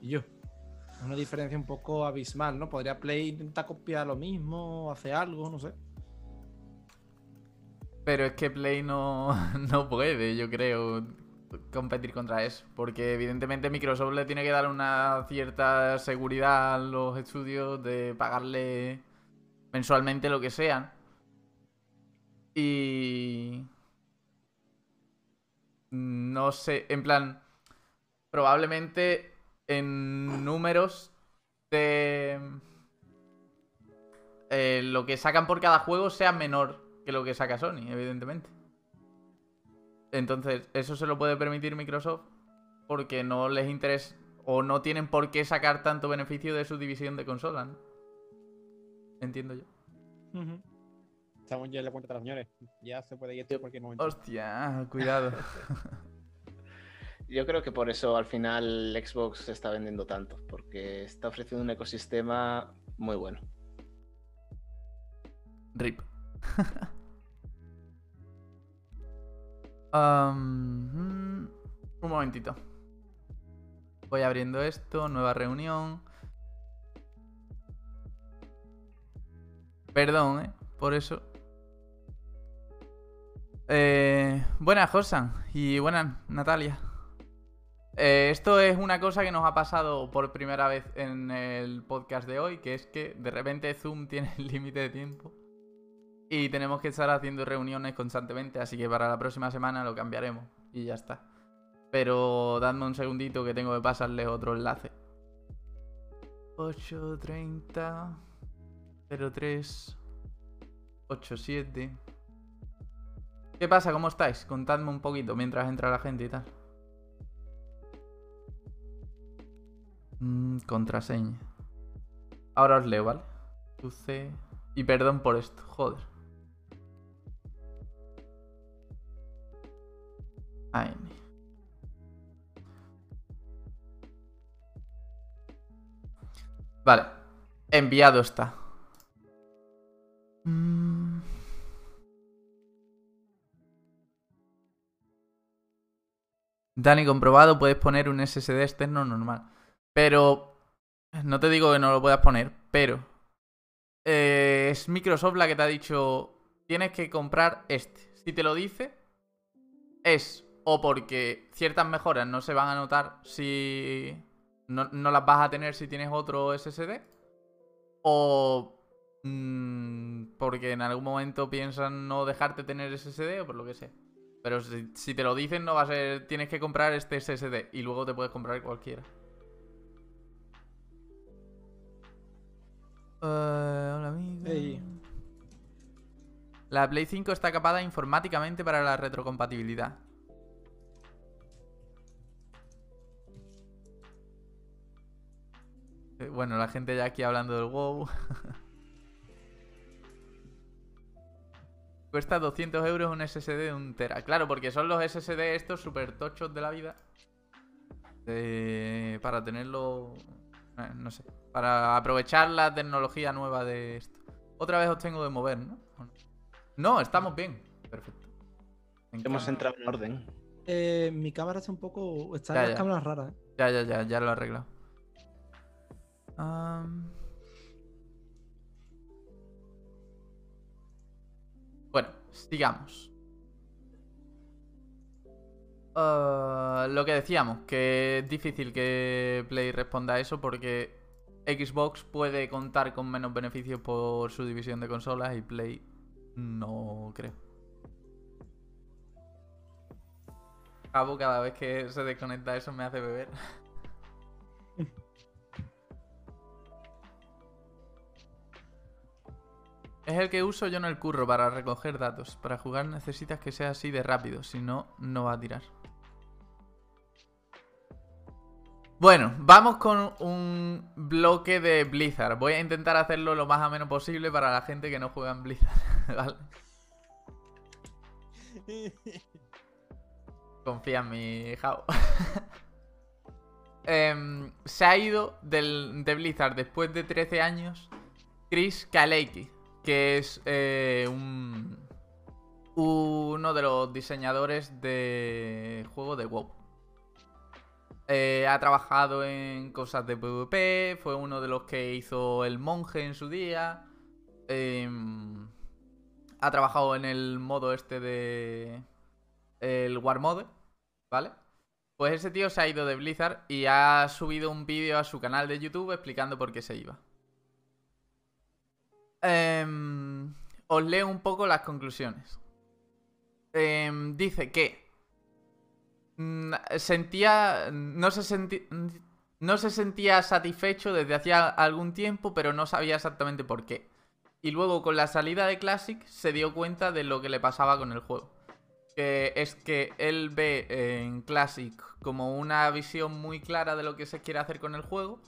Y yo. Es una diferencia un poco abismal, ¿no? Podría Play intentar copiar lo mismo, hacer algo, no sé. Pero es que Play no, no puede, yo creo, competir contra eso. Porque evidentemente Microsoft le tiene que dar una cierta seguridad a los estudios de pagarle mensualmente lo que sean. Y... No sé, en plan, probablemente en números de... eh, lo que sacan por cada juego sea menor que lo que saca Sony, evidentemente. Entonces, eso se lo puede permitir Microsoft porque no les interesa o no tienen por qué sacar tanto beneficio de su división de consolas. ¿no? Entiendo yo. Estamos ya en la cuenta de los señores. Ya se puede ir esto en cualquier momento. Hostia, cuidado. Yo creo que por eso al final Xbox se está vendiendo tanto, porque está ofreciendo un ecosistema muy bueno. Rip. Mm, un momentito. Voy abriendo esto, nueva reunión. Perdón, ¿eh? Por eso. Eh, buenas, Josan. Y buenas, Natalia. Eh, esto es una cosa que nos ha pasado por primera vez en el podcast de hoy, que es que de repente Zoom tiene el límite de tiempo. Y tenemos que estar haciendo reuniones constantemente, así que para la próxima semana lo cambiaremos y ya está. Pero dadme un segundito que tengo que pasarle otro enlace. 830 03 87 ¿Qué pasa? ¿Cómo estáis? Contadme un poquito mientras entra la gente y tal. Mm, contraseña. Ahora os leo, ¿vale? Y perdón por esto, joder. Vale. Enviado está. Mm. Dani, comprobado, puedes poner un SSD externo normal. Pero... No te digo que no lo puedas poner, pero... eh, es Microsoft la que te ha dicho... Tienes que comprar este. Si te lo dice, es o porque ciertas mejoras no se van a notar si... No, no las vas a tener si tienes otro SSD. O... mm, porque en algún momento piensan no dejarte tener SSD o por lo que sea. Pero si, si te lo dicen, no va a ser. Tienes que comprar este SSD y luego te puedes comprar cualquiera. Eh, hola, amigo. La Play 5 está capada informáticamente para la retrocompatibilidad. Bueno, la gente ya aquí hablando del WoW. Cuesta 200 euros un SSD de un tera. Claro, porque son los SSD estos super tochos de la vida. Eh, para tenerlo... eh, no sé. Para aprovechar la tecnología nueva de esto. Otra vez os tengo de mover, ¿no? ¿O no? Estamos bien. Perfecto. Hemos entrado en orden. Eh, mi cámara está un poco. Está Ya, en las ya. cámaras raras. ¿eh? Ya, ya, ya, ya lo he arreglado. Bueno, sigamos. Ah, lo que decíamos, que es difícil que Play responda a eso porque Xbox puede contar con menos beneficios por su división de consolas y Play no creo. Cabo cada vez que se desconecta eso me hace beber. Es el que uso yo en el curro para recoger datos. Para jugar necesitas que sea así de rápido, si no, no va a tirar. Bueno, vamos con un bloque de Blizzard. Voy a intentar hacerlo lo más ameno posible para la gente que no juega en Blizzard. ¿vale? Confía en mi Jao. Em, se ha ido del, de Blizzard después de 13 años Chris Kaleiki, que es eh, un, uno de los diseñadores de juego de WoW. Eh, ha trabajado en cosas de PvP, fue uno de los que hizo el monje en su día. em, ha trabajado en el modo este de... El War Mode, ¿vale? Pues ese tío se ha ido de Blizzard y ha subido un vídeo a su canal de YouTube explicando por qué se iba. Em, os leo un poco las conclusiones. em, dice que mm, sentía. No se sentía. No se sentía satisfecho desde hacía algún tiempo, pero no sabía exactamente por qué. Y luego con la salida de Classic se dio cuenta de lo que le pasaba con el juego. Que es que él ve en Classic como una visión muy clara de lo que se quiere hacer con el juego.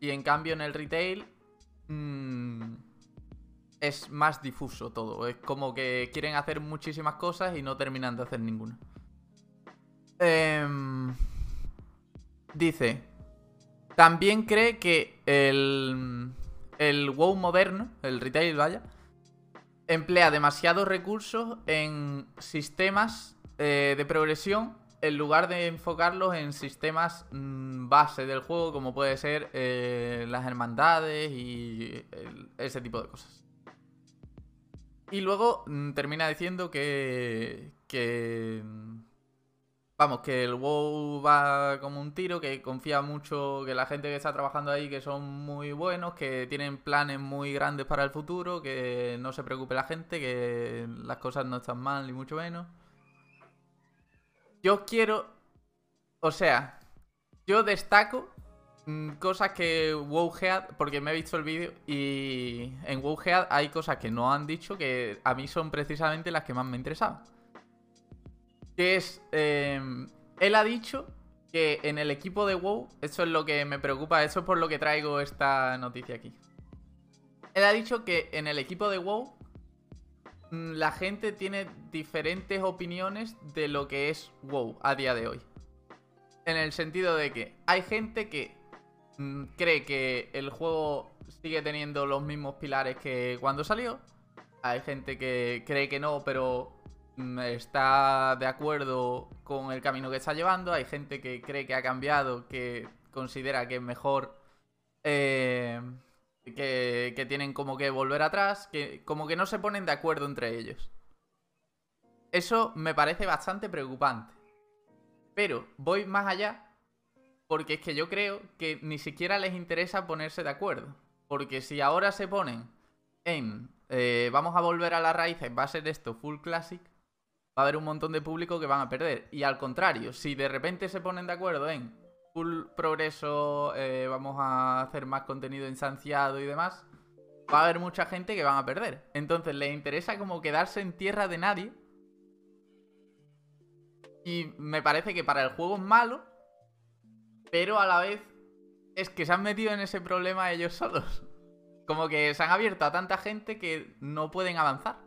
Y en cambio en el retail mm, es más difuso todo. Es como que quieren hacer muchísimas cosas y no terminan de hacer ninguna. Em, dice, también cree que el, el WoW moderno, el retail vaya, emplea demasiados recursos en sistemas eh, de progresión en lugar de enfocarlos en sistemas mm, base del juego, como puede ser eh, las hermandades y ese tipo de cosas. Y luego mm, termina diciendo que, que mm, Vamos, que el WoW va como un tiro, que confía mucho, que la gente que está trabajando ahí, que son muy buenos, que tienen planes muy grandes para el futuro, que no se preocupe la gente, que las cosas no están mal, ni mucho menos. Yo quiero, o sea, yo destaco cosas que WoWhead, porque me he visto el vídeo y en WoWhead hay cosas que no han dicho que a mí son precisamente las que más me interesaban. Que es. Em, él ha dicho que en el equipo de WoW, eso es lo que me preocupa, eso es por lo que traigo esta noticia aquí. Él ha dicho que en el equipo de WoW mm, la gente tiene diferentes opiniones de lo que es WoW a día de hoy. En el sentido de que hay gente que mm, cree que el juego sigue teniendo los mismos pilares que cuando salió. Hay gente que cree que no, pero Mm, está de acuerdo con el camino que está llevando. Hay gente que cree que ha cambiado, que considera que es mejor. Eh, que, que, tienen como que volver atrás, que como que no se ponen de acuerdo entre ellos. Eso me parece bastante preocupante. Pero voy más allá porque es que yo creo que ni siquiera les interesa ponerse de acuerdo. Porque si ahora se ponen en eh, vamos a volver a las raíces, va a ser esto full classic, va a haber un montón de público que van a perder. Y al contrario, si de repente se ponen de acuerdo en full progreso, eh, vamos a hacer más contenido instanciado y demás, va a haber mucha gente que van a perder. Entonces les interesa como quedarse en tierra de nadie. Y me parece que para el juego es malo, pero a la vez es que se han metido en ese problema ellos solos. Como que se han abierto a tanta gente que no pueden avanzar.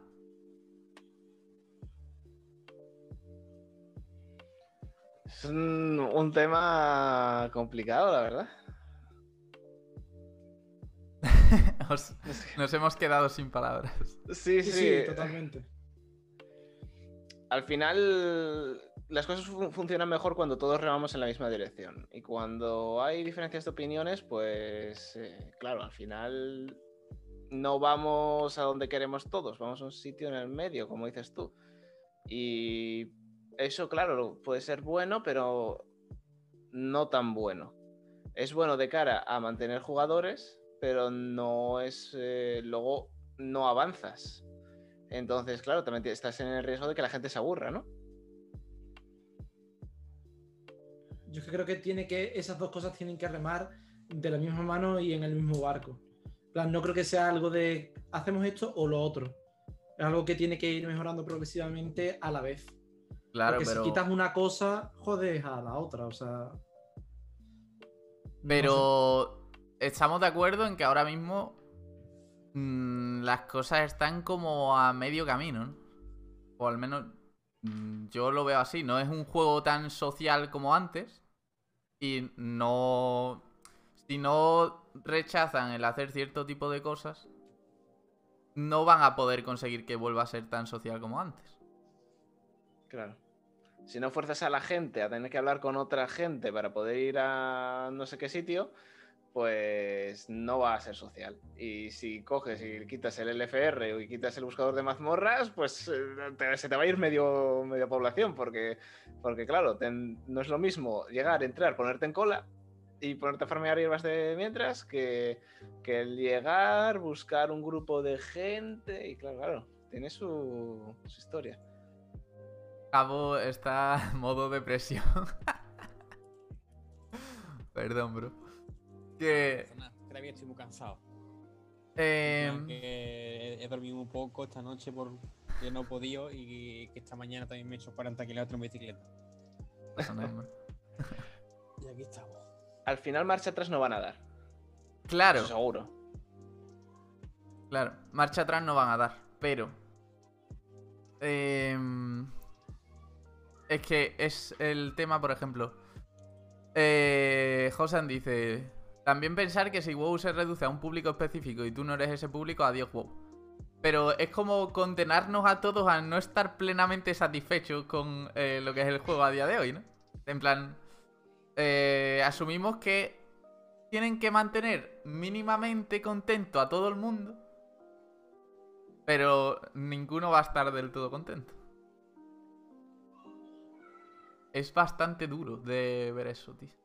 Es un, tema complicado, la verdad. nos, hemos quedado sin palabras. Sí, sí, totalmente. Al final, las cosas funcionan mejor cuando todos remamos en la misma dirección. Y cuando hay diferencias de opiniones, pues, eh, claro, al final no vamos a donde queremos todos, vamos a un sitio en el medio, como dices tú. Y eso, claro, puede ser bueno, pero no tan bueno. Es bueno de cara a mantener jugadores, pero no es. Eh, luego no avanzas. Entonces, claro, también estás en el riesgo de que la gente se aburra, ¿no? Yo creo que tiene que. Esas dos cosas tienen que remar de la misma mano y en el mismo barco. no creo que sea algo de hacemos esto o lo otro. Es algo que tiene que ir mejorando progresivamente a la vez. Claro, Porque si quitas una cosa, jodes a la otra, o sea. Pero estamos de acuerdo en que ahora mismo mm, las cosas están como a medio camino, ¿no? O al menos yo lo veo así. No es un juego tan social como antes. Y no. Si no rechazan el hacer cierto tipo de cosas, no van a poder conseguir que vuelva a ser tan social como antes. Claro. Si no fuerzas a la gente a tener que hablar con otra gente para poder ir a no sé qué sitio, pues no va a ser social. Y si coges y quitas el LFR y quitas el buscador de mazmorras, pues eh, se te va a ir medio, media población, porque, porque claro, no es lo mismo llegar, entrar, ponerte en cola y ponerte a farmear hierbas de mientras que, que el llegar, buscar un grupo de gente y claro, claro, tiene su, su historia. Cabo está modo depresión. Perdón, bro. Que. Todavía estoy muy cansado. Que he, he dormido un poco esta noche porque no he podido y que esta mañana también me he hecho 40 kilómetros en bicicleta. Y aquí estamos. Al final marcha atrás no van a dar. Claro, Eso seguro. claro. Marcha atrás no van a dar, pero. em, es que es el tema, por ejemplo. Eh, Josan dice. También pensar que si WoW se reduce a un público específico y tú no eres ese público, adiós WoW. Pero es como condenarnos a todos a no estar plenamente satisfechos con eh, lo que es el juego a día de hoy, ¿no? En plan, eh, asumimos que tienen que mantener mínimamente contento a todo el mundo, pero ninguno va a estar del todo contento. Es bastante duro de ver eso, tío.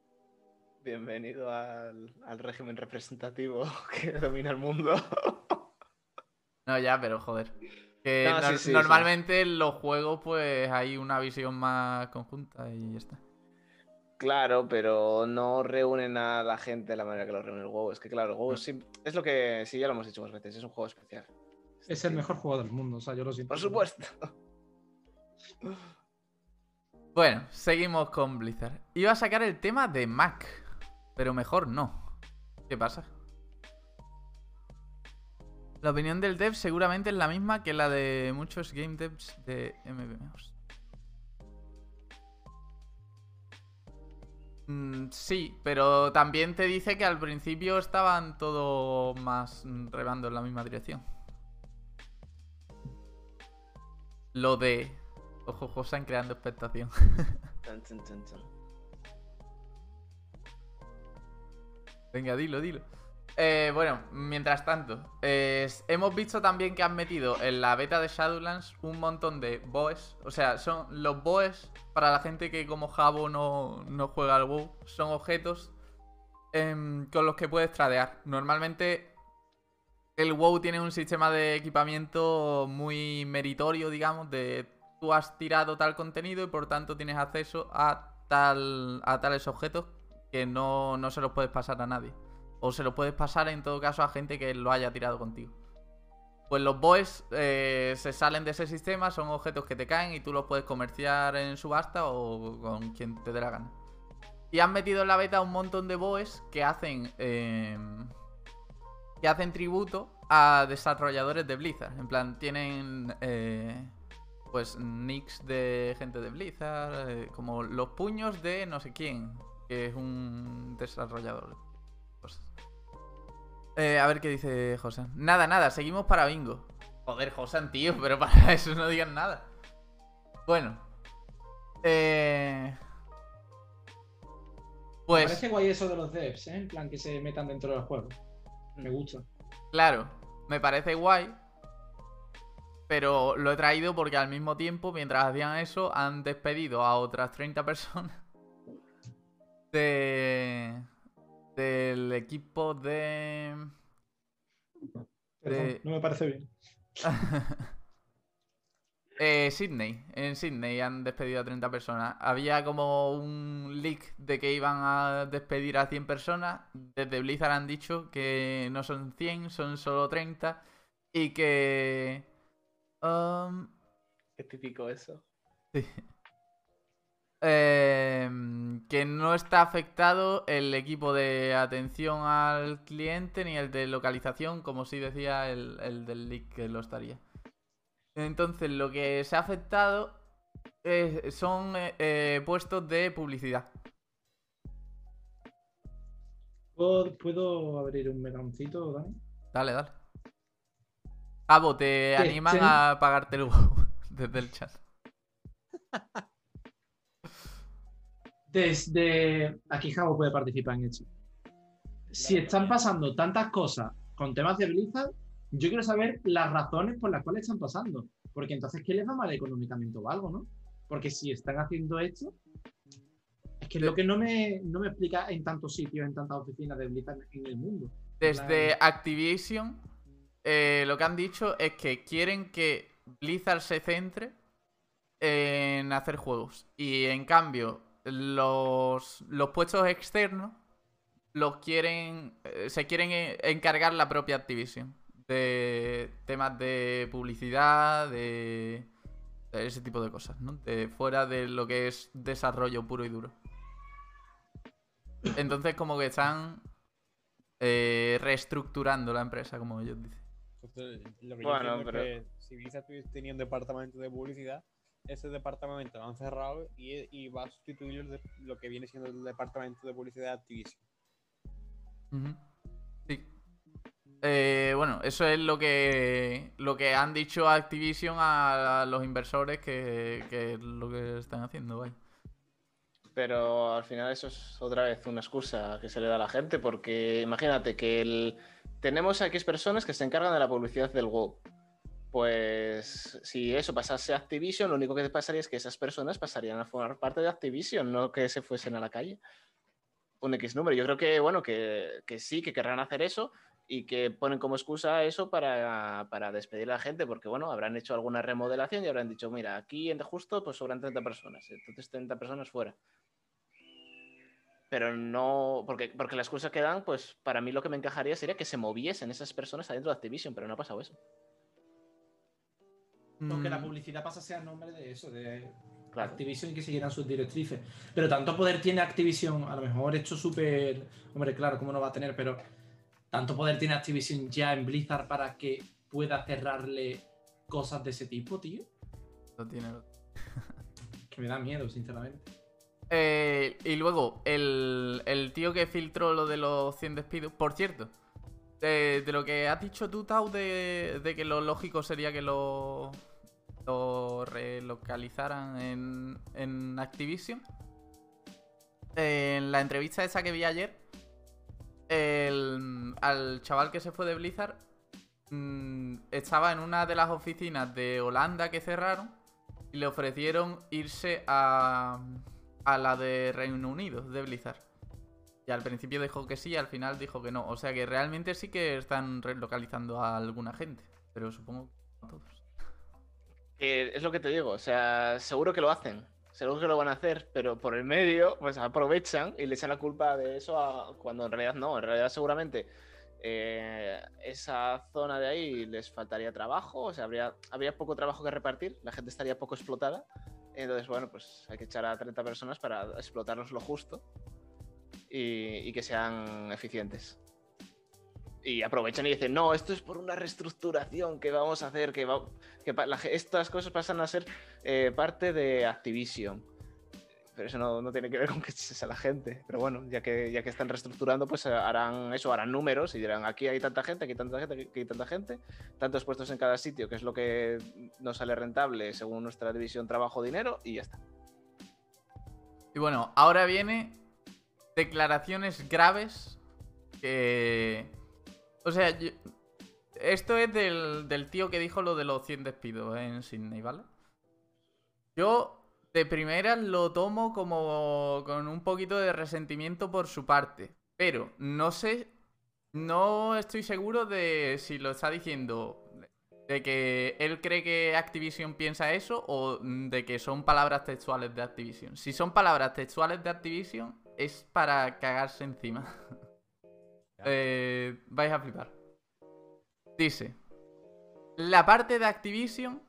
Bienvenido al, al régimen representativo que domina el mundo. No, ya, pero joder. Que No, sí, nor- sí, sí. normalmente en los juegos pues hay una visión más conjunta y ya está. Claro, pero no reúnen a la gente de la manera que lo reúne el WoW. Es que claro, el WoW sí- es lo que sí ya lo hemos dicho muchas veces, es un juego especial. Es el mejor juego del mundo, o sea, yo lo siento. Por supuesto. Bueno, seguimos con Blizzard. Iba a sacar el tema de Mac, pero mejor no. ¿Qué pasa? La opinión del dev seguramente es la misma que la de muchos game devs de MMOs. Mm, sí, pero también te dice que al principio estaban todo más remando en la misma dirección. Lo de... Ojo, Josan creando expectación. Venga, dilo, dilo. Eh, bueno, mientras tanto, hemos visto también que han metido en la beta de Shadowlands un montón de boes. O sea, son los boes, para la gente que como Jabo no, no juega al WoW, son objetos em, con los que puedes tradear. Normalmente el WoW tiene un sistema de equipamiento muy meritorio, digamos, de tú has tirado tal contenido y por tanto tienes acceso a, tal, a tales objetos no, no se los puedes pasar a nadie. O se los puedes pasar en todo caso a gente que lo haya tirado contigo. Pues los boes eh, se salen de ese sistema, son objetos que te caen y tú los puedes comerciar en subasta o con quien te dé la gana. Y han metido en la beta un montón de boes que hacen. eh, que hacen tributo a desarrolladores de Blizzard. En plan, tienen. eh, pues nicks de gente de Blizzard. como los puños de no sé quién. Que es un desarrollador. Eh, a ver qué dice Josan. Nada, nada, seguimos para bingo. Joder, Josan, tío, pero para eso no digan nada. Bueno. Eh... Me Pues, parece guay eso de los devs, ¿eh? En plan, que se metan dentro del juego. Me gusta. claro, me parece guay. Pero lo he traído porque al mismo tiempo, mientras hacían eso, han despedido a otras 30 personas de del equipo de Perdón, De- no me parece bien. eh, Sydney. En Sydney han despedido a 30 personas. Había como un leak de que iban a despedir a 100 personas. Desde Blizzard han dicho que no son 100, son solo 30. Y que... um, Qué típico eso. Em, que no está afectado el equipo de atención al cliente ni el de localización, como sí decía el, el del leak que lo estaría. Entonces, lo que se ha afectado es- son eh, eh, puestos de publicidad. ¿Puedo, puedo abrir un meloncito, Dani? Dale, dale. Abo, te animan sí. a pagarte el desde el chat. Desde. Aquí Javo puede participar en esto. Si están pasando tantas cosas con temas de Blizzard, yo quiero saber las razones por las cuales están pasando. Porque entonces, ¿qué les va mal económicamente o algo, no? Porque si están haciendo esto, es que es lo que no me, no me explica en tantos sitios, en tantas oficinas de Blizzard en el mundo. Desde Claro. Activision, eh, lo que han dicho es que quieren que Blizzard se centre en hacer juegos. Y en cambio, los, los puestos externos los quieren. eh, se quieren e- encargar la propia Activision. De temas de publicidad, de, de ese tipo de cosas, ¿no? De fuera de lo que es desarrollo puro y duro. Entonces, como que están eh, reestructurando la empresa, como ellos dicen. Entonces, lo que Bueno, yo pero- es que si Blizzard tuviese- tenía un departamento de publicidad, ese departamento lo han cerrado y, y va a sustituir de- lo que viene siendo el departamento de publicidad de Activision. Sí. Eh, bueno, eso es lo que lo que han dicho Activision a, los inversores que, que es lo que están haciendo, vaya. Pero al final eso es otra vez una excusa que se le da a la gente, porque imagínate que el... tenemos a X personas que se encargan de la publicidad del WoW. Pues si eso pasase a Activision, lo único que pasaría es que esas personas pasarían a formar parte de Activision, no que se fuesen a la calle. Un X número. Yo creo que, bueno, que, sí, que querrán hacer eso y que ponen como excusa eso para, para despedir a la gente, porque, bueno, habrán hecho alguna remodelación y habrán dicho, mira, aquí en justo pues sobran 30 personas, entonces 30 personas fuera pero no, porque, porque la excusa que dan, pues para mí lo que me encajaría sería que se moviesen esas personas adentro de Activision, pero no ha pasado eso. Porque la Mm, publicidad pasa a ser a nombre de eso, de Claro. Activision y que siguieran sus directrices. Pero tanto poder tiene Activision, a lo mejor hecho súper. Hombre, claro, cómo no va a tener, pero tanto poder tiene Activision ya en Blizzard para que pueda cerrarle cosas de ese tipo, tío. lo tiene. Que me da miedo, sinceramente. Eh, y luego, el, el tío que filtró lo de los 100 despidos. Por cierto, de, lo que has dicho tú, Tau, de, que lo lógico sería que lo, lo relocalizaran en, Activision. En la entrevista esa que vi ayer, al chaval que se fue de Blizzard mm, estaba en una de las oficinas de Holanda que cerraron y le ofrecieron irse a, a la de Reino Unido, de Blizzard. Y al principio dijo que sí, al final dijo que no. O sea que realmente sí que están relocalizando a alguna gente. Pero supongo que a todos. Es lo que te digo, o sea, seguro que lo hacen, seguro que lo van a hacer, pero por el medio, pues aprovechan y le echan la culpa de eso a, cuando en realidad no, en realidad seguramente eh, esa zona de ahí les faltaría trabajo, o sea, habría, habría poco trabajo que repartir, la gente estaría poco explotada, entonces, bueno, pues hay que echar a 30 personas para explotarlos lo justo y, que sean eficientes. Y aprovechan y dicen, no, esto es por una reestructuración que vamos a hacer, que, estas cosas pasan a ser eh, parte de Activision. Pero eso no, tiene que ver con que eches a la gente. Pero bueno, ya que, ya que están reestructurando, pues harán eso, harán números y dirán, aquí hay tanta gente, aquí hay tanta gente, aquí hay tanta gente, tantos puestos en cada sitio, que es lo que nos sale rentable según nuestra división trabajo-dinero, y ya está. Y bueno, ahora viene declaraciones graves que... O sea, yo- esto es del, del tío que dijo lo de los 100 despidos en Sydney, ¿vale? Yo de primeras lo tomo como con un poquito de resentimiento por su parte, pero no sé, no estoy seguro de si lo está diciendo de que él cree que Activision piensa eso o de que son palabras textuales de Activision. Si son palabras textuales de Activision, es para cagarse encima. Eh, vais a flipar. Dice, la parte de Activision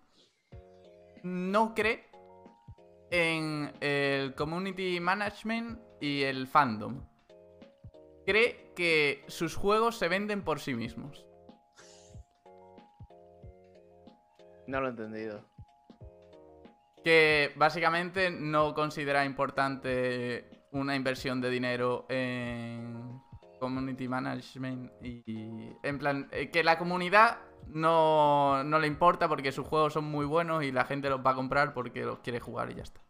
no cree en el community management y el fandom. Cree que sus juegos se venden por sí mismos. No lo he entendido. que básicamente no considera importante una inversión de dinero en community management y, en plan eh, que la comunidad no, no le importa porque sus juegos son muy buenos y la gente los va a comprar porque los quiere jugar y ya está.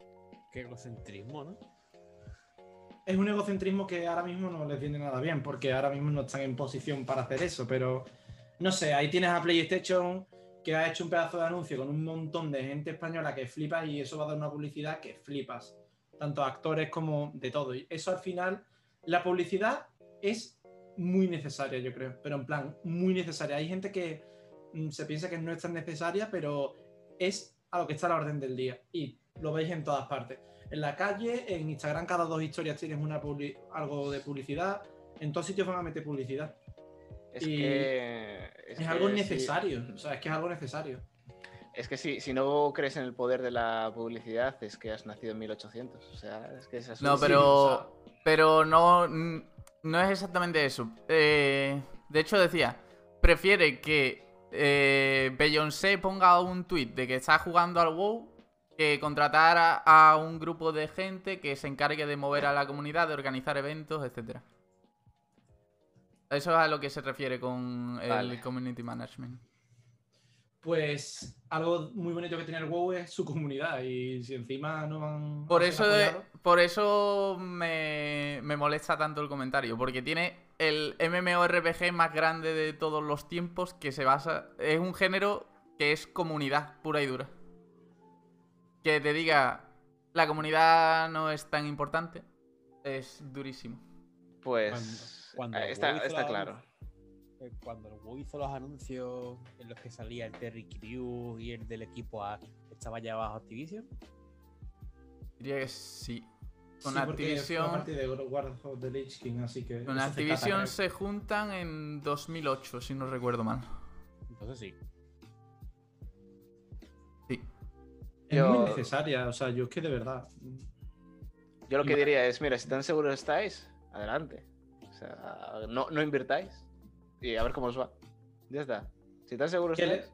Qué egocentrismo, ¿no? Es un egocentrismo que ahora mismo no les viene nada bien, porque ahora mismo no están en posición para hacer eso, pero no sé, ahí tienes a PlayStation que ha hecho un pedazo de anuncio con un montón de gente española que flipas y eso va a dar una publicidad que flipas, tanto actores como de todo. Y eso al final, la publicidad es muy necesaria, yo creo, pero en plan, muy necesaria. Hay gente que mm, se piensa que no es tan necesaria, pero es a lo que está a la orden del día. Y lo veis en todas partes. En la calle, en Instagram cada dos historias tienes una algo de publicidad. En todos sitios van a meter publicidad. Es Y que. Es, que algo sí. necesario. O sea, es que es algo necesario. Es que si, si no crees en el poder de la publicidad, es que has nacido en 1800. O sea, es que es así. No, pero. Pero no. No es exactamente eso. Eh, de hecho, decía. Prefiere que eh, Beyoncé ponga un tweet de que está jugando al WoW que contratar a, a un grupo de gente que se encargue de mover a la comunidad, de organizar eventos, etcétera. Eso es a lo que se refiere con el Vale. community management. Pues algo muy bonito que tiene el WoW es su comunidad. Y si encima no van. Por eso, por eso me, me molesta tanto el comentario, porque tiene el MMORPG más grande de todos los tiempos que se basa... Es un género que es comunidad pura y dura. Que te diga, la comunidad no es tan importante, es durísimo. Pues. Cuando- cuando eh, está, WoW hizo está la- claro. Eh, Cuando el WoW hizo los anuncios en los que salía el Terry Crews y el del equipo A, estaba ya bajo Activision. Diría que sí. Con sí, Activision- parte de War of the Lich King, así que. Con Activision se juntan en 2008, si no recuerdo mal. Entonces sí. Sí. Es Yo- muy necesaria. O sea, yo es que de verdad. Yo lo que diría es: mira, si tan seguros estáis, adelante. O sea, no, no invirtáis y a ver cómo os va. Ya está. Si tan seguros Que, le-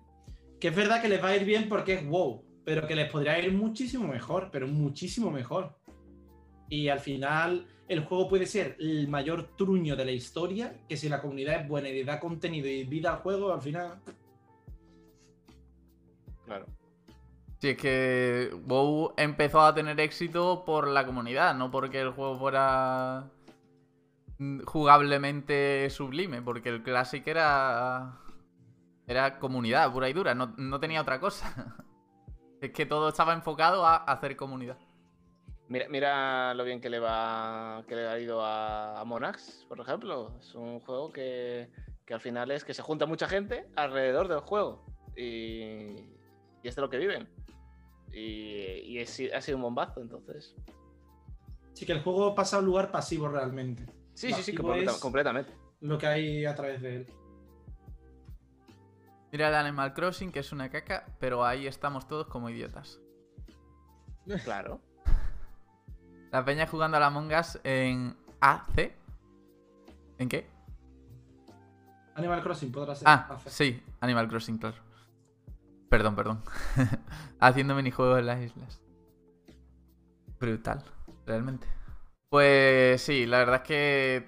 que es verdad que les va a ir bien porque es WoW, pero que les podría ir muchísimo mejor, pero muchísimo mejor. Y al final, el juego puede ser el mayor truño de la historia, que si la comunidad es buena y le da contenido y vida al juego, al final. Claro. Sí, es que WoW empezó a tener éxito por la comunidad, no porque el juego fuera jugablemente sublime, porque el Classic era era comunidad pura y dura, no, no tenía otra cosa. Es que todo estaba enfocado a hacer comunidad. Mira, mira lo bien que le va que le ha ido a, a Monax, por ejemplo. Es un juego que, que al final es que se junta mucha gente alrededor del juego. Y, y es de lo que viven. Y, y es- ha sido un bombazo, entonces. Sí, que el juego pasa a un lugar pasivo realmente. Sí, sí, sí, completa- completamente. Lo que hay a través de él. Mira el Animal Crossing, que es una caca, pero ahí estamos todos como idiotas. Claro. La peña jugando a la Us en AC. ¿En qué? Animal Crossing podrá ser. Ah, hace. sí, Animal Crossing, claro. Perdón, perdón. Haciendo minijuegos en las islas. Brutal, realmente. Pues sí, la verdad es que.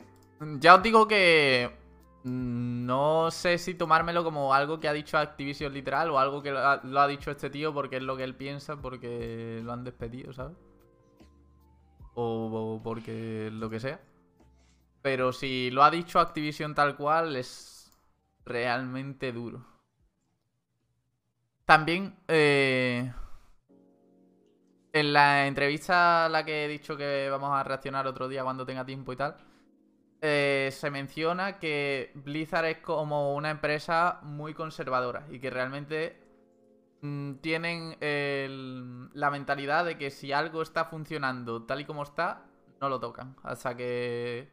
Ya os digo que. mm, No sé si tomármelo como algo que ha dicho Activision literal o algo que lo ha, lo ha dicho este tío porque es lo que él piensa, porque lo han despedido, ¿sabes? O, o porque lo que sea. Pero si lo ha dicho Activision tal cual, es realmente duro. También, eh, en la entrevista a la que he dicho que vamos a reaccionar otro día cuando tenga tiempo y tal, eh, se menciona que Blizzard es como una empresa muy conservadora y que realmente mm, tienen la mentalidad de que si algo está funcionando tal y como está, no lo tocan hasta que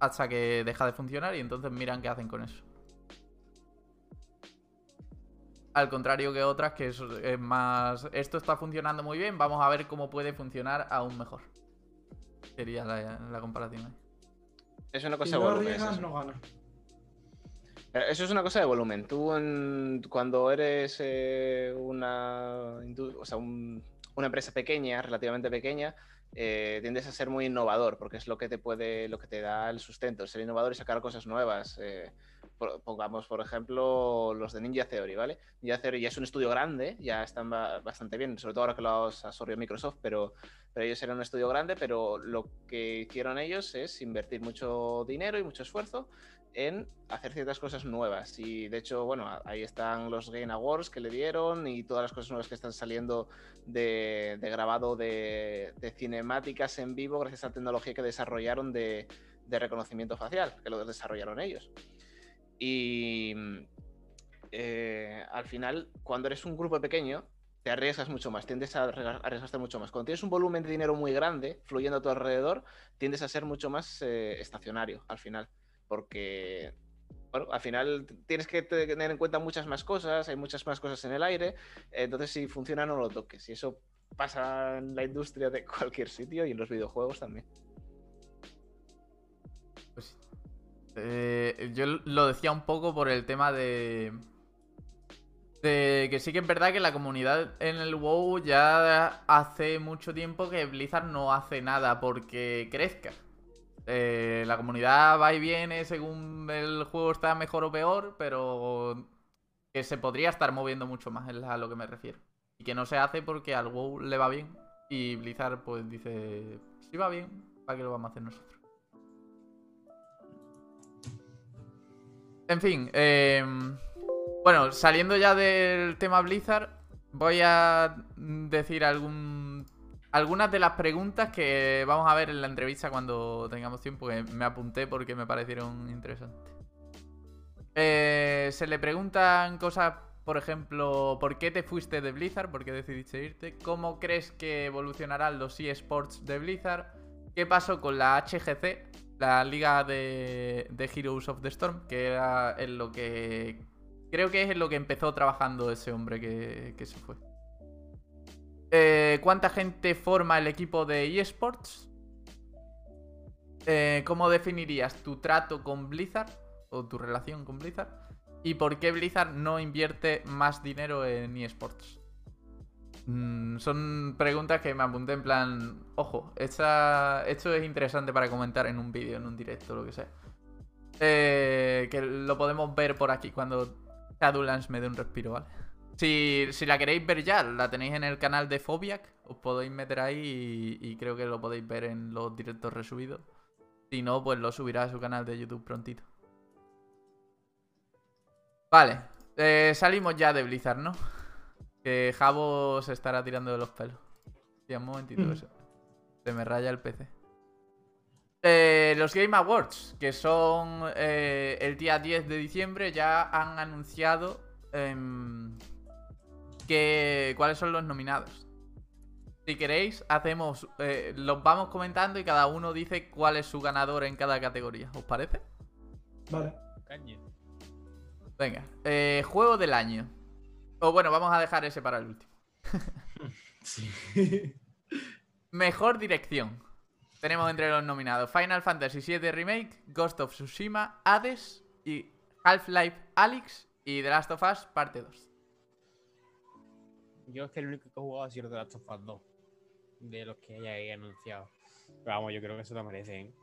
hasta que deja de funcionar y entonces miran qué hacen con eso. Al contrario que otras que es, es más esto está funcionando muy bien, vamos a ver cómo puede funcionar aún mejor. Sería la, la comparación ahí. Es una Si cosa de no volumen. arriesgas, eso. no ganas. Eso es una cosa de volumen. Tú en- cuando eres eh, una, o sea, un- una empresa pequeña, relativamente pequeña, eh, tiendes a ser muy innovador porque es lo que te puede, lo que te da el sustento, ser innovador y sacar cosas nuevas. eh, pongamos, por ejemplo, los de Ninja Theory, ¿vale? Ninja Theory ya es un estudio grande, ya están ba- bastante bien, sobre todo ahora que lo has absorbido Microsoft, pero, pero ellos eran un estudio grande, pero lo que hicieron ellos es invertir mucho dinero y mucho esfuerzo en hacer ciertas cosas nuevas. Y de hecho, bueno, ahí están los Game Awards que le dieron y todas las cosas nuevas que están saliendo de, de grabado de, de cinemáticas en vivo gracias a la tecnología que desarrollaron de, de reconocimiento facial, que lo desarrollaron ellos. Y eh, al final, cuando eres un grupo pequeño, te arriesgas mucho más, tiendes a arriesgarte mucho más. Cuando tienes un volumen de dinero muy grande fluyendo a tu alrededor, tiendes a ser mucho más eh, estacionario al final. Porque, bueno, al final tienes que te- tener en cuenta muchas más cosas, hay muchas más cosas en el aire. Entonces, si funciona, no lo toques. Y eso pasa en la industria de cualquier sitio y en los videojuegos también. Pues. Eh, yo lo decía un poco por el tema de. De que sí que es verdad que la comunidad en el WoW ya hace mucho tiempo que Blizzard no hace nada porque crezca. Eh, la comunidad va y viene según el juego está mejor o peor, pero que se podría estar moviendo mucho más, es a lo que me refiero. Y que no se hace porque al WoW le va bien y Blizzard pues dice, si va bien, ¿para qué lo vamos a hacer nosotros? En fin, eh, bueno, saliendo ya del tema Blizzard, voy a decir algún, algunas de las preguntas que vamos a ver en la entrevista cuando tengamos tiempo, que me apunté porque me parecieron interesantes. Eh, se le preguntan cosas, por ejemplo, ¿por qué te fuiste de Blizzard? ¿Por qué decidiste irte? ¿Cómo crees que evolucionarán los eSports de Blizzard? ¿Qué pasó con la HGC, la liga de, de Heroes of the Storm? Que era en lo que... Creo que es en lo que empezó trabajando ese hombre que, que se fue. Eh, ¿Cuánta gente forma el equipo de eSports? Eh, ¿Cómo definirías tu trato con Blizzard? O tu relación con Blizzard. ¿Y por qué Blizzard no invierte más dinero en eSports? Mm, son preguntas que me apunté en plan, ojo, esta- esto es interesante para comentar en un vídeo, en un directo, lo que sea. Eh, que lo podemos ver por aquí cuando Shadowlands me dé un respiro, ¿vale? Si, si la queréis ver ya, la tenéis en el canal de Fobiac, os podéis meter ahí y, creo que lo podéis ver en los directos resubidos. Si no, pues lo subirá a su canal de YouTube prontito. Vale, eh, salimos ya de Blizzard, ¿no? Que Jabo se estará tirando de los pelos. Sí, un momentito, Mm. eso. Se me raya el PC. Eh, los Game Awards, que son eh, el día 10 de diciembre, ya han anunciado em, que, cuáles son los nominados. Si queréis, hacemos, eh, los vamos comentando y cada uno dice cuál es su ganador en cada categoría. ¿Os parece? Vale. Caña. Venga, eh, juego del año. O bueno, vamos a dejar ese para el último. Sí. Mejor dirección. Tenemos entre los nominados Final Fantasy VII Remake, Ghost of Tsushima, Hades y Half-Life Alyx y The Last of Us Parte 2. Yo es que el único que he jugado ha sido The Last of Us 2. De los que hay ahí anunciado. Pero vamos, yo creo que se lo merecen.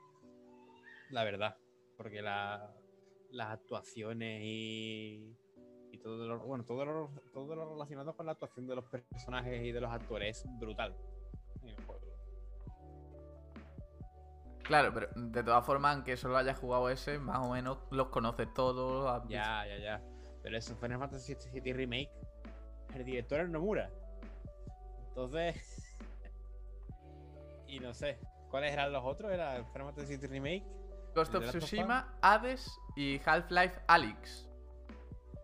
La verdad. Porque la- las actuaciones y. Y todo lo, bueno, todo lo, todo lo relacionado con la actuación de los personajes y de los actores es brutal. en el juego. Claro, pero de todas formas, aunque solo hayas jugado ese, más o menos los conoces todos. Ya, ya, ya. Pero eso, Final Fantasy VII Remake. El director es Nomura. Entonces. y no sé. ¿Cuáles eran los otros? Era Final Fantasy VII Remake. Ghost ¿El of? Tsushima, Hades y Half-Life Alyx.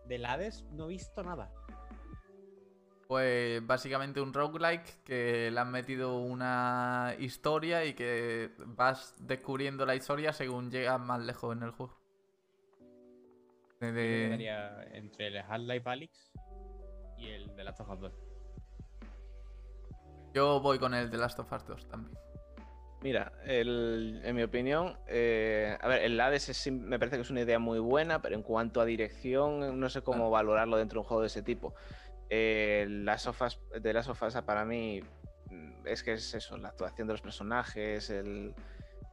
Del Hades no he visto nada. Pues básicamente un roguelike que le han metido una historia y que vas descubriendo la historia según llegas más lejos en el juego. De- entre el Half-Life Alyx y el de Last of Us 2. Yo voy con el de Last of Us 2 también. Mira, el- en mi opinión, eh, a ver, el Hades es me parece que es una idea muy buena, pero en cuanto a dirección, no sé cómo valorarlo dentro de un juego de ese tipo. Eh, las sofas de las sofas para mí mm, es que es eso, la actuación de los personajes, el,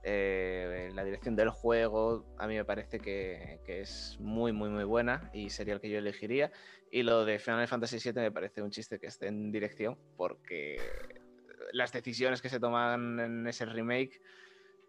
eh, la dirección del juego, a mí me parece que, que es muy, muy, muy buena y sería el que yo elegiría. Y lo de Final Fantasy VII me parece un chiste que esté en dirección, porque las decisiones que se toman en ese remake,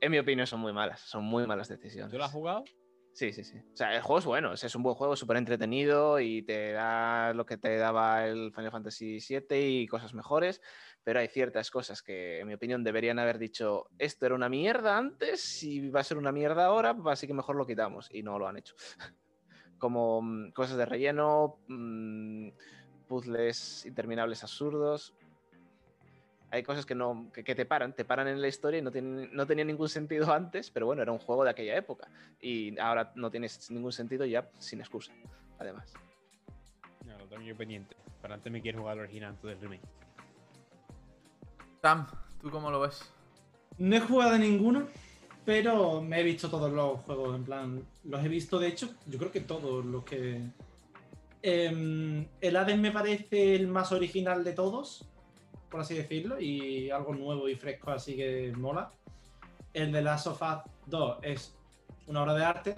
en mi opinión, son muy malas. Son muy malas decisiones. ¿Tú lo has jugado? Sí, sí, sí. O sea, el juego es bueno, es un buen juego, súper entretenido y te da lo que te daba el Final Fantasy VII y cosas mejores, pero hay ciertas cosas que, en mi opinión, deberían haber dicho, esto era una mierda antes y va a ser una mierda ahora, así que mejor lo quitamos y no lo han hecho. Como mm, cosas de relleno, mm, puzzles interminables absurdos. Hay cosas que no que, que te paran, te paran en la historia y no, tienen, no tenía ningún sentido antes, pero bueno, era un juego de aquella época. Y ahora no tiene ningún sentido ya sin excusa, además. No, lo tengo yo pendiente. Pero antes me quiero jugar al original antes del remake. Sam, ¿tú cómo lo ves? No he jugado a ninguno, pero me he visto todos los juegos, en plan, los he visto, de hecho, yo creo que todos los que... Em, el Hades me parece el más original de todos, por así decirlo, y algo nuevo y fresco, así que mola. El de Last of Us 2 es una obra de arte.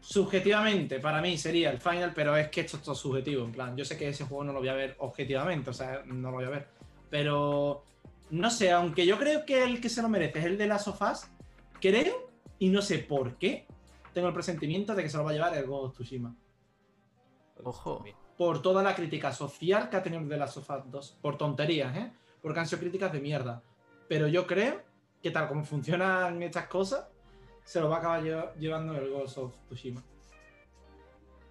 Subjetivamente, para mí sería el final, pero es que esto es todo subjetivo. En plan, yo sé que ese juego no lo voy a ver objetivamente, o sea, no lo voy a ver. Pero no sé, aunque yo creo que el que se lo merece es el de las sofás, creo, y no sé por qué, tengo el presentimiento de que se lo va a llevar el Ghost of Tsushima. Ojo. Por toda la crítica social que ha tenido de las sofás 2. Por tonterías, ¿eh? Porque han sido críticas de mierda. Pero yo creo que tal como funcionan estas cosas, se lo va a acabar lle- llevando el Ghost of Tsushima.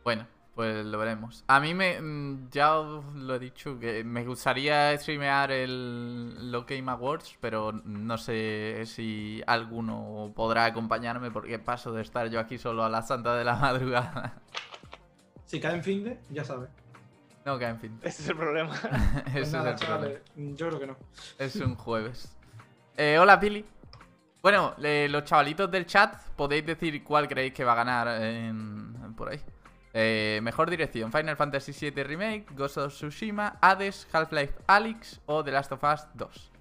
Bueno, pues lo veremos. A mí me. mm, Ya lo he dicho, que me gustaría streamear el los Game Awards, pero no sé si alguno podrá acompañarme porque paso de estar yo aquí solo a la santa de la madrugada. Si cae en fin de, ya sabes. No, que en fin. Ese es el problema. Ese Pues es problema. yo creo que no. Es un jueves. Eh, hola, Pili. Bueno, eh, los chavalitos del chat, podéis decir cuál creéis que va a ganar en- por ahí. Eh, mejor dirección: Final Fantasy VII Remake, Ghost of Tsushima, Hades, Half-Life Alyx o The Last of Us 2.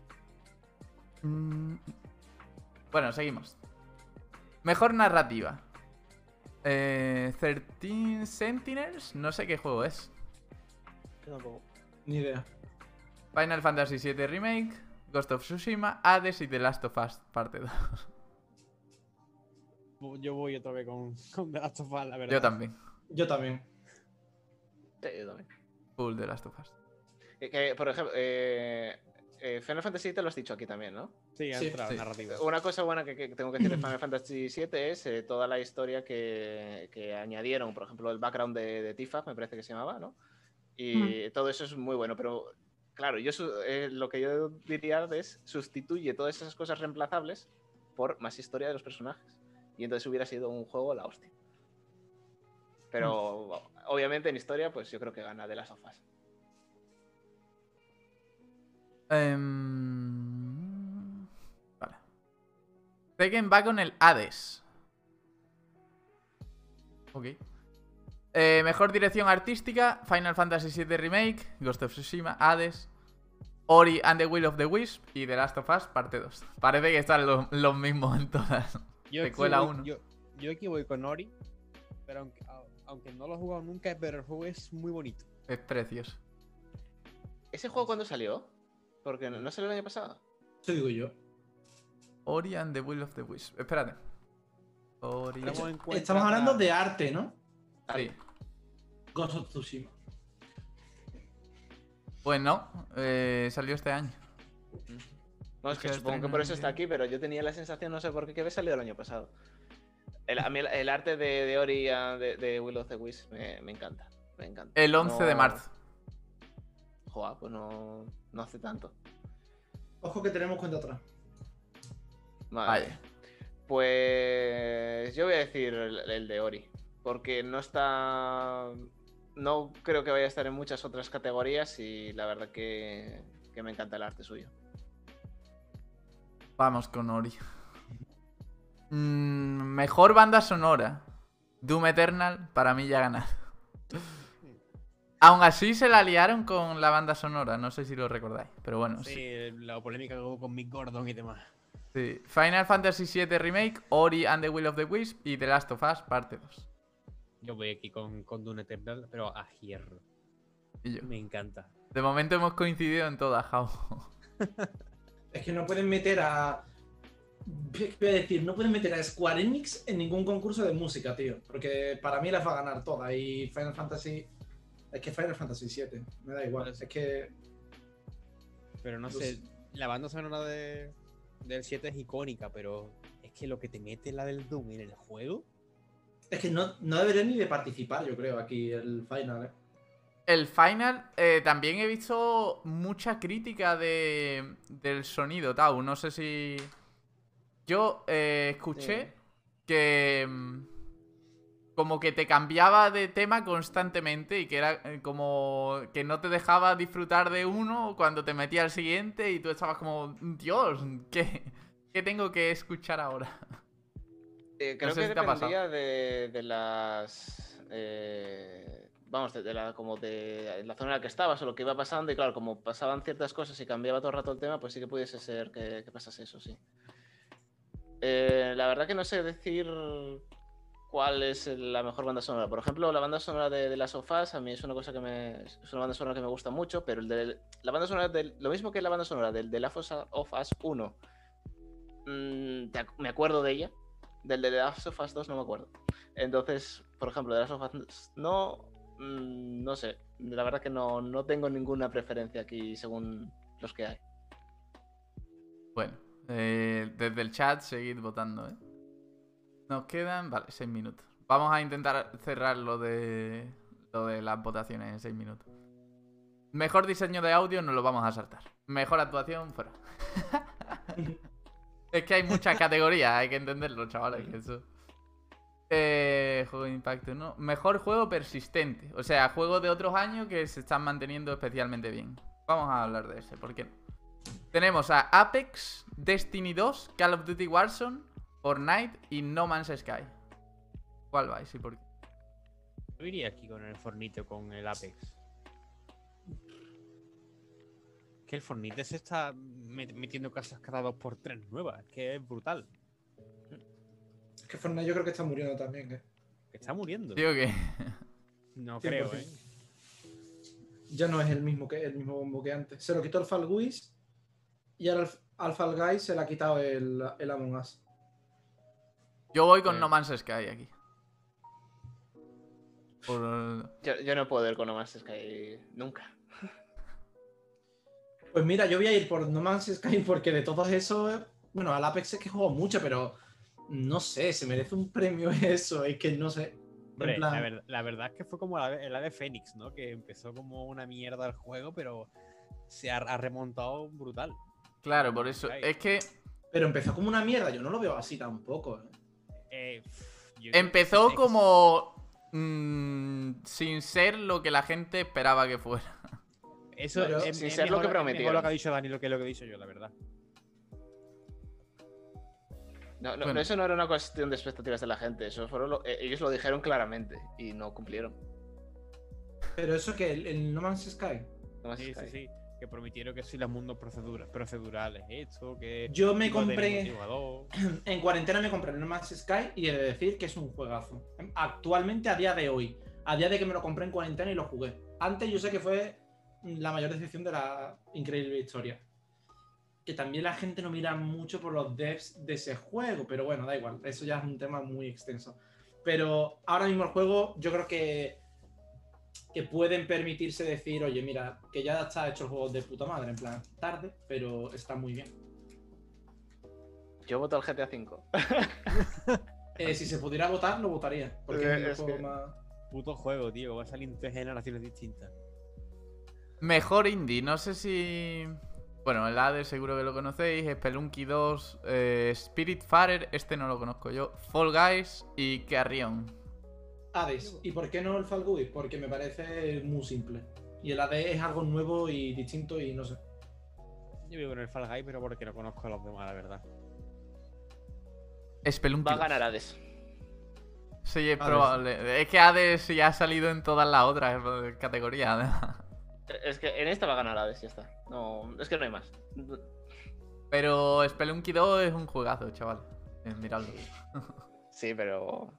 Mm, Bueno, seguimos. Mejor narrativa: eh, 13 Sentinels, no sé qué juego es. Ni idea. Final Fantasy VII Remake, Ghost of Tsushima, Hades y The Last of Us parte 2. Yo voy otra vez con, con The Last of Us, la verdad. Yo también. Yo también. Sí, yo también. Full The Last of Us. Que- que, por ejemplo, eh, eh, Final Fantasy te lo has dicho aquí también, ¿no? Sí, ha Sí, entrado sí. narrativa. Una cosa buena que, que tengo que decir de Final Fantasy VII es eh, toda la historia que, que añadieron, por ejemplo, el background de, de Tifa, me parece que se llamaba, ¿no? Y todo eso es muy bueno, pero claro, yo eh, lo que yo diría es sustituye todas esas cosas reemplazables por más historia de los personajes. Y entonces hubiera sido un juego la hostia. Pero obviamente en historia, pues yo creo que gana de las sofás. Em, Vale. Tekken va con el Hades. Ok. Eh, mejor dirección artística: Final Fantasy VII Remake, Ghost of Tsushima, Hades, Ori and the Will of the Wisp y The Last of Us parte 2. Parece que están los, mismos en todas. Yo Te aquí cuela voy- uno. Yo, yo aquí voy con Ori, pero aunque no lo he jugado nunca, pero el juego es muy bonito. Es precioso. ¿Ese juego cuándo salió? Porque no, no salió el año pasado. Eso digo yo. Ori and the Will of the Wisp. Espérate. Ori. Estamos hablando la- de arte, ¿no? Sí. Ghost of Tsushima. Pues no, eh, salió este año. No, es que Se supongo que por eso está aquí, pero yo tenía la sensación, no sé por qué, que había salido el año pasado. El, a mí el, el arte de, de Ori de, de Will of the Wisp me, me encanta. Me encanta. El 11 de marzo. Joder, pues no, no hace tanto. Ojo que tenemos cuenta atrás. Vale. Pues yo voy a decir el, el de Ori. Porque no está. No creo que vaya a estar en muchas otras categorías y la verdad que, que me encanta el arte suyo. Vamos con Ori. Mm, mejor banda sonora. Doom Eternal, para mí ya ha ganado. Aún así se la liaron con la banda sonora, no sé si lo recordáis, pero bueno, sí. Sí, la polémica que hubo con Mick Gordon y demás. sí. Final Fantasy VII Remake, Ori and the Will of the Wisp y The Last of Us parte 2. Yo voy aquí con, con Dune Eternal, pero a hierro. Y yo. Me encanta. De momento hemos coincidido en todas, Jao. Es que no pueden meter a. ¿Qué voy a decir? No pueden meter a Square Enix en ningún concurso de música, tío. Porque para mí las va a ganar todas. Y Final Fantasy. Es que Final Fantasy VII. Me da igual. Pues- Es que. Pero no Los- sé, la banda sonora de, del 7 es icónica, pero es que lo que te mete la del Doom en el juego. Es que no, no debería ni de participar, yo creo, aquí el final, ¿eh? El final, eh, también he visto mucha crítica de, del sonido, Tau. No sé si. Yo eh, escuché Sí. que. Como que te cambiaba de tema constantemente y que era eh, como que no te dejaba disfrutar de uno cuando te metía al siguiente y tú estabas como, Dios, ¿qué, qué tengo que escuchar ahora? Eh, creo sé que si dependía de, de las. eh, vamos, de, de la, como de la zona en la que estabas o lo que iba pasando. Y claro, como pasaban ciertas cosas y cambiaba todo el rato el tema, pues sí que pudiese ser que, que pasase eso, sí. Eh, la verdad que no sé decir cuál es la mejor banda sonora. Por ejemplo, la banda sonora de, de Las Sofás a mí es una cosa que me. Es una banda sonora que me gusta mucho, pero el de, la banda sonora del. Lo mismo que la banda sonora del de Last of Us 1. mm, me acuerdo de ella. Del de The Last of Us 2 no me acuerdo. Entonces, por ejemplo, de Last of Us no. mm, no sé. La verdad que no, no tengo ninguna preferencia aquí según los que hay. Bueno, eh, desde el chat seguid votando, ¿eh? Nos quedan, vale, seis minutos. Vamos a intentar cerrar lo de, lo de las votaciones en seis minutos. Mejor diseño de audio no lo vamos a saltar. Mejor actuación, fuera. es que hay muchas categorías, hay que entenderlo, chavales. que eso... Eh, juego de impacto, ¿no? Mejor juego persistente. O sea, juegos de otros años que se están manteniendo especialmente bien. Vamos a hablar de ese, ¿por qué no? Tenemos a Apex, Destiny 2, Call of Duty Warzone, Fortnite y No Man's Sky. ¿Cuál vais y por qué? Yo iría aquí con el Fornite o con el Apex. Que el Fornite se está met- metiendo casas cada dos por tres nuevas. Que es brutal. Es que Fortnite yo creo que está muriendo también. ¿eh? Que está muriendo. Digo que. No 100%. creo, ¿eh? Ya no es el mismo que el mismo bombo que antes. Se lo quitó el Fall Guys y ahora al, al Fall Guys se le ha quitado el, el Among Us. Yo voy con Eh. No Man's Sky aquí. Por- Yo, yo no puedo ir con No Man's Sky nunca. Pues mira, yo voy a ir por No Man's Sky porque de todos esos, bueno, al Apex es que juego mucho, pero no sé, se merece un premio eso, es que no sé. En Hombre, plan- la, ver- la verdad es que fue como la, de- Fénix, ¿no? Que empezó como una mierda el juego, pero se ha, ha remontado brutal. Claro, por eso. Sky. Es que Pero empezó como una mierda, yo no lo veo así tampoco. ¿eh? Eh, yo empezó que como. mm, sin ser lo que la gente esperaba que fuera. Eso Pero- es, Sin es ser lo mejor- que es prometieron. mejor lo que ha dicho Dani lo que lo que he dicho yo, la verdad. No, no, Bueno. Eso no era una cuestión de expectativas de la gente. Eso fueron lo- eh, ellos lo dijeron claramente y no cumplieron. Pero eso que el, el No Man's Sky. No Man's Sí, Sky. sí, sí. Que prometieron que sí, los mundos procedura- procedurales, esto, que. Yo me compré-. En cuarentena me compré el No Man's Sky y he de decir que es un juegazo. Actualmente, a día de hoy, a día de que me lo compré en cuarentena y lo jugué. Antes yo sé que fue la mayor decepción de la increíble historia. Que también la gente no mira mucho por los devs de ese juego, pero bueno, da igual, eso ya es un tema muy extenso. Pero ahora mismo el juego, yo creo que, que pueden permitirse decir, oye, mira, que ya está hecho el juego de puta madre, en plan, tarde, pero está muy bien. Yo voto al GTA V. Eh, si se pudiera votar, lo votaría. Porque Eh, es el es juego que- más. Puto juego, tío. Va a salir en tres generaciones distintas. Mejor indie, no sé si. Bueno, el Hades seguro que lo conocéis. Spelunky 2, eh, Spiritfarer, este no lo conozco yo. Fall Guys y Carrion. Hades. ¿Y por qué no el Fall Guys? Porque me parece muy simple. Y el AD es algo nuevo y distinto y no sé. Yo vivo con el Fall Guy, pero porque no conozco a los demás, la verdad. Va a 2. ganar Hades. Sí, es Hades. probable. Es que Hades ya ha salido en todas las otras categorías. además. Es que en esta va a ganar Hades, ya está. No, es que no hay más. Pero Spelunky 2 es un juegazo, chaval. Eh, miradlo. Sí, pero.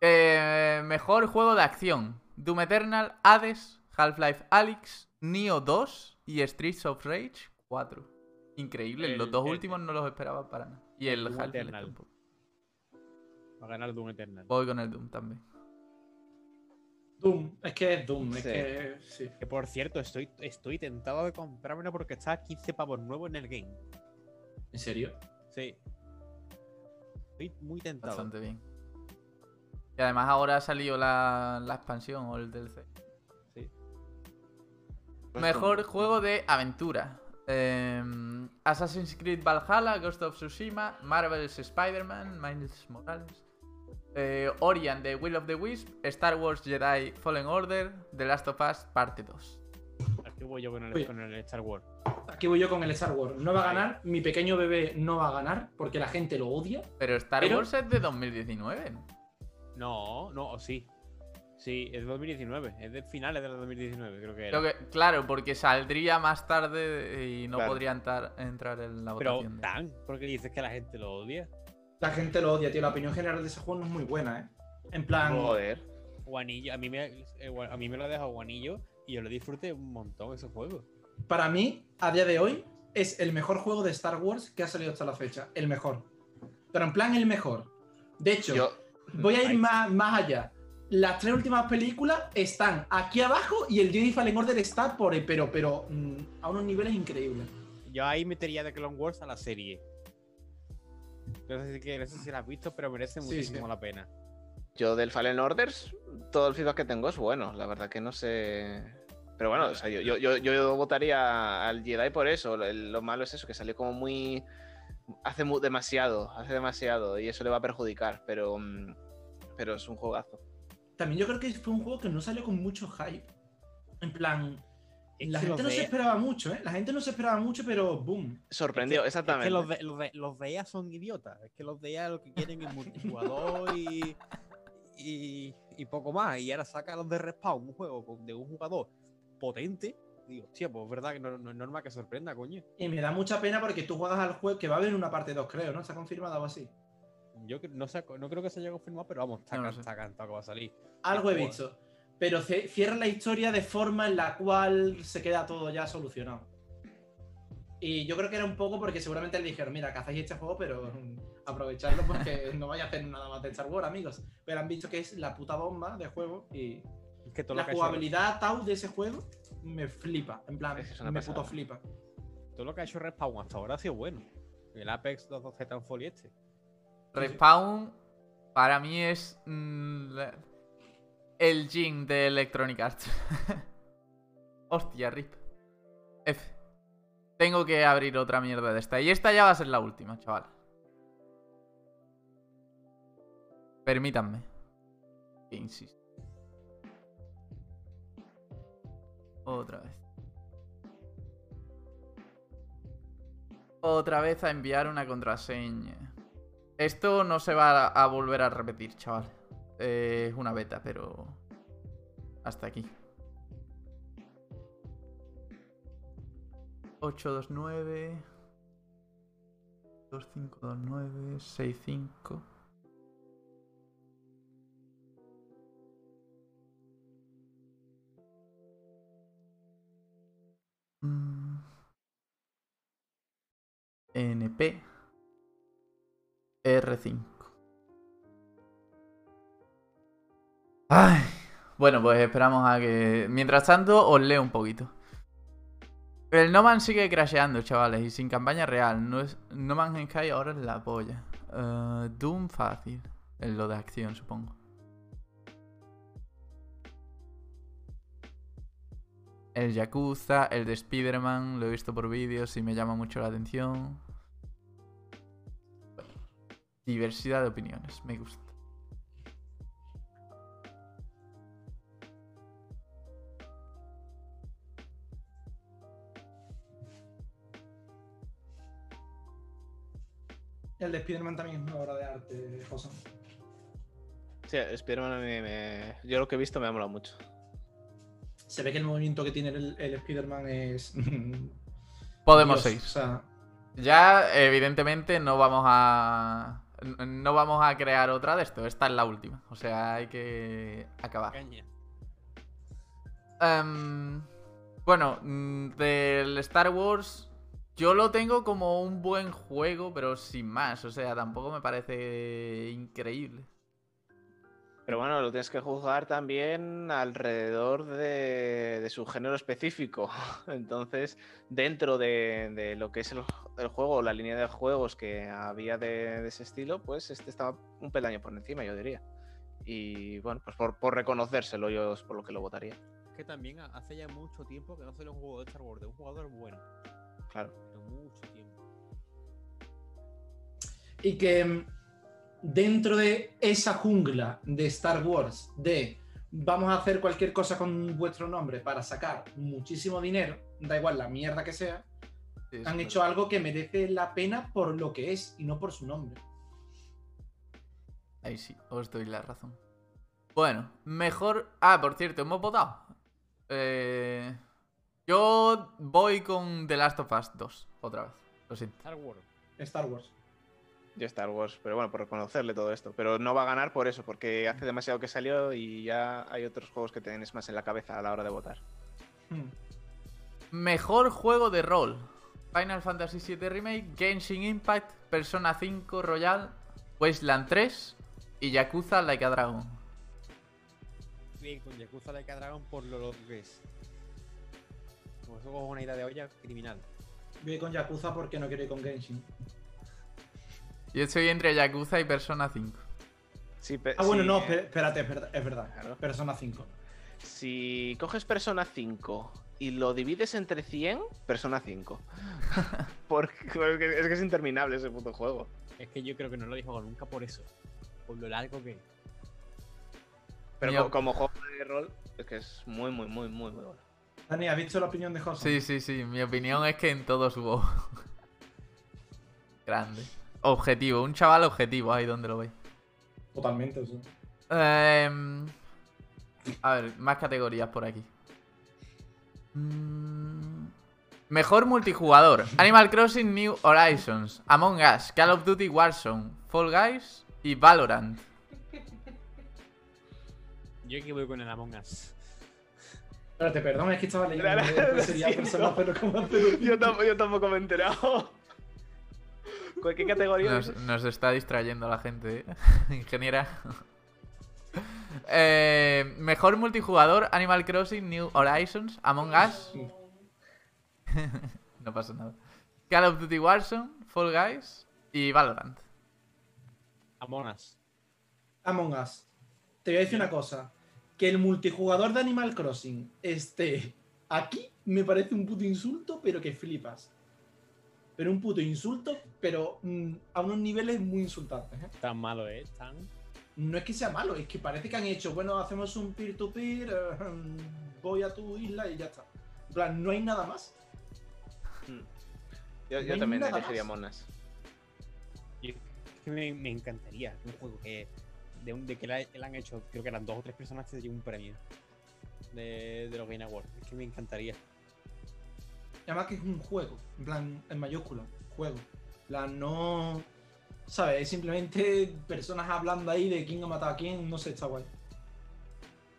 Eh, mejor juego de acción: Doom Eternal, Hades, Half-Life Alyx, Neo 2 y Streets of Rage 4. Increíble, los dos el- últimos no los esperaba para nada. Y el Doom Half-Life. Va a ganar Doom Eternal. Voy con el Doom también. Doom. Es que es Doom. Es que. Sí. Que por cierto, estoy, estoy tentado de comprármelo porque está a 15 pavos nuevos en el game. ¿En serio? Sí. Estoy muy tentado. Bastante bien. Y además ahora ha salido la, la expansión o el DLC. Sí. Pues Mejor juego de aventura. Em, Assassin's Creed Valhalla, Ghost of Tsushima, Marvel's Spider-Man, Miles Morales, eh, Ori and the Will of the Wisp, Star Wars Jedi Fallen Order, The Last of Us Parte 2. Aquí voy yo con el, Uy. con el Star Wars. Aquí voy yo con el Star Wars. No va a ganar, mi pequeño bebé no va a ganar porque la gente lo odia. Pero Star Pero- Wars es de 2019. ¿No? No, no, sí. Sí, es de 2019. Es de finales de 2019, creo que era. Creo que- claro, porque saldría más tarde y no Claro. podría entrar, entrar en la Pero votación. de- tan, porque dices que la gente lo odia. La gente lo odia, tío. La opinión general de ese juego no es muy buena, ¿eh? En plan, Joder. Guanillo, a mí me, eh, a mí me lo ha dejado Guanillo y yo lo disfruté un montón ese juego. para mí, a día de hoy, es el mejor juego de Star Wars que ha salido hasta la fecha. El mejor. Pero en plan, el mejor. De hecho, Yo, voy a ir más, más allá. Las tres últimas películas están aquí abajo y el Jedi Fallen Order está por pero, pero mm, a unos niveles increíbles. Yo ahí metería The Clone Wars a la serie. No sé si, que- no sé si la has visto, pero merece Sí, muchísimo sí. la pena. yo del Fallen Orders, todo el feedback que tengo es bueno. La verdad que no sé. Pero bueno, o sea, yo, yo, yo, yo votaría al Jedi por eso. Lo, lo malo es eso, que salió como muy. Hace mu- demasiado, hace demasiado. Y eso le va a perjudicar. Pero. mm, Pero es un juegazo. También yo creo que fue un juego que no salió con mucho hype. En plan, Es la que gente no se esperaba mucho, ¿eh? La gente no se esperaba mucho, pero boom. Sorprendió, es que, exactamente. Es que los de, los, de, los de EA son idiotas. Es que los de EA lo que quieren es multijugador y, y, y poco más. Y ahora saca los de Respawn, un juego con- de un jugador potente. Digo, hostia, pues es verdad que no, no es normal que sorprenda, coño. Y me da mucha pena porque tú juegas al juego que va a haber una parte 2, creo, ¿no? ¿Está confirmado algo así? Yo no, sé, no creo que se haya confirmado, pero vamos, está, No está cantado que va a salir. Algo he visto. Pero cierra la historia de forma en la cual se queda todo ya solucionado. Y yo creo que era un poco porque seguramente le dijeron, mira, que hacéis este juego, pero aprovechadlo porque no vais a hacer nada más de Star Wars, amigos. Pero han visto que es la puta bomba de juego y que todo la lo, que ha hecho, jugabilidad Tau de ese juego me flipa. En plan, Es me pasada. puto flipa. todo lo que ha hecho Respawn hasta ahora ha sido bueno. El Apex 2 Titanfall y este. Respawn para mí es mm, el Jin de Electronic Arts. Hostia, rip. F. Tengo que abrir otra mierda de esta. Y esta ya va a ser la última, chaval. Permítanme. Que insisto. Otra vez. Otra vez a enviar una contraseña. Esto no se va a, volver a repetir, chaval. Eh, es una beta, pero... Hasta aquí. 829... 2529... 65... NP R5. Ay, bueno, pues esperamos a que. Mientras tanto, os leo un poquito. El No Man's sigue crasheando, chavales, y sin campaña real. No, es... no Man's Sky ahora es la polla. Eh, Doom fácil. Es lo de acción, supongo. El Yakuza, el de Spider-Man, lo he visto por vídeos y me llama mucho la atención. Bueno, diversidad de opiniones, me gusta. El de Spider-Man también es una obra de arte, José. Sí, Spider-Man a mí me... Yo lo que he visto me ha molado mucho. Se ve que el movimiento que tiene el, el Spider-Man es. Podemos Dios, seguir. O sea, Ya, evidentemente, no vamos a. No vamos a crear otra de esto. Esta es la última. O sea, hay que acabar. Em, bueno, mm, del Star Wars. Yo lo tengo como un buen juego, pero sin más. O sea, tampoco me parece increíble. Pero bueno, lo tienes que juzgar también alrededor de, de su género específico. Entonces, dentro de, de lo que es el, el juego, la línea de juegos que había de, de ese estilo, pues este estaba un peldaño por encima, yo diría. Y bueno, pues por, por reconocérselo yo es por lo que lo votaría. Es que también ha- hace ya mucho tiempo que no sale un juego de Star Wars de un jugador bueno. Claro. Pero mucho tiempo. Y que mm, dentro de esa jungla de Star Wars, de vamos a hacer cualquier cosa con vuestro nombre para sacar muchísimo dinero, da igual la mierda que sea, Sí, han hecho algo que merece la pena por lo que es y no por su nombre. Ahí sí, os doy la razón. Bueno, mejor. Ah, por cierto, hemos votado. Eh, Yo voy con The Last of Us 2, otra vez. Lo siento. Star Wars. Star Wars. Yo Star Wars, pero bueno, por reconocerle todo esto. Pero no va a ganar por eso, porque hace demasiado que salió y ya hay otros juegos que tienes más en la cabeza a la hora de votar. Hmm. Mejor juego de rol. Final Fantasy VII Remake, Genshin Impact, Persona 5 Royal, Wasteland 3 y Yakuza Like a Dragon. Bien, con Yakuza Like a Dragon por lo, lo que es. Como eso es una idea de olla criminal. Voy con Yakuza porque no quiero ir con Genshin. Yo estoy entre Yakuza y Persona 5. Sí, pe- Ah, bueno, sí, no, eh, espérate, es verdad. Es verdad. Claro. Persona 5. Si coges Persona 5 y lo divides entre 100, Persona 5. porque, porque es que es interminable ese puto juego. Es que yo creo que no lo dijo nunca por eso. Por lo largo que. Pero como juego de rol, es que es muy, muy, muy, muy, muy bueno. Dani, ¿has visto la opinión de José? Sí, sí, sí. Mi opinión es que en todos hubo. Grande. Objetivo, un chaval objetivo, ahí donde lo veis. Totalmente, sí. Em, a ver, más categorías por aquí. Mm, Mejor multijugador: Animal Crossing New Horizons, Among Us, Call of Duty Warzone, Fall Guys y Valorant. Yo aquí voy con el Among Us. Espérate, perdón, es que estaba leyendo. Claro, Sería siento. persona 0,0. Yo, tampoco, yo tampoco me he enterado. ¿Cuál- ¿Qué categoría? Nos está distrayendo la gente, ¿eh? ingeniera. Eh, mejor multijugador: Animal Crossing New Horizons, Among Us. no pasa nada. Call of Duty Warzone, Fall Guys y Valorant. Among Us. Among Us. Te voy a decir una cosa. Que el multijugador de Animal Crossing esté aquí me parece un puto insulto, pero que flipas. Pero un puto insulto, pero mm, a unos niveles muy insultantes. ¿eh? Tan malo, ¿eh? Tan. No es que sea malo, es que parece que han hecho, bueno, hacemos un peer-to-peer, eh, voy a tu isla y ya está. En plan, no hay nada más. Yo, no yo hay también nada elegiría más. Monas. Yo- es me, me encantaría un juego que. De, un, de que le, han hecho, creo que eran dos o tres personas que se un premio. De, de los Game Awards. Es que me encantaría. Además que es un juego, en plan, en mayúscula, juego. En plan, no... ¿Sabes? Es simplemente personas hablando ahí de quién ha matado a quién, no sé, está guay.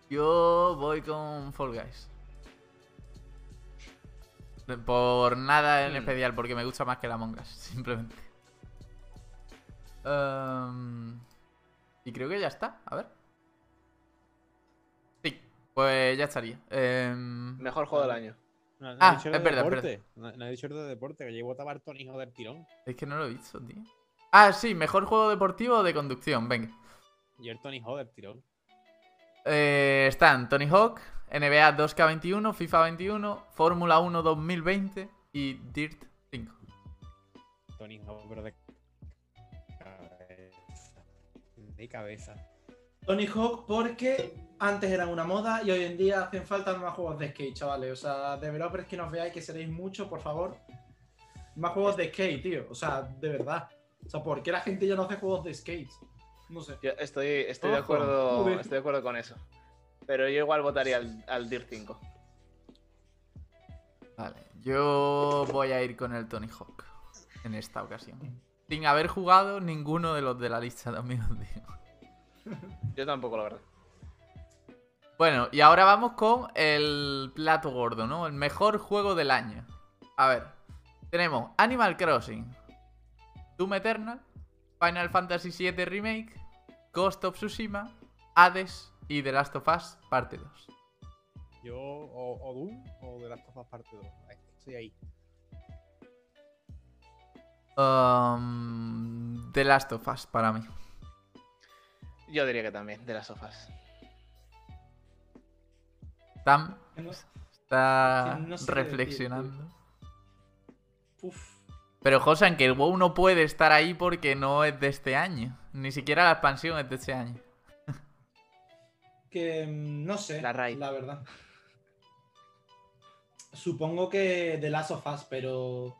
Yo voy con Fall Guys. Por nada en Hmm. especial, porque me gusta más que la Among Us, simplemente. Ehm, y creo que ya está, a ver. Sí, pues ya estaría. Ehm, Mejor juego del año. No, no Ah, he dicho es de verdad, deporte. No, no he dicho de deporte, que votaba al Tony hijo del tirón. es que no lo he visto, tío. Ah, sí, mejor juego deportivo o de conducción, venga. Y el Tony Hawk del tirón. Eh, están Tony Hawk, NBA 2K21, FIFA 21, Fórmula 1 2020 y Dirt 5. Tony Hawk, pero de cabeza. De cabeza. Tony Hawk porque antes eran una moda y hoy en día hacen falta más juegos de skate, chavales. O sea, developers que nos veáis, que seréis muchos, por favor. Más juegos de skate, tío. O sea, de verdad. O sea, ¿por qué la gente ya no hace juegos de skate? No sé. Yo estoy, estoy, de acuerdo, Joder. estoy de acuerdo con eso. Pero yo igual votaría al, al Dirt 5. Vale, yo voy a ir con el Tony Hawk en esta ocasión. Sin haber jugado ninguno de los de la lista también os digo. Yo tampoco, la verdad. Bueno, y ahora vamos con el plato gordo, ¿no? El mejor juego del año. A ver, tenemos Animal Crossing, Doom Eternal, Final Fantasy VII Remake, Ghost of Tsushima, Hades y The Last of Us Parte 2. Yo, o, o Doom o de las cosas parte 2. Estoy ahí. Um, The Last of Us para mí. Yo diría que también, de las sofás. Tam Que no- está no sé reflexionando. Uf. Pero Josan, que el WoW no puede estar ahí porque no es de este año. Ni siquiera la expansión es de este año. Que mm, no sé, La raid. la verdad. Supongo que The Last of Us, pero.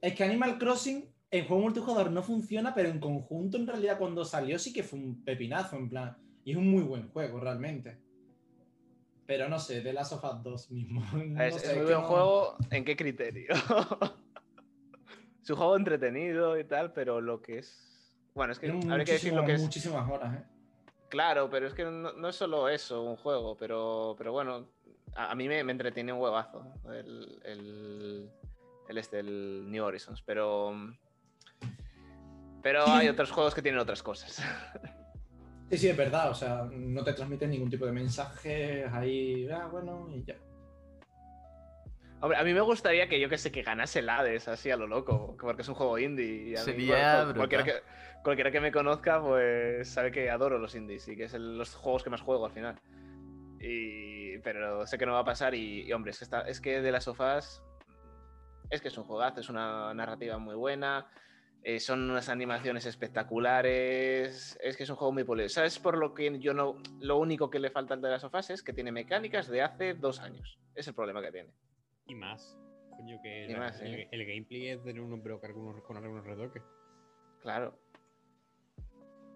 Es que Animal Crossing en juego multijugador no funciona, pero en conjunto, en realidad, cuando salió sí que fue un pepinazo, en plan. Y es un muy buen juego, realmente. Pero no sé, The Last of Us 2 mismo. No es, sé, es muy buen no- juego, ¿en qué criterio? es un juego entretenido y tal, pero lo que es. Bueno, es que Tiene habría que decir lo que es. muchísimas horas, ¿eh? Claro, pero es que no, no es solo eso, un juego, pero, pero bueno, a, a mí me, me entretiene un huevazo el, el, el este, el New Horizons, pero... Pero hay otros juegos que tienen otras cosas. Sí, sí, es verdad. O sea, no te transmiten ningún tipo de mensajes ahí. Ah, bueno, y ya. Hombre, a mí me gustaría que yo que sé, que ganase el Hades así a lo loco, porque es un juego indie. Y a mí, Sería cual- cualquiera, que, brutal. cualquiera que me conozca, pues sabe que adoro los indies y que es el- los juegos que más juego al final. Y, pero sé que no va a pasar y, y, hombre, es que, está, es que de las sofás es que es un juegazo, es una narrativa muy buena, eh, son unas animaciones espectaculares, es que es un juego muy polido. ¿Sabes por lo que yo no... Lo único que le falta al de las sofás es que tiene mecánicas de hace dos años. Es el problema que tiene. Y más. Coño, que Y la- más, el, gameplay es de uno, pero con algunos, con algunos retoques. Claro,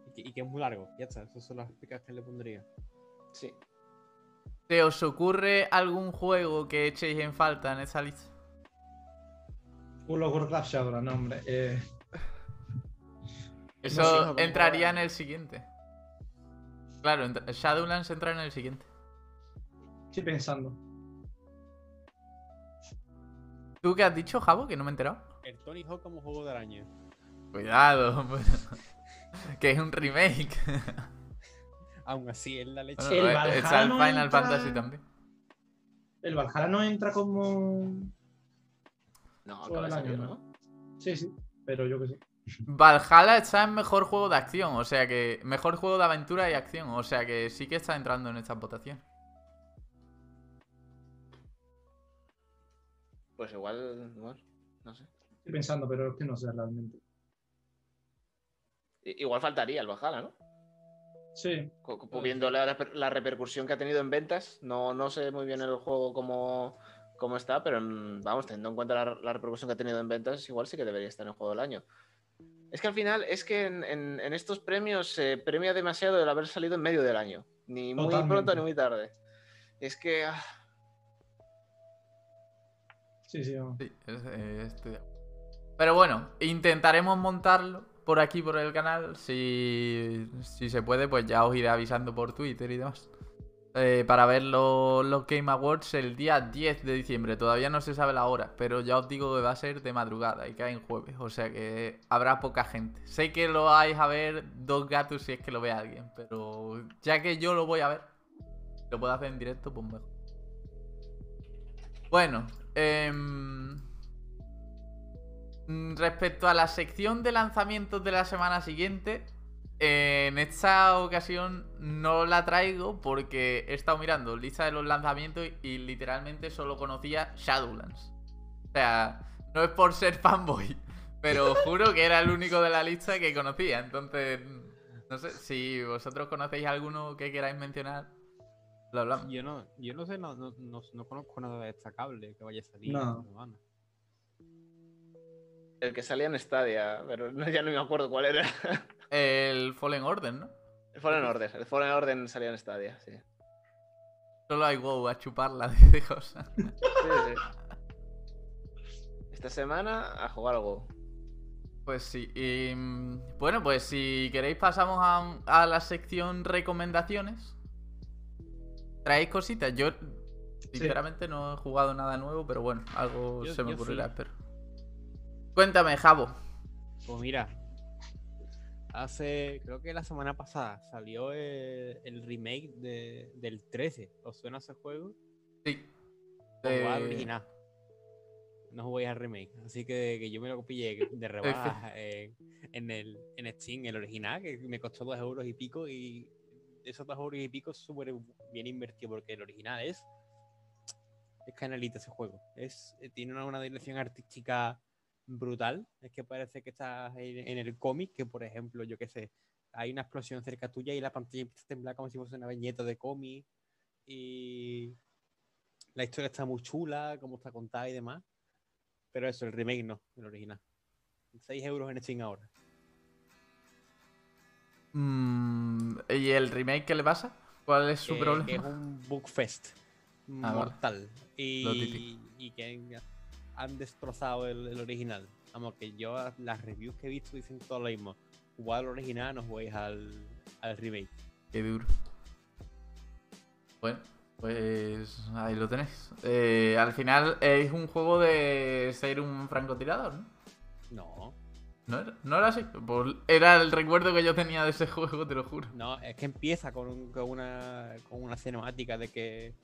Y que, y que es muy largo. Ya está, esas son las picas que le pondría. sí. ¿Se os ocurre algún juego que echéis en falta en esta lista? World of Warcraft Shadowrun, no, hombre. Eh, Eso No sé, no, entraría en el siguiente. Claro, Shadowlands entra en el siguiente. estoy pensando. ¿Tú qué has dicho, Javo? Que no me he enterado. El Tony Hawk como juego del año. Cuidado, que es un remake. Aún así, es la leche. Bueno, El eh, está Valhalla el no Final entra- Fantasy también. El Valhalla no entra como. No, acaba de salir, año, ¿no? Sí, sí, pero yo que sé. Valhalla está en mejor juego de acción, o sea que. Mejor juego de aventura y acción, o sea que sí que está entrando en esta votación. Pues igual, no sé. Estoy pensando, pero es que no sé realmente. Igual faltaría el Valhalla, ¿no? Sí, Viendo la, la repercusión que ha tenido en ventas, no, no sé muy bien el juego cómo, cómo está, pero mm, vamos, teniendo en cuenta la, la repercusión que ha tenido en ventas, igual sí que debería estar en el juego del año. Es que al final, es que en, en- en estos premios se premia demasiado el haber salido en medio del año. Ni muy Totalmente. pronto ni muy tarde. Es que. ah, sí, sí. vamos. Sí, es- eh, estoy acuerdo. Pero bueno, intentaremos montarlo por aquí, por el canal. Si, si se puede, pues ya os iré avisando por Twitter y demás. Eh, para ver lo- los Game Awards el día 10 de diciembre. Todavía no se sabe la hora, pero ya os digo que va a ser de madrugada y cae en jueves. O sea que habrá poca gente. Sé que lo vais a ver dos gatos si es que lo ve alguien, pero ya que yo lo voy a ver, lo puedo hacer en directo, pues mejor. Bueno, em, mm, respecto a la sección de lanzamientos de la semana siguiente, en esta ocasión no la traigo porque he estado mirando lista de los lanzamientos y, literalmente solo conocía Shadowlands. O sea, no es por ser fanboy, pero juro que era el único de la lista que conocía. Entonces, no sé si vosotros conocéis alguno que queráis mencionar. Lo hablamos. Yo no, yo no sé, no, no, no, no conozco nada destacable que vaya a salir. No. El que salía en Stadia, pero no- ya no me acuerdo cuál era. El Fallen Order, ¿no? El Fallen Order. El Fallen Order salía en Stadia, sí. Solo hay WoW a chuparla de cosas. Sí, sí. Esta semana a jugar algo. Pues sí. y, mm, bueno, pues si queréis pasamos a, a la sección recomendaciones. ¿Traéis cositas? Yo sinceramente no he jugado nada nuevo, pero bueno, algo Yo- se me ocurrirá, sí. espero. Cuéntame, Javo. Pues mira, hace, creo que la semana pasada salió el, el remake de, del 13. ¿Os suena ese juego? Sí. Jugar Eh, al original. no juguéis al remake. Así que, que yo me lo pillé de rebaja en, en el en Steam, el original, que me costó dos euros y pico. Y esos dos euros y pico súper bien invertido porque el original es. Es canalita ese juego. Es, eh, tiene una, una dirección artística brutal. Es que parece que estás en, el cómic, que por ejemplo, yo qué sé, hay una explosión cerca tuya y la pantalla empieza a temblar como si fuese una viñeta de cómic. Y la historia está muy chula, cómo está contada y demás. Pero eso, el remake no, el original. 6 euros en Steam ahora. Mm, ¿Y el remake qué le pasa? ¿Cuál es su que, problema? que es un bugfest Ah, vale. mortal. Lo Y, típico. y que han destrozado el, el original. Vamos, que yo las reviews que he visto dicen todo lo mismo. Jugad al original, no juguéis al, al remake. Qué duro. Bueno, pues ahí lo tenéis. Eh, al final es un juego de ser un francotirador, ¿no? No, ¿No era, no era así? Pues era el recuerdo que yo tenía de ese juego, te lo juro. no, es que empieza con, un- con una, con una cinemática de que.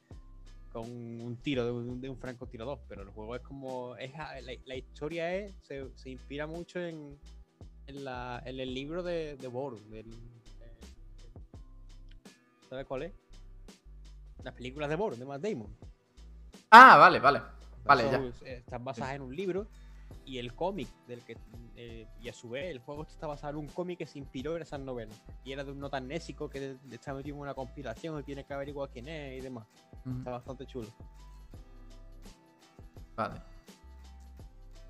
Con un tiro de un, de un francotirador. Pero el juego es como. Es, la, la historia es. Se, se inspira mucho en. En, la, en el libro de, de del- eh, ¿Sabes cuál es? Las películas de Bohr, de Matt Damon. Ah, vale, vale. Vale, ya. eh, Están basadas en un libro y el cómic del que eh, y a su vez el juego está basado en un cómic que se inspiró en esas novelas y era de un notanésico que está metido en una conspiración y tiene que averiguar quién es y demás. Está bastante chulo. Vale.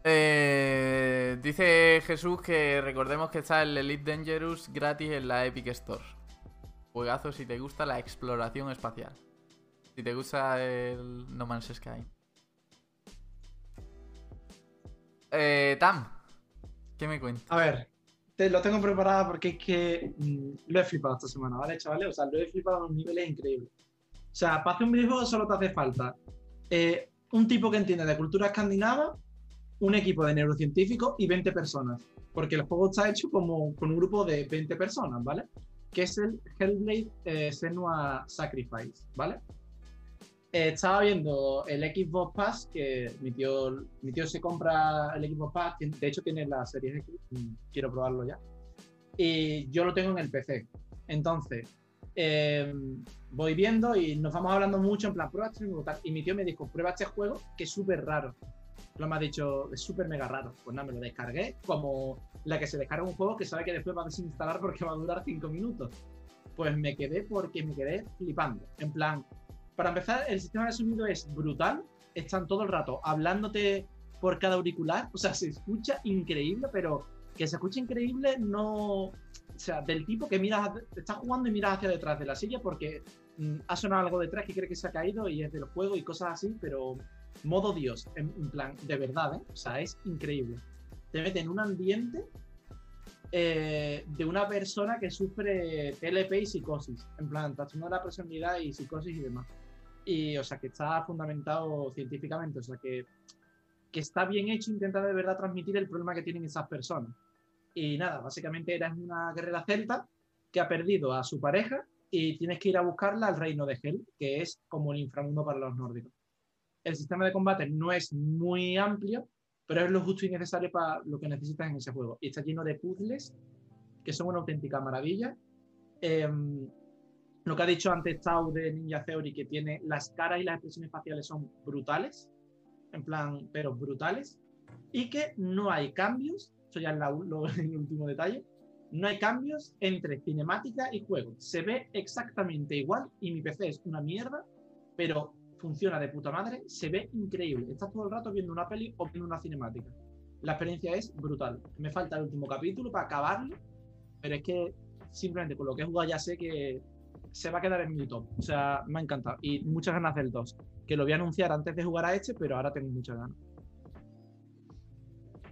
Eh, dice Jesús que recordemos que está el Elite Dangerous gratis en la Epic Store. Juegazo si te gusta la exploración espacial. Si te gusta el No Man's Sky. Eh, Tam, ¿qué me cuentas? A ver, te lo tengo preparado porque es que mm, lo he flipado esta semana, ¿vale, chavales? O sea, lo he flipado a unos niveles increíbles. O sea, para hacer un videojuego solo te hace falta eh, un tipo que entiende de cultura escandinava, un equipo de neurocientíficos y 20 personas. Porque el juego está hecho como con un grupo de 20 personas, ¿vale? Que es el Hellblade eh, Senua Sacrifice, ¿vale? Eh, estaba viendo el Xbox Pass, que mi tío, mi tío se compra el Xbox Pass, de hecho tiene la serie X, mm, quiero probarlo ya. Y yo lo tengo en el PC. Entonces, eh, voy viendo y nos vamos hablando mucho en plan, prueba este. Y mi tío me dijo, prueba este juego que es súper raro. Lo me ha dicho, es súper mega raro. Pues nada, me lo descargué como la que se descarga un juego que sabe que después va a desinstalar porque va a durar 5 minutos. Pues me quedé porque me quedé flipando. En plan, para empezar, el sistema de sonido es brutal. Están todo el rato hablándote por cada auricular. O sea, se escucha increíble, pero que se escucha increíble no. O sea, del tipo que miras, estás jugando y miras hacia detrás de la silla porque mm, ha sonado algo detrás que cree que se ha caído y es del juego y cosas así, pero modo Dios, en, en plan, de verdad, ¿eh? O sea, es increíble. Te mete en un ambiente eh, de una persona que sufre TLP y psicosis, en plan, trastorno de la personalidad y psicosis y demás. Y, o sea, que está fundamentado científicamente, o sea, que, que está bien hecho, intenta de verdad transmitir el problema que tienen esas personas. Y nada, básicamente eres una guerrera celta que ha perdido a su pareja y tienes que ir a buscarla al reino de Hel, que es como el inframundo para los nórdicos. El sistema de combate no es muy amplio, pero es lo justo y necesario para lo que necesitas en ese juego. Y está lleno de puzzles que son una auténtica maravilla. Em, lo que ha dicho antes Tau de Ninja Theory, que tiene las caras y las expresiones faciales son brutales, en plan, pero brutales, y que no hay cambios, eso ya es la- lo- el último detalle, no hay cambios entre cinemática y juego. Se ve exactamente igual y mi PC es una mierda, pero funciona de puta madre, se ve increíble. Estás todo el rato viendo una peli o viendo una cinemática. La experiencia es brutal. Me falta el último capítulo para acabarlo, pero es que simplemente con lo que he jugado ya sé que se va a quedar en mi top. O sea, me ha encantado. Y muchas ganas del 2. Que lo voy a anunciar antes de jugar a este, pero ahora tengo muchas ganas.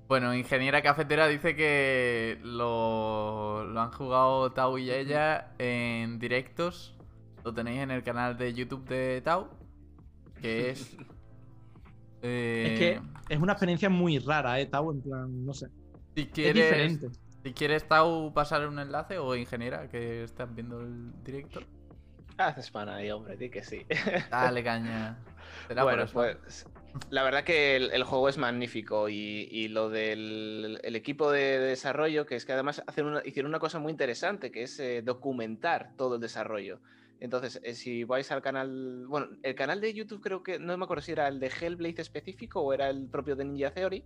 Bueno, Ingeniera Cafetera dice que lo, lo han jugado Tau y ella en directos. Lo tenéis en el canal de YouTube de Tau. Que es. eh, Es que es una experiencia muy rara, ¿eh, Tau? En plan, no sé. si Es quieres, diferente. Si quieres, Tau, pasar un enlace o Ingeniera que están viendo el directo. Haces pan ahí, hombre, di que sí. Dale caña. Será por bueno, eso. pues La verdad que el, el juego es magnífico y, y lo del el equipo de, de desarrollo, que es que además hacen una- hicieron una cosa muy interesante, que es eh, documentar todo el desarrollo. Entonces, eh, si vais al canal, bueno, el canal de YouTube creo que, no me acuerdo si era el de Hellblade específico o era el propio de Ninja Theory,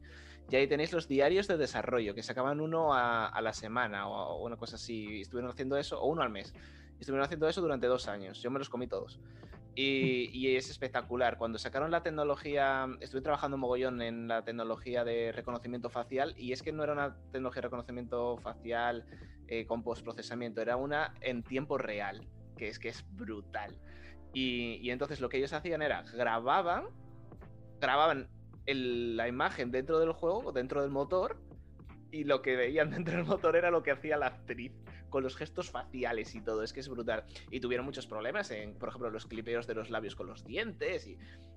y ahí tenéis los diarios de desarrollo, que sacaban uno a, a la semana o, una cosa así, estuvieron haciendo eso, o uno al mes. Estuvieron haciendo eso durante dos años, yo me los comí todos. Y, y es espectacular. Cuando sacaron la tecnología, estuve trabajando mogollón en la tecnología de reconocimiento facial y es que no era una tecnología de reconocimiento facial eh, con postprocesamiento, era una en tiempo real, que es que es brutal. Y, y entonces lo que ellos hacían era grababan, grababan la imagen dentro del juego, dentro del motor, y lo que veían dentro del motor era lo que hacía la actriz con los gestos faciales y todo, es que es brutal. Y tuvieron muchos problemas en, por ejemplo, los clipeos de los labios con los dientes y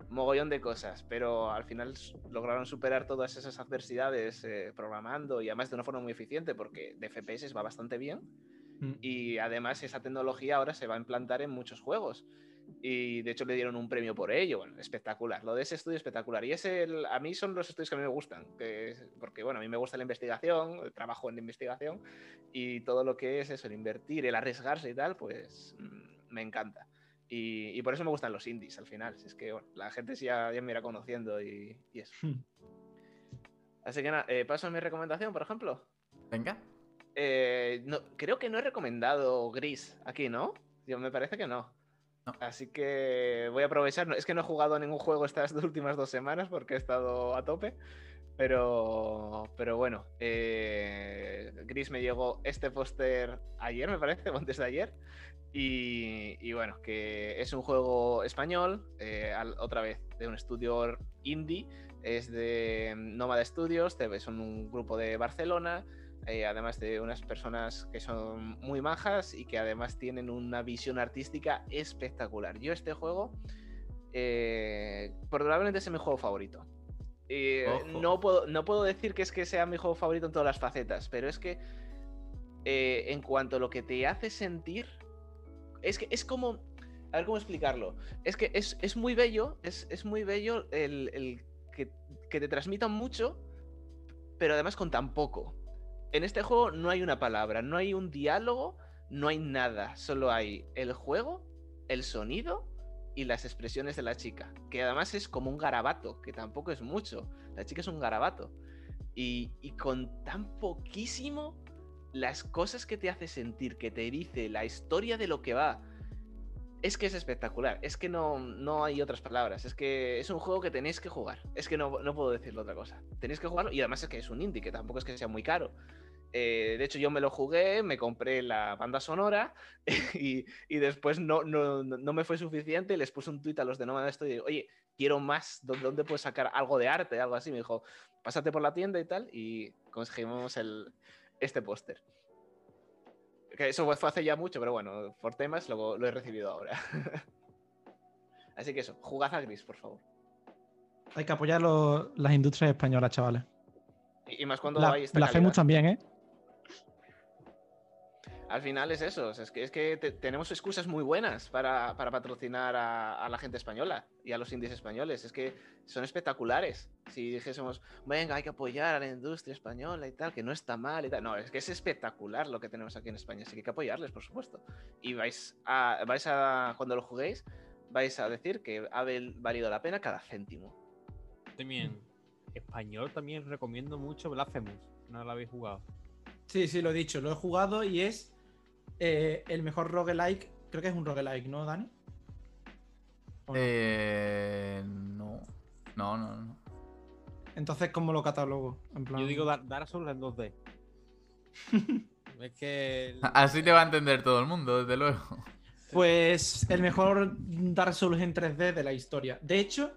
mogollón de cosas, pero al final lograron superar todas esas adversidades eh, programando y además de una forma muy eficiente porque de FPS va bastante bien Mm. y además esa tecnología ahora se va a implantar en muchos juegos. Y de hecho le dieron un premio por ello. Bueno, espectacular. Lo de ese estudio espectacular. Y es el, a mí son los estudios que a mí me gustan. que es- porque bueno, a mí me gusta la investigación, trabajo en la investigación y todo lo que es eso, el invertir, el arriesgarse y tal, pues mm, me encanta. Y, y por eso me gustan los indies al final. Si es que bueno, la gente sí ya, ya me irá conociendo y, y eso. Hmm. Así que nada, eh, paso a mi recomendación, por ejemplo. Venga. Eh, no, creo que no he recomendado Gris aquí, ¿no? Yo me parece que no. No. Así que voy a aprovechar. Es que no he jugado a ningún juego estas últimas dos semanas porque he estado a tope. Pero, pero bueno, eh, Gris me llegó este póster ayer, me parece, o antes de ayer. Y, y bueno, que es un juego español, eh, al- otra vez de un estudio indie, es de Nómada Studios, son un grupo de Barcelona, eh, además de unas personas que son muy majas y que además tienen una visión artística espectacular. Yo este juego eh, probablemente es mi juego favorito. Eh, no, puedo, no puedo decir que es que sea mi juego favorito en todas las facetas, pero es que eh, en cuanto a lo que te hace sentir, es que es como... A ver cómo explicarlo. Es que es, es muy bello, es, es muy bello el, el que, que te transmitan mucho, pero además con tan poco. En este juego no hay una palabra, no hay un diálogo, no hay nada. Solo hay el juego, el sonido y las expresiones de la chica. Que además es como un garabato, que tampoco es mucho. La chica es un garabato. Y, con tan poquísimo, las cosas que te hace sentir, que te dice, la historia de lo que va. Es que es espectacular. Es que no, no hay otras palabras. Es que es un juego que tenéis que jugar. Es que no, no puedo decirlo otra cosa. Tenéis que jugarlo. Y además es que es un indie, que tampoco es que sea muy caro. Eh, de hecho, yo me lo jugué, me compré la banda sonora y, y después no, no, no me fue suficiente. Les puse un tuit a los de Nomad Studio y digo, oye, quiero más. ¿Dó- ¿Dónde puedo sacar algo de arte? Algo así. Me dijo, pásate por la tienda y tal. Y conseguimos el, este póster. Que eso fue hace ya mucho, pero bueno, por temas lo, lo he recibido ahora. Así que eso, jugad a Gris, por favor. Hay que apoyar las industrias españolas, chavales. Y, y más cuando La, hay esta la calidad. FEMUS también, ¿eh? Al final es eso, o sea, es que, es que te- tenemos excusas muy buenas para, para patrocinar a, a la gente española y a los indies españoles. Es que son espectaculares. Si dijésemos, venga, hay que apoyar a la industria española y tal, que no está mal y tal. No, es que es espectacular lo que tenemos aquí en España, así que hay que apoyarles, por supuesto. Y vais a, vais a cuando lo juguéis, vais a decir que ha val- valido la pena cada céntimo. También, español también recomiendo mucho Blasphemous. No lo habéis jugado. Sí, sí, lo he dicho, lo he jugado y es eh, el mejor roguelike. Creo que es un roguelike, ¿no, Dani? Eh, no. No, no, no. Entonces, ¿cómo lo catalogo? En plan... Yo digo Dar- Dark Souls en 2D. es que. el- Así te va a entender todo el mundo, desde luego. Pues el mejor Dark Souls en 3D de la historia. De hecho,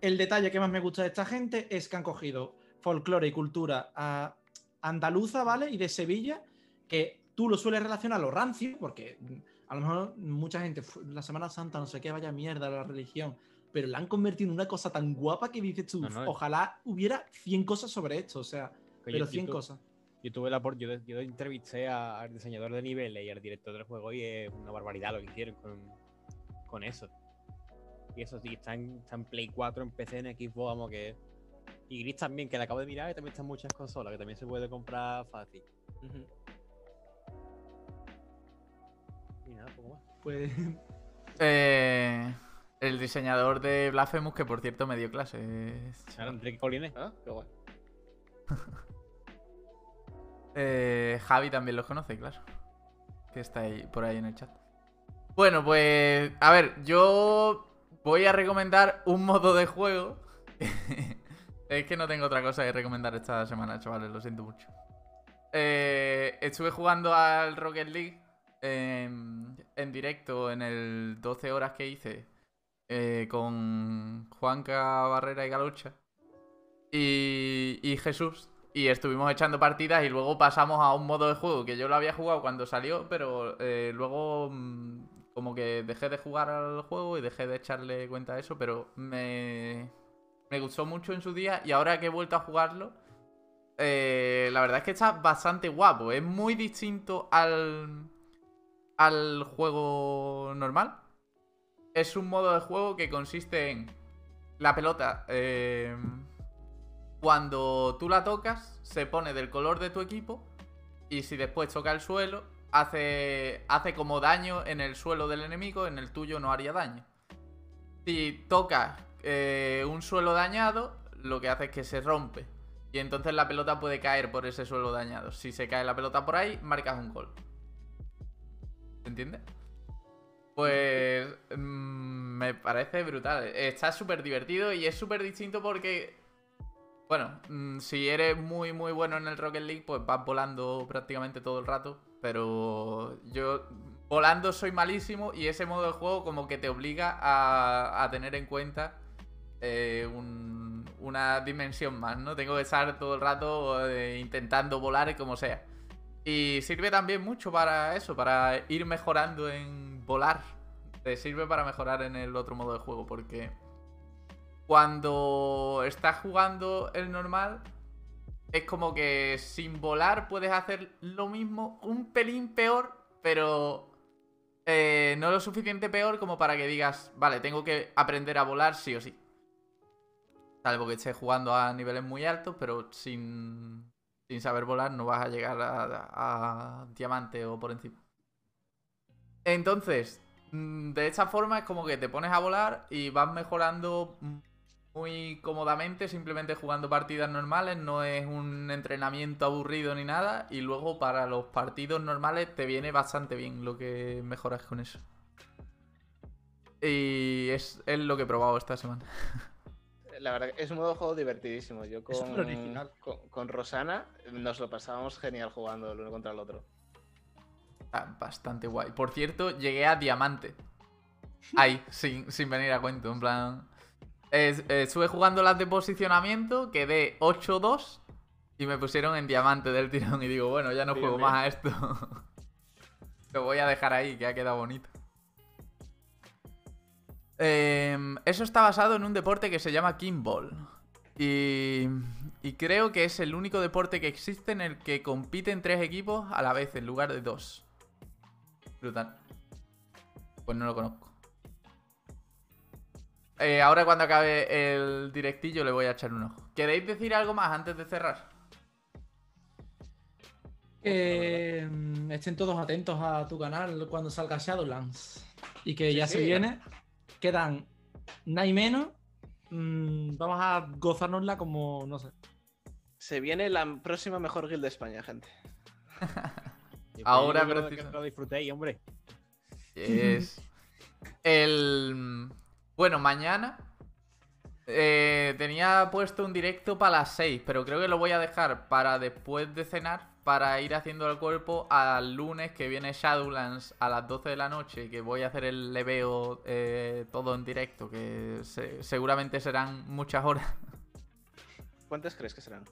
el detalle que más me gusta de esta gente es que han cogido folclore y cultura a- andaluza, ¿vale? Y de Sevilla, que tú lo sueles relacionar a lo rancio, porque mm, a lo mejor mucha gente, "Fu- la Semana Santa, no sé qué, vaya mierda la religión, pero la han convertido en una cosa tan guapa que dices tú, No, no, ojalá hubiera 100 cosas sobre esto, o sea, pero yo- 100 yo tu- cosas. Yo tuve la por- yo, yo entrevisté a- al diseñador de niveles y al director del juego y es una barbaridad lo que hicieron con, con eso. Y eso sí, está en, está en Play 4, en PC, en Xbox, vamos que. Y Gris también, que le acabo de mirar, y también está en muchas consolas, que también se puede comprar fácil. Pues Eh, el diseñador de Blasphemous, que por cierto me dio clases. Claro, Enrique Colines. Ah, qué guay. Eh, Javi también los conoce, claro. Que está ahí, por ahí en el chat. Bueno, pues. A ver, yo voy a recomendar un modo de juego. es que no tengo otra cosa que recomendar esta semana, chavales, lo siento mucho. Eh, estuve jugando al Rocket League en, directo en el 12 horas que hice eh, con Juanca Barrera y Galocha y, y Jesús. Y estuvimos echando partidas y luego pasamos a un modo de juego que yo lo había jugado cuando salió, pero eh, luego mm, como que dejé de jugar al juego y dejé de echarle cuenta a eso, pero me, me gustó mucho en su día y ahora que he vuelto a jugarlo, eh, la verdad es que está bastante guapo. Es muy distinto al, al juego normal. Es un modo de juego que consiste en la pelota. eh, cuando tú la tocas, se pone del color de tu equipo. Y si después toca el suelo, hace, hace como daño en el suelo del enemigo, en el tuyo no haría daño. Si tocas eh, un suelo dañado, lo que hace es que se rompe. Y entonces la pelota puede caer por ese suelo dañado. Si se cae la pelota por ahí, marcas un gol. ¿Se entiende? Pues mm, me parece brutal. Está súper divertido y es súper distinto porque, bueno, mm, si eres muy muy bueno en el Rocket League, pues vas volando prácticamente todo el rato. Pero yo volando soy malísimo y ese modo de juego como que te obliga a, tener en cuenta eh, un- una dimensión más, ¿no? Tengo que estar todo el rato eh, intentando volar como sea. Y sirve también mucho para eso, para ir mejorando en volar. Te sirve para mejorar en el otro modo de juego, porque cuando estás jugando el normal, es como que sin volar puedes hacer lo mismo, un pelín peor, pero eh, no lo suficiente peor como para que digas, vale, tengo que aprender a volar sí o sí. Salvo que estés jugando a niveles muy altos, pero sin, sin saber volar no vas a llegar a, a diamante o por encima. Entonces, mm, de esta forma es como que te pones a volar y vas mejorando muy cómodamente, simplemente jugando partidas normales, no es un entrenamiento aburrido ni nada, y luego para los partidos normales te viene bastante bien lo que mejoras con eso. Y es, es lo que he probado esta semana. La verdad que es un modo de juego divertidísimo. Yo con, Es original. con, con Rosana nos lo pasábamos genial jugando el uno contra el otro. Está bastante guay. Por cierto, llegué a diamante. Ahí, sin, sin venir a cuento. En plan. es- eh, estuve jugando las de posicionamiento, quedé 8-2 y me pusieron en diamante del tirón. Y digo, bueno, ya no Bien, juego bien. más a esto. Lo voy a dejar ahí, que ha quedado bonito. Em, eso está basado en un deporte que se llama Kimball. Y, y creo que es el único deporte que existe en el que compiten tres equipos a la vez en lugar de dos. Brutal. Pues no lo conozco. Eh, ahora cuando acabe el directillo le voy a echar un ojo. ¿Queréis decir algo más antes de cerrar? que mm, estén todos atentos a tu canal cuando salga Shadowlands. Y que Sí, ya se viene. Quedan nada y menos. Mm, vamos a gozárnosla como, no sé. Se viene la próxima mejor guild de España, gente. Ahora precisa. que lo disfrutéis, hombre. Es el... Bueno, mañana eh, tenía puesto un directo para las 6, pero creo que lo voy a dejar para después de cenar, para ir haciendo el cuerpo al lunes que viene Shadowlands a las 12 de la noche, que voy a hacer el leveo eh, todo en directo, que se- seguramente serán muchas horas. ¿Cuántas crees que serán?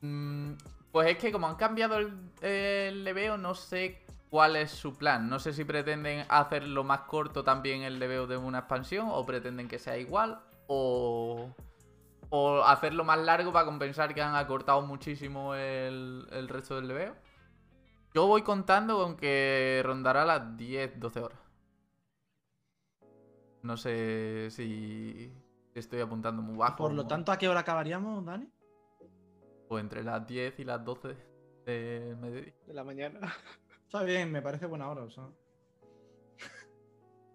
Mm, Pues es que como han cambiado el, el leveo, no sé cuál es su plan. No sé si pretenden hacerlo más corto también el leveo de una expansión o pretenden que sea igual o, o hacerlo más largo para compensar que han acortado muchísimo el, el resto del leveo. Yo voy contando con que rondará las 10, 12 horas. No sé si estoy apuntando muy bajo. Por lo o- tanto, ¿a qué hora acabaríamos, Dani? O entre las 10 y las 12 de mediodía. De la mañana. Está bien, me parece buena hora. O sea.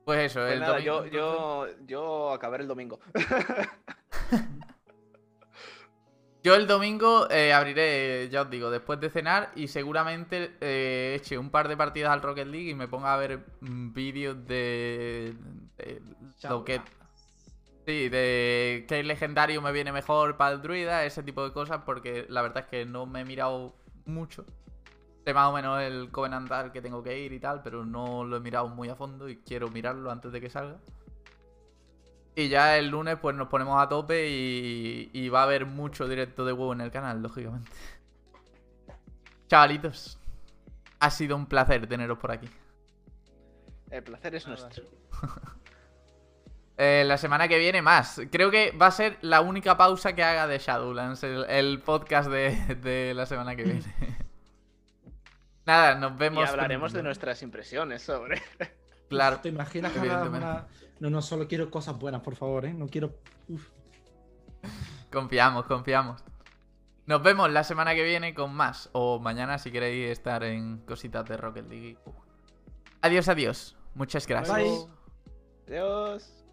Pues eso, Pues el nada, domingo, yo, entonces- yo, yo acabaré el domingo. Yo el domingo eh, abriré, ya os digo, después de cenar y seguramente eh, eche un par de partidas al Rocket League y me ponga a ver mm, vídeos de, de lo que... Sí, de qué legendario me viene mejor para el druida, ese tipo de cosas, porque la verdad es que no me he mirado mucho. Sé más o menos el Covenant al que tengo que ir y tal, pero no lo he mirado muy a fondo y quiero mirarlo antes de que salga. Y ya el lunes pues nos ponemos a tope y, y va a haber mucho directo de huevo en el canal, lógicamente. Chavalitos, ha sido un placer teneros por aquí. El placer es nuestro. Eh, la semana que viene más. Creo que va a ser la única pausa que haga de Shadowlands, el, el podcast de, de la semana que viene. Nada, nos Y vemos. hablaremos de nuestras impresiones sobre. Claro. ¿Te imaginas que una... No, no, solo quiero cosas buenas, por favor, ¿eh? No quiero... Uf. Confiamos, confiamos. Nos vemos la semana que viene con más. O mañana si queréis estar en cositas de Rocket League. Adiós, adiós. Muchas gracias. Bye. Adiós.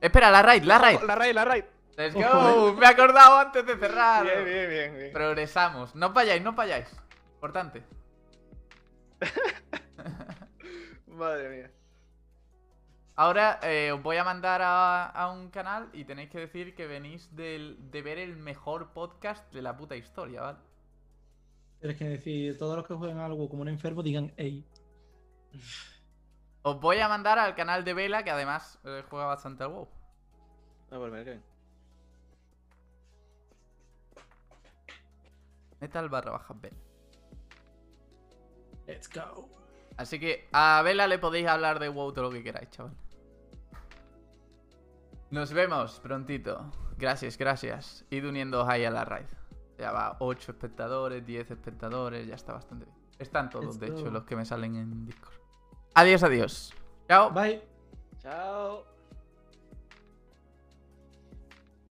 Espera, la raid, la raid. La raid, la raid. Let's go. Me he acordado antes de cerrar. Bien, bien, bien, bien. Progresamos. No vayáis, no vayáis. Importante. Madre mía. Ahora eh, os voy a mandar a, a un canal y tenéis que decir que venís del- de ver el mejor podcast de la puta historia, ¿vale? Tienes que decir, todos los que jueguen algo como un enfermo digan, ey. Os voy a mandar al canal de Vela, que además eh, juega bastante al WoW. No, pues mira que bien. Metal barra baja Vela. Let's go. Así que a Vela le podéis hablar de WoW todo lo que queráis, chaval. Nos vemos prontito. Gracias, gracias. Id uniéndoos ahí a la raid. Ya va 8 espectadores, 10 espectadores, ya está bastante bien. Están todos, de hecho, los que me salen en Discord. Adiós, adiós. Chao. Bye. Chao.